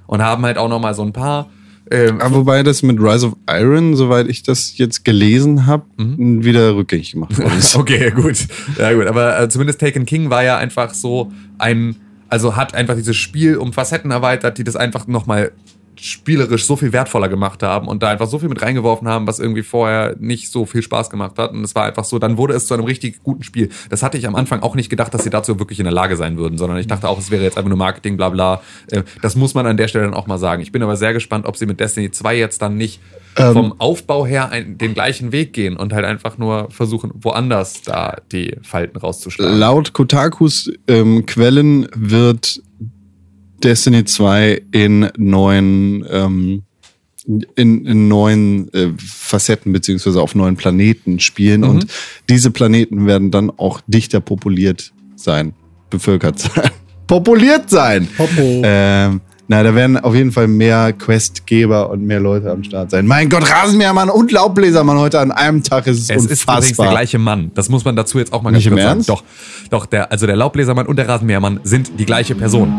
S4: und haben halt auch nochmal so ein paar ähm,
S2: aber wobei das mit Rise of Iron, soweit ich das jetzt gelesen habe, wieder rückgängig gemacht worden ist.
S4: Okay, gut. Ja, gut. Aber äh, zumindest Taken King war ja einfach so ein, also hat einfach dieses Spiel um Facetten erweitert, die das einfach nochmal spielerisch so viel wertvoller gemacht haben und da einfach so viel mit reingeworfen haben, was irgendwie vorher nicht so viel Spaß gemacht hat. Und es war einfach so, dann wurde es zu einem richtig guten Spiel. Das hatte ich am Anfang auch nicht gedacht, dass sie dazu wirklich in der Lage sein würden, sondern ich dachte auch, es wäre jetzt einfach nur Marketing, bla bla. Äh, Das muss man an der Stelle dann auch mal sagen. Ich bin aber sehr gespannt, ob sie mit Destiny 2 jetzt dann nicht vom Aufbau her ein, den gleichen Weg gehen und halt einfach nur versuchen, woanders da die Falten rauszuschlagen.
S2: Laut Kotakus ähm, Quellen wird Destiny 2 in neuen ähm, in, in neuen äh, Facetten beziehungsweise auf neuen Planeten spielen und diese Planeten werden dann auch dichter populiert sein, bevölkert sein, populiert sein.
S3: Popo.
S2: Ähm, na, da werden auf jeden Fall mehr Questgeber und mehr Leute am Start sein. Mein Gott, Rasenmähermann und Laubbläsermann heute an einem Tag ist es,
S4: Es ist übrigens der
S2: unfassbar.
S4: gleiche Mann. Das muss man dazu jetzt auch mal
S2: Nicht
S4: ganz
S2: im
S4: kurz
S2: Ernst?
S4: sagen. Doch, doch, der, also der Laubbläsermann und der Rasenmähermann sind die gleiche Person.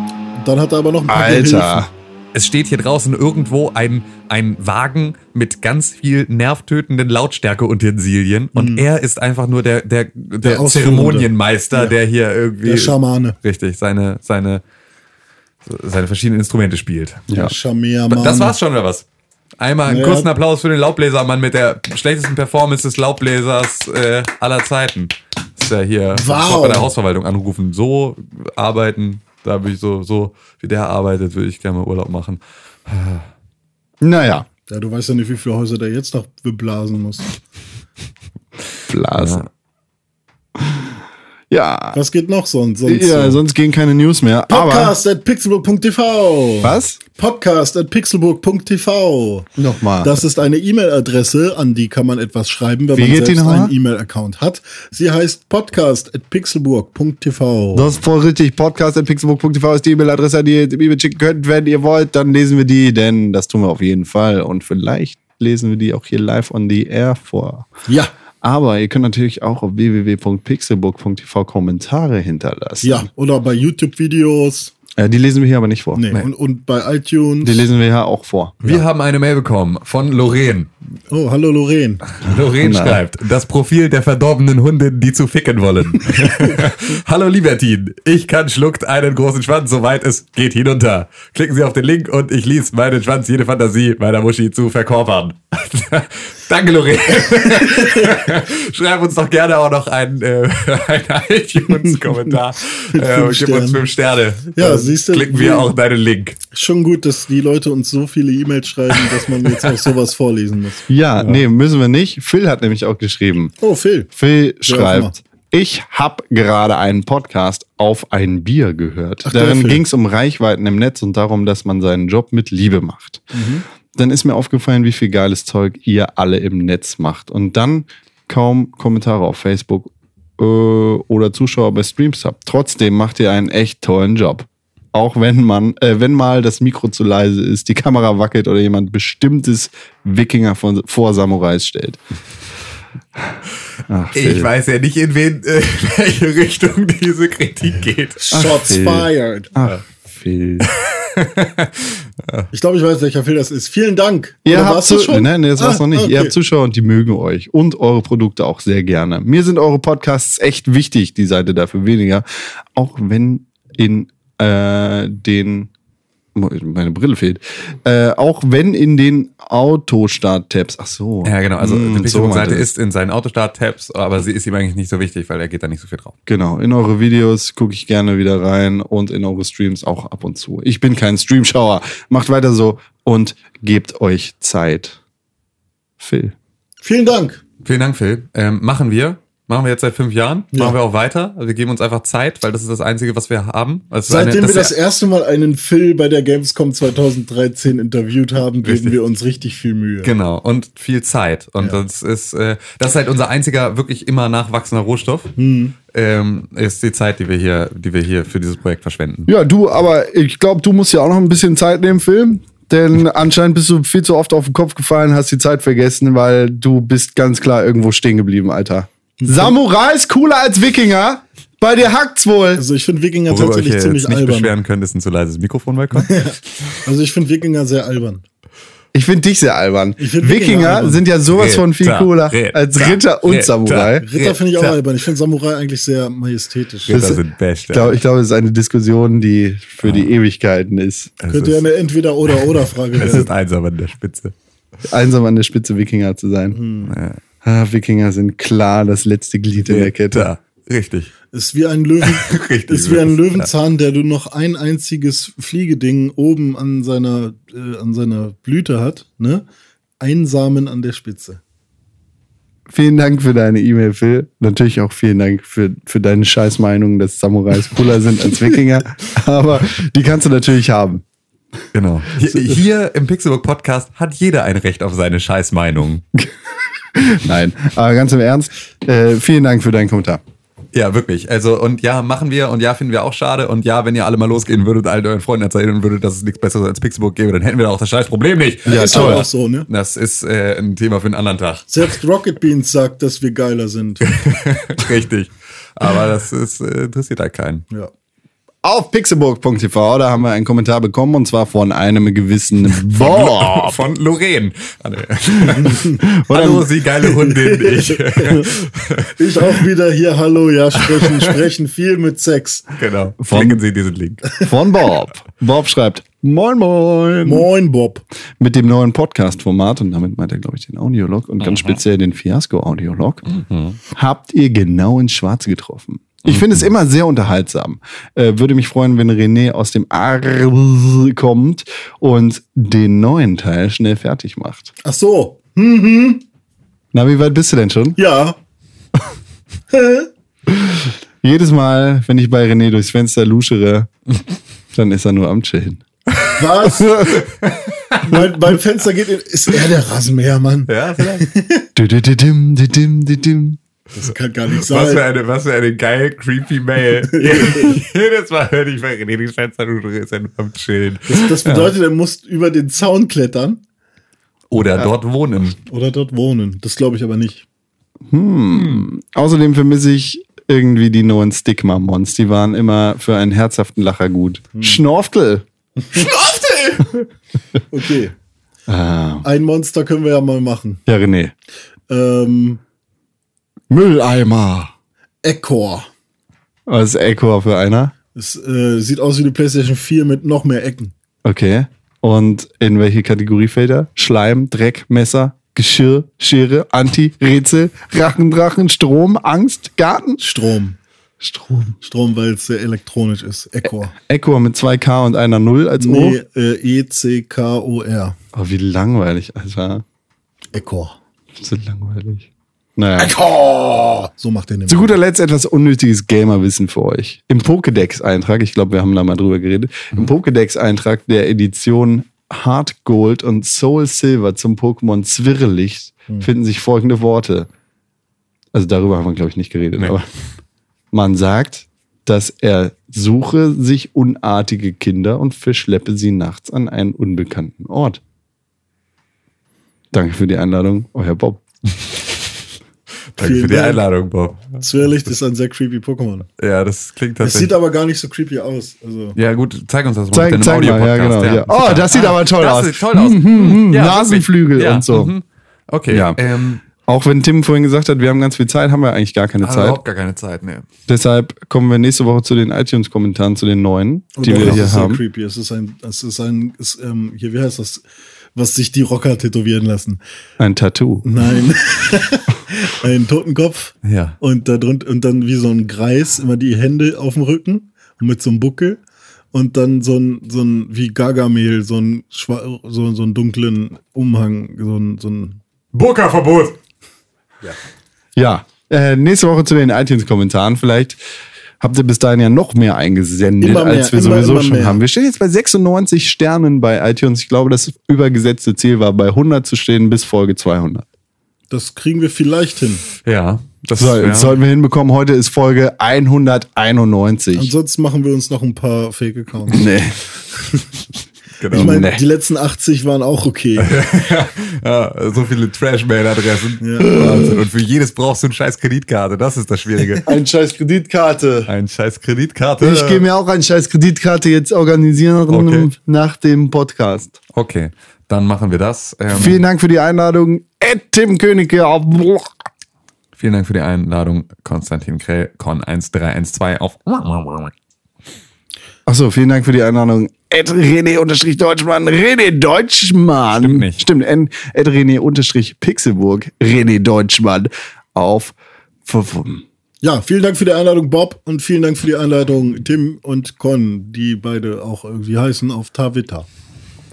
S3: Dann hat er aber noch ein paar
S2: Alter.
S4: Es steht hier draußen irgendwo ein, ein Wagen mit ganz viel nervtötenden Lautstärkeutensilien und er ist einfach nur der, der, der,
S3: Ausführende.
S4: Zeremonienmeister,
S3: Ja.
S4: der hier irgendwie.
S3: Der Schamane.
S4: Richtig, seine, seine, seine verschiedenen Instrumente spielt.
S3: Der Schamea-Mann.
S4: Das war's schon, oder was? Einmal einen
S3: Ja.
S4: kurzen Applaus für den Laubbläsermann mit der schlechtesten Performance des Laubbläsers äh, aller Zeiten. Ist ja hier
S3: Wow.
S4: bei der Hausverwaltung anrufen. So arbeiten, da würde ich so, so wie der arbeitet, würde ich gerne mal Urlaub machen.
S2: Naja,
S3: Ja, du weißt ja nicht, wie viele Häuser der jetzt noch beblasen muss.
S2: Blasen. Ja.
S3: Was geht noch sonst? sonst
S2: Ja,
S3: so?
S2: sonst gehen keine News mehr.
S3: Podcast at pixelburg.tv.
S2: Aber was?
S3: Podcast at pixelburg.tv.
S2: Nochmal.
S3: Das ist eine E-Mail-Adresse, an die kann man etwas schreiben, wenn
S2: Wie
S3: man selbst einen E-Mail-Account hat. Sie heißt podcast at pixelburg.tv.
S2: Das ist voll richtig. Podcast.pixelbook.tv ist die E-Mail-Adresse, an die ihr E-Mail schicken könnt. Wenn ihr wollt, dann lesen wir die, denn das tun wir auf jeden Fall. Und vielleicht lesen wir die auch hier live on the air vor.
S3: Ja,
S2: Aber ihr könnt natürlich auch auf www.pixelbook.tv Kommentare hinterlassen.
S3: ja. Oder bei YouTube-Videos.
S2: Äh, die lesen wir hier aber nicht vor.
S3: Nee. Und, und bei iTunes.
S2: Die lesen wir ja auch vor.
S4: Wir haben eine Mail bekommen von Lorraine.
S3: Oh, hallo Lorraine.
S4: Lorraine
S2: Nein.
S4: schreibt, das Profil der verdorbenen Hundin, die zu ficken wollen. Hallo Libertin, ich kann schluckt einen großen Schwanz, soweit es geht hinunter. Klicken Sie auf den Link und ich ließ meinen Schwanz jede Fantasie meiner Muschi zu verkörpern. Danke Lorraine. Schreib uns doch gerne auch noch einen, äh, einen iTunes-Kommentar
S3: Mit
S4: äh, gib uns
S3: Sternen.
S4: fünf Sterne.
S3: Ja,
S4: Dann
S3: siehst du,
S4: Klicken
S3: wir-
S4: wir auch deinen Link.
S3: Schon gut, dass die Leute uns so viele E-Mails schreiben, dass man jetzt auch sowas vorlesen muss.
S2: Ja, nee, müssen wir nicht. Phil hat nämlich auch geschrieben.
S3: Oh, Phil.
S2: Phil
S3: Ja,
S2: schreibt, ich habe gerade einen Podcast auf ein Bier gehört.
S3: Ach,
S2: Darin ging es um Reichweiten im Netz und darum, dass man seinen Job mit Liebe macht.
S3: Mhm.
S2: Dann ist mir aufgefallen, wie viel geiles Zeug ihr alle im Netz macht. Und dann kaum Kommentare auf Facebook äh, oder Zuschauer bei Streams habt. Trotzdem macht ihr einen echt tollen Job. Auch wenn man, äh, wenn mal das Mikro zu leise ist, die Kamera wackelt oder jemand bestimmtes Wikinger von, vor Samurais stellt. Ach,
S4: Ich weiß ja nicht, in, wen, äh, in welche Richtung diese Kritik geht.
S3: Shots
S2: Phil.
S3: fired.
S2: Ach, Phil.
S3: Ich glaube, ich weiß, welcher Phil das ist. Vielen Dank.
S2: Ihr habt
S3: war's das
S2: zu
S3: schon?
S2: Nein, nee, das war's
S3: Ah,
S2: noch nicht.
S3: okay.
S2: Ihr habt Zuschauer und die mögen euch und eure Produkte auch sehr gerne. Mir sind eure Podcasts echt wichtig, die Seite dafür weniger. Auch wenn in äh, den meine Brille fehlt. Äh, auch wenn in den Autostart-Tabs. Ach so.
S4: Ja, genau. Also
S2: Hm,
S4: die
S2: meinte es.
S4: ist in seinen Autostart-Tabs, aber sie ist ihm eigentlich nicht so wichtig, weil er geht da nicht so viel drauf.
S2: Genau, in eure Videos gucke ich gerne wieder rein und in eure Streams auch ab und zu. Ich bin kein Streamschauer. Macht weiter so und gebt euch Zeit. Phil.
S3: Vielen Dank.
S4: Vielen Dank, Phil. Ähm, machen wir. Machen wir jetzt seit fünf Jahren.
S3: Ja.
S4: Machen wir auch weiter. Also wir geben uns einfach Zeit, weil das ist das Einzige, was wir haben. Also eine-
S3: Seitdem wir das erste Mal einen Phil bei der Gamescom 2013 interviewt haben, geben
S4: Richtig.
S3: wir uns richtig viel Mühe.
S4: Genau, und viel Zeit. Und
S3: Ja.
S4: das ist, äh, das ist halt unser einziger wirklich immer nachwachsender Rohstoff.
S3: Hm.
S4: Ähm, ist die Zeit, die wir hier, die wir hier für dieses Projekt verschwenden.
S2: Ja, du, aber ich glaube, du musst ja auch noch ein bisschen Zeit nehmen, Phil. Denn anscheinend bist du viel zu oft auf den Kopf gefallen, hast die Zeit vergessen, weil du bist ganz klar irgendwo stehen geblieben, Alter. Samurai ist cooler als Wikinger. Bei dir hackt's wohl.
S3: Also ich finde Wikinger
S4: Worüber
S3: tatsächlich
S4: jetzt
S3: ziemlich
S4: nicht
S3: albern.
S4: beschweren könnt, ist ein zu leises Mikrofon, weil
S3: Also ich finde Wikinger sehr albern.
S2: Ich finde dich sehr albern.
S3: Ich
S2: Wikinger
S3: Wikinger albern.
S2: sind ja sowas von viel cooler
S4: Ritter,
S2: als Ritter und
S4: Ritter.
S2: Samurai.
S3: Ritter finde ich auch albern. Ich finde Samurai eigentlich sehr majestätisch.
S4: Ritter sind best.
S2: Ich glaube, ich glaube, es ist eine Diskussion, die für die Ewigkeiten ist.
S4: es
S3: Könnte ja
S4: ist,
S3: eine Entweder-Oder-Oder-Frage
S4: es
S3: werden.
S4: ist einsam an der Spitze.
S2: Einsam an der Spitze Wikinger zu sein.
S3: Hm.
S4: Ja.
S2: Ah, Wikinger sind klar das letzte Glied in der Kette.
S4: Ja, richtig.
S3: Ist wie ein Löwen,
S4: Richtig,
S3: ist wie ein Löwenzahn, der nur noch ein einziges Fliegeding oben an seiner, äh, an seiner Blüte hat, ne? Ein Samen an der Spitze.
S2: Vielen Dank für deine E-Mail, Phil. Natürlich auch vielen Dank für, für deine Scheißmeinung, dass Samurais cooler sind als Wikinger. Aber die kannst du natürlich haben.
S4: Genau. Hier, hier im Pixelbook Podcast hat jeder ein Recht auf seine Scheißmeinung.
S2: Nein, aber ganz im Ernst, äh, vielen Dank für deinen Kommentar.
S4: Ja, wirklich. Also, und ja, machen wir und ja, finden wir auch schade. Und ja, wenn ihr alle mal losgehen würdet, all euren Freunden erzählen würdet, dass es nichts Besseres als Pixelbook gäbe, dann hätten wir da auch das scheiß Problem nicht.
S2: Ja,
S3: ist
S2: toll.
S3: auch so, ne?
S4: Das ist äh, ein Thema für einen anderen Tag.
S3: Selbst Rocket Beans sagt, dass wir geiler sind.
S4: Richtig. Aber das ist, äh, interessiert halt keinen.
S3: Ja.
S2: Auf pixelburg.tv, da haben wir einen Kommentar bekommen und zwar von einem gewissen Bob.
S4: Von Lorraine. Ah. Hallo, Sie geile Hundin. Ich.
S3: Ich auch wieder hier, hallo, ja, sprechen, sprechen viel mit Sex.
S4: genau.
S2: Von-
S4: Klicken Sie diesen Link.
S2: Von Bob. Bob schreibt, moin moin.
S3: Moin, Bob.
S2: Mit dem neuen Podcast-Format, und damit meint er, glaube ich, den Audiolog und ganz speziell den Fiasco-Audiolog, habt ihr genau ins Schwarze getroffen. Ich finde es immer sehr unterhaltsam. Äh, würde mich freuen, wenn René aus dem Ar kommt und den neuen Teil schnell fertig macht.
S3: Ach so.
S2: Na, wie weit bist du denn schon?
S3: Ja.
S2: Jedes Mal, wenn ich bei René durchs Fenster luschere, dann ist er nur am Chillen.
S3: Was? mein, mein Fenster geht in, ist er der Rasenmäher, Mann?
S4: Ja, vielleicht.
S3: Das kann gar nicht
S4: Was für
S3: sein.
S4: eine, was für eine geil, creepy Mail. Jedes Mal, wenn ich bei René die Fenster ist er nur am Chillen.
S3: Das, das bedeutet, er muss über den Zaun klettern
S4: Oder dort wohnen.
S3: oder dort wohnen. Das glaube ich aber nicht.
S2: Außerdem vermisse ich irgendwie die neuen Stigma-Mons. Die waren immer für einen herzhaften Lacher gut. Schnorftel.
S3: Okay.
S2: Ah.
S3: Ein Monster können wir ja mal machen.
S2: Ja, René.
S3: Ähm,
S2: Mülleimer.
S3: Ecor.
S2: Was ist Echo für einer?
S3: Es äh, sieht aus wie die PlayStation 4 mit noch mehr Ecken.
S2: Okay. Und in welche Kategorie fällt er? Schleim, Dreck, Messer, Geschirr, Schere, Anti, Rätsel, Rachendrachen, Strom, Angst, Garten?
S3: Strom.
S2: Strom.
S3: Strom, weil es sehr elektronisch ist. Ecor.
S2: Echo mit zwei K und einer Null als O.
S3: Nee, äh, E-C-K-O-R.
S2: Oh, wie langweilig, Alter.
S3: Ecor.
S2: So langweilig. Naja.
S3: So macht er
S2: Zu
S3: nämlich.
S2: guter Letzt etwas unnötiges Gamerwissen für euch. Im Pokédex-Eintrag, ich glaube, wir haben da mal drüber geredet, im Pokédex-Eintrag der Edition Heart Gold und Soul Silver zum Pokémon Zwirrelicht finden sich folgende Worte. Also darüber haben wir, glaube ich, nicht geredet,
S4: Nee.
S2: aber man sagt, dass er suche sich unartige Kinder und verschleppe sie nachts an einen unbekannten Ort. Danke für die Einladung, euer Bob.
S4: Danke
S3: Vielen
S4: für die
S3: Dank.
S4: Einladung, Bob.
S3: Zwirrlicht ist ein sehr creepy Pokémon.
S4: Ja, das klingt
S3: Es
S4: tatsächlich.
S3: sieht aber gar nicht so creepy aus. Also,
S4: ja, gut, zeig uns das mal.
S2: Zeig, zeig mal, ja, genau. Ja. Oh, das sieht aber toll
S4: das
S2: aus.
S4: sieht toll aus.
S2: Hm, hm, hm,
S4: Ja,
S2: Nasenflügel und so.
S4: mhm. Okay,
S2: Ja.
S4: ähm,
S2: Auch wenn Tim vorhin gesagt hat, wir haben ganz viel Zeit, haben wir eigentlich gar keine Zeit.
S4: überhaupt gar keine Zeit, ne.
S2: Deshalb kommen wir nächste Woche zu den iTunes-Kommentaren, zu den neuen,
S3: und
S2: die wir
S3: das
S2: hier
S3: ist sehr
S2: haben.
S3: creepy. Es ist ein, es ist ein, ist, ähm, hier, wie heißt das? Was sich die Rocker tätowieren lassen.
S2: Ein Tattoo.
S3: Nein. ein Totenkopf.
S4: Ja.
S3: Und da drunter, und dann wie so ein Greis, immer die Hände auf dem Rücken und mit so einem Buckel. Und dann so ein, so ein, wie Gargamel, so ein, so, so einen dunklen Umhang, so ein, so ein,
S4: Burka-Verbot!
S2: Ja, äh, nächste Woche zu den iTunes-Kommentaren. Vielleicht habt ihr bis dahin ja noch mehr eingesendet,
S3: mehr,
S2: als wir
S3: immer,
S2: sowieso
S3: immer
S2: schon
S3: mehr.
S2: haben. Wir stehen jetzt bei 96 Sternen bei iTunes. Ich glaube, das übergesetzte Ziel war, bei 100 zu stehen bis Folge 200.
S3: das kriegen wir vielleicht hin.
S4: Ja, das
S2: So,
S4: ja.
S2: das sollten wir hinbekommen. Heute ist Folge 191.
S3: Ansonsten machen wir uns noch ein paar Fake-Accounts.
S2: nee.
S4: genau.
S3: Ich meine,
S2: Nee.
S3: die letzten 80 waren auch okay.
S4: ja, so viele Trash-Mail-Adressen.
S3: Ja.
S4: Wahnsinn. Und für jedes brauchst du eine scheiß Kreditkarte. Das ist das Schwierige.
S2: Ein scheiß Kreditkarte.
S4: Ein scheiß Kreditkarte.
S2: Ich gehe mir auch eine scheiß Kreditkarte jetzt organisieren
S4: Okay.
S2: nach dem Podcast.
S4: Okay. Dann machen wir das. Ähm,
S2: Vielen Dank für die Einladung. Ed Tim Königke auf.
S4: vielen Dank für die Einladung, Konstantin Krell, Con1312 auf.
S2: Achso, vielen Dank für die Einladung. Ed René unterstrich Deutschmann. René Deutschmann.
S4: Stimmt nicht.
S2: Stimmt. N- Ed René unterstrich Pixelburg. René Deutschmann auf.
S3: Ja, vielen Dank für die Einladung, Bob, und vielen Dank für die Einladung, Tim und Con, die beide auch irgendwie heißen auf Tavita.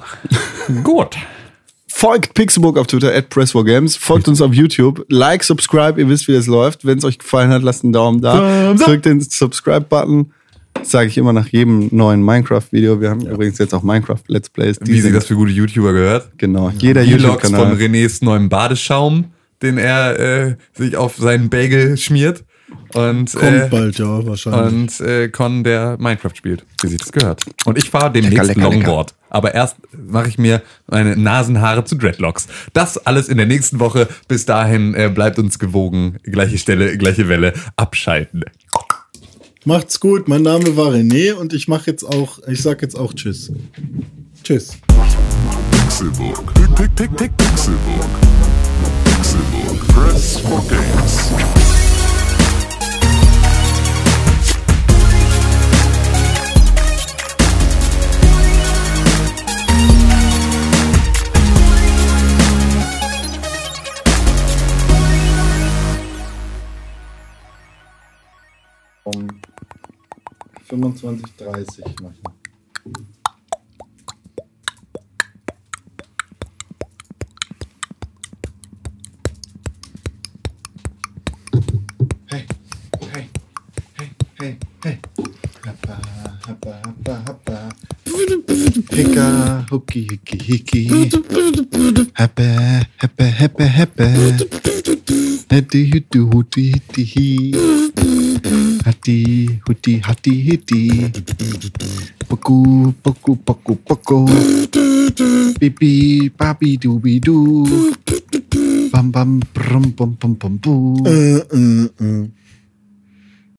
S4: Gut.
S2: Folgt Pixelburg auf Twitter, at Press4Games. Folgt uns auf YouTube. Like, subscribe, ihr wisst, wie das läuft. Wenn es euch gefallen hat, lasst einen Daumen da. Drückt den Subscribe-Button. Das sage ich immer nach jedem neuen Minecraft-Video. Wir haben übrigens jetzt auch Minecraft-Let's Plays. Die
S4: Wie sich
S2: sind-
S4: das für gute YouTuber gehört.
S2: Genau, jeder
S4: von
S2: YouTube-Kanal.
S4: Renés neuem Badeschaum, den er äh, sich auf seinen Bagel schmiert. Und,
S3: Kommt
S4: äh,
S3: bald, ja, wahrscheinlich.
S4: und äh, Con, der Minecraft spielt, wie sich das gehört. Und ich fahre demnächst
S2: Lecker, lecker,
S4: Longboard. Aber erst mache ich mir meine Nasenhaare zu Dreadlocks. Das alles in der nächsten Woche. Bis dahin äh, bleibt uns gewogen. Gleiche Stelle, gleiche Welle. Abschalten.
S3: Macht's gut, mein Name war René und ich mache jetzt auch, ich sag jetzt auch Tschüss. Tschüss.
S1: Pixelbook. Pick, pick, pick, pick, Pixelbook. Pixelbook. Press for games.
S3: Um 25.30 machen. Hey, hey, hey, hey, hey. Happa, happa, happa, happa.
S2: Hicka, hucki, hicki, hicki. Heppe, heppe, heppe, heppe. Hetti, hütti, hutti. hati huti hati hiti. Peku peku peku peku, pipi papi dubi du. Pam pam
S3: pem pem pem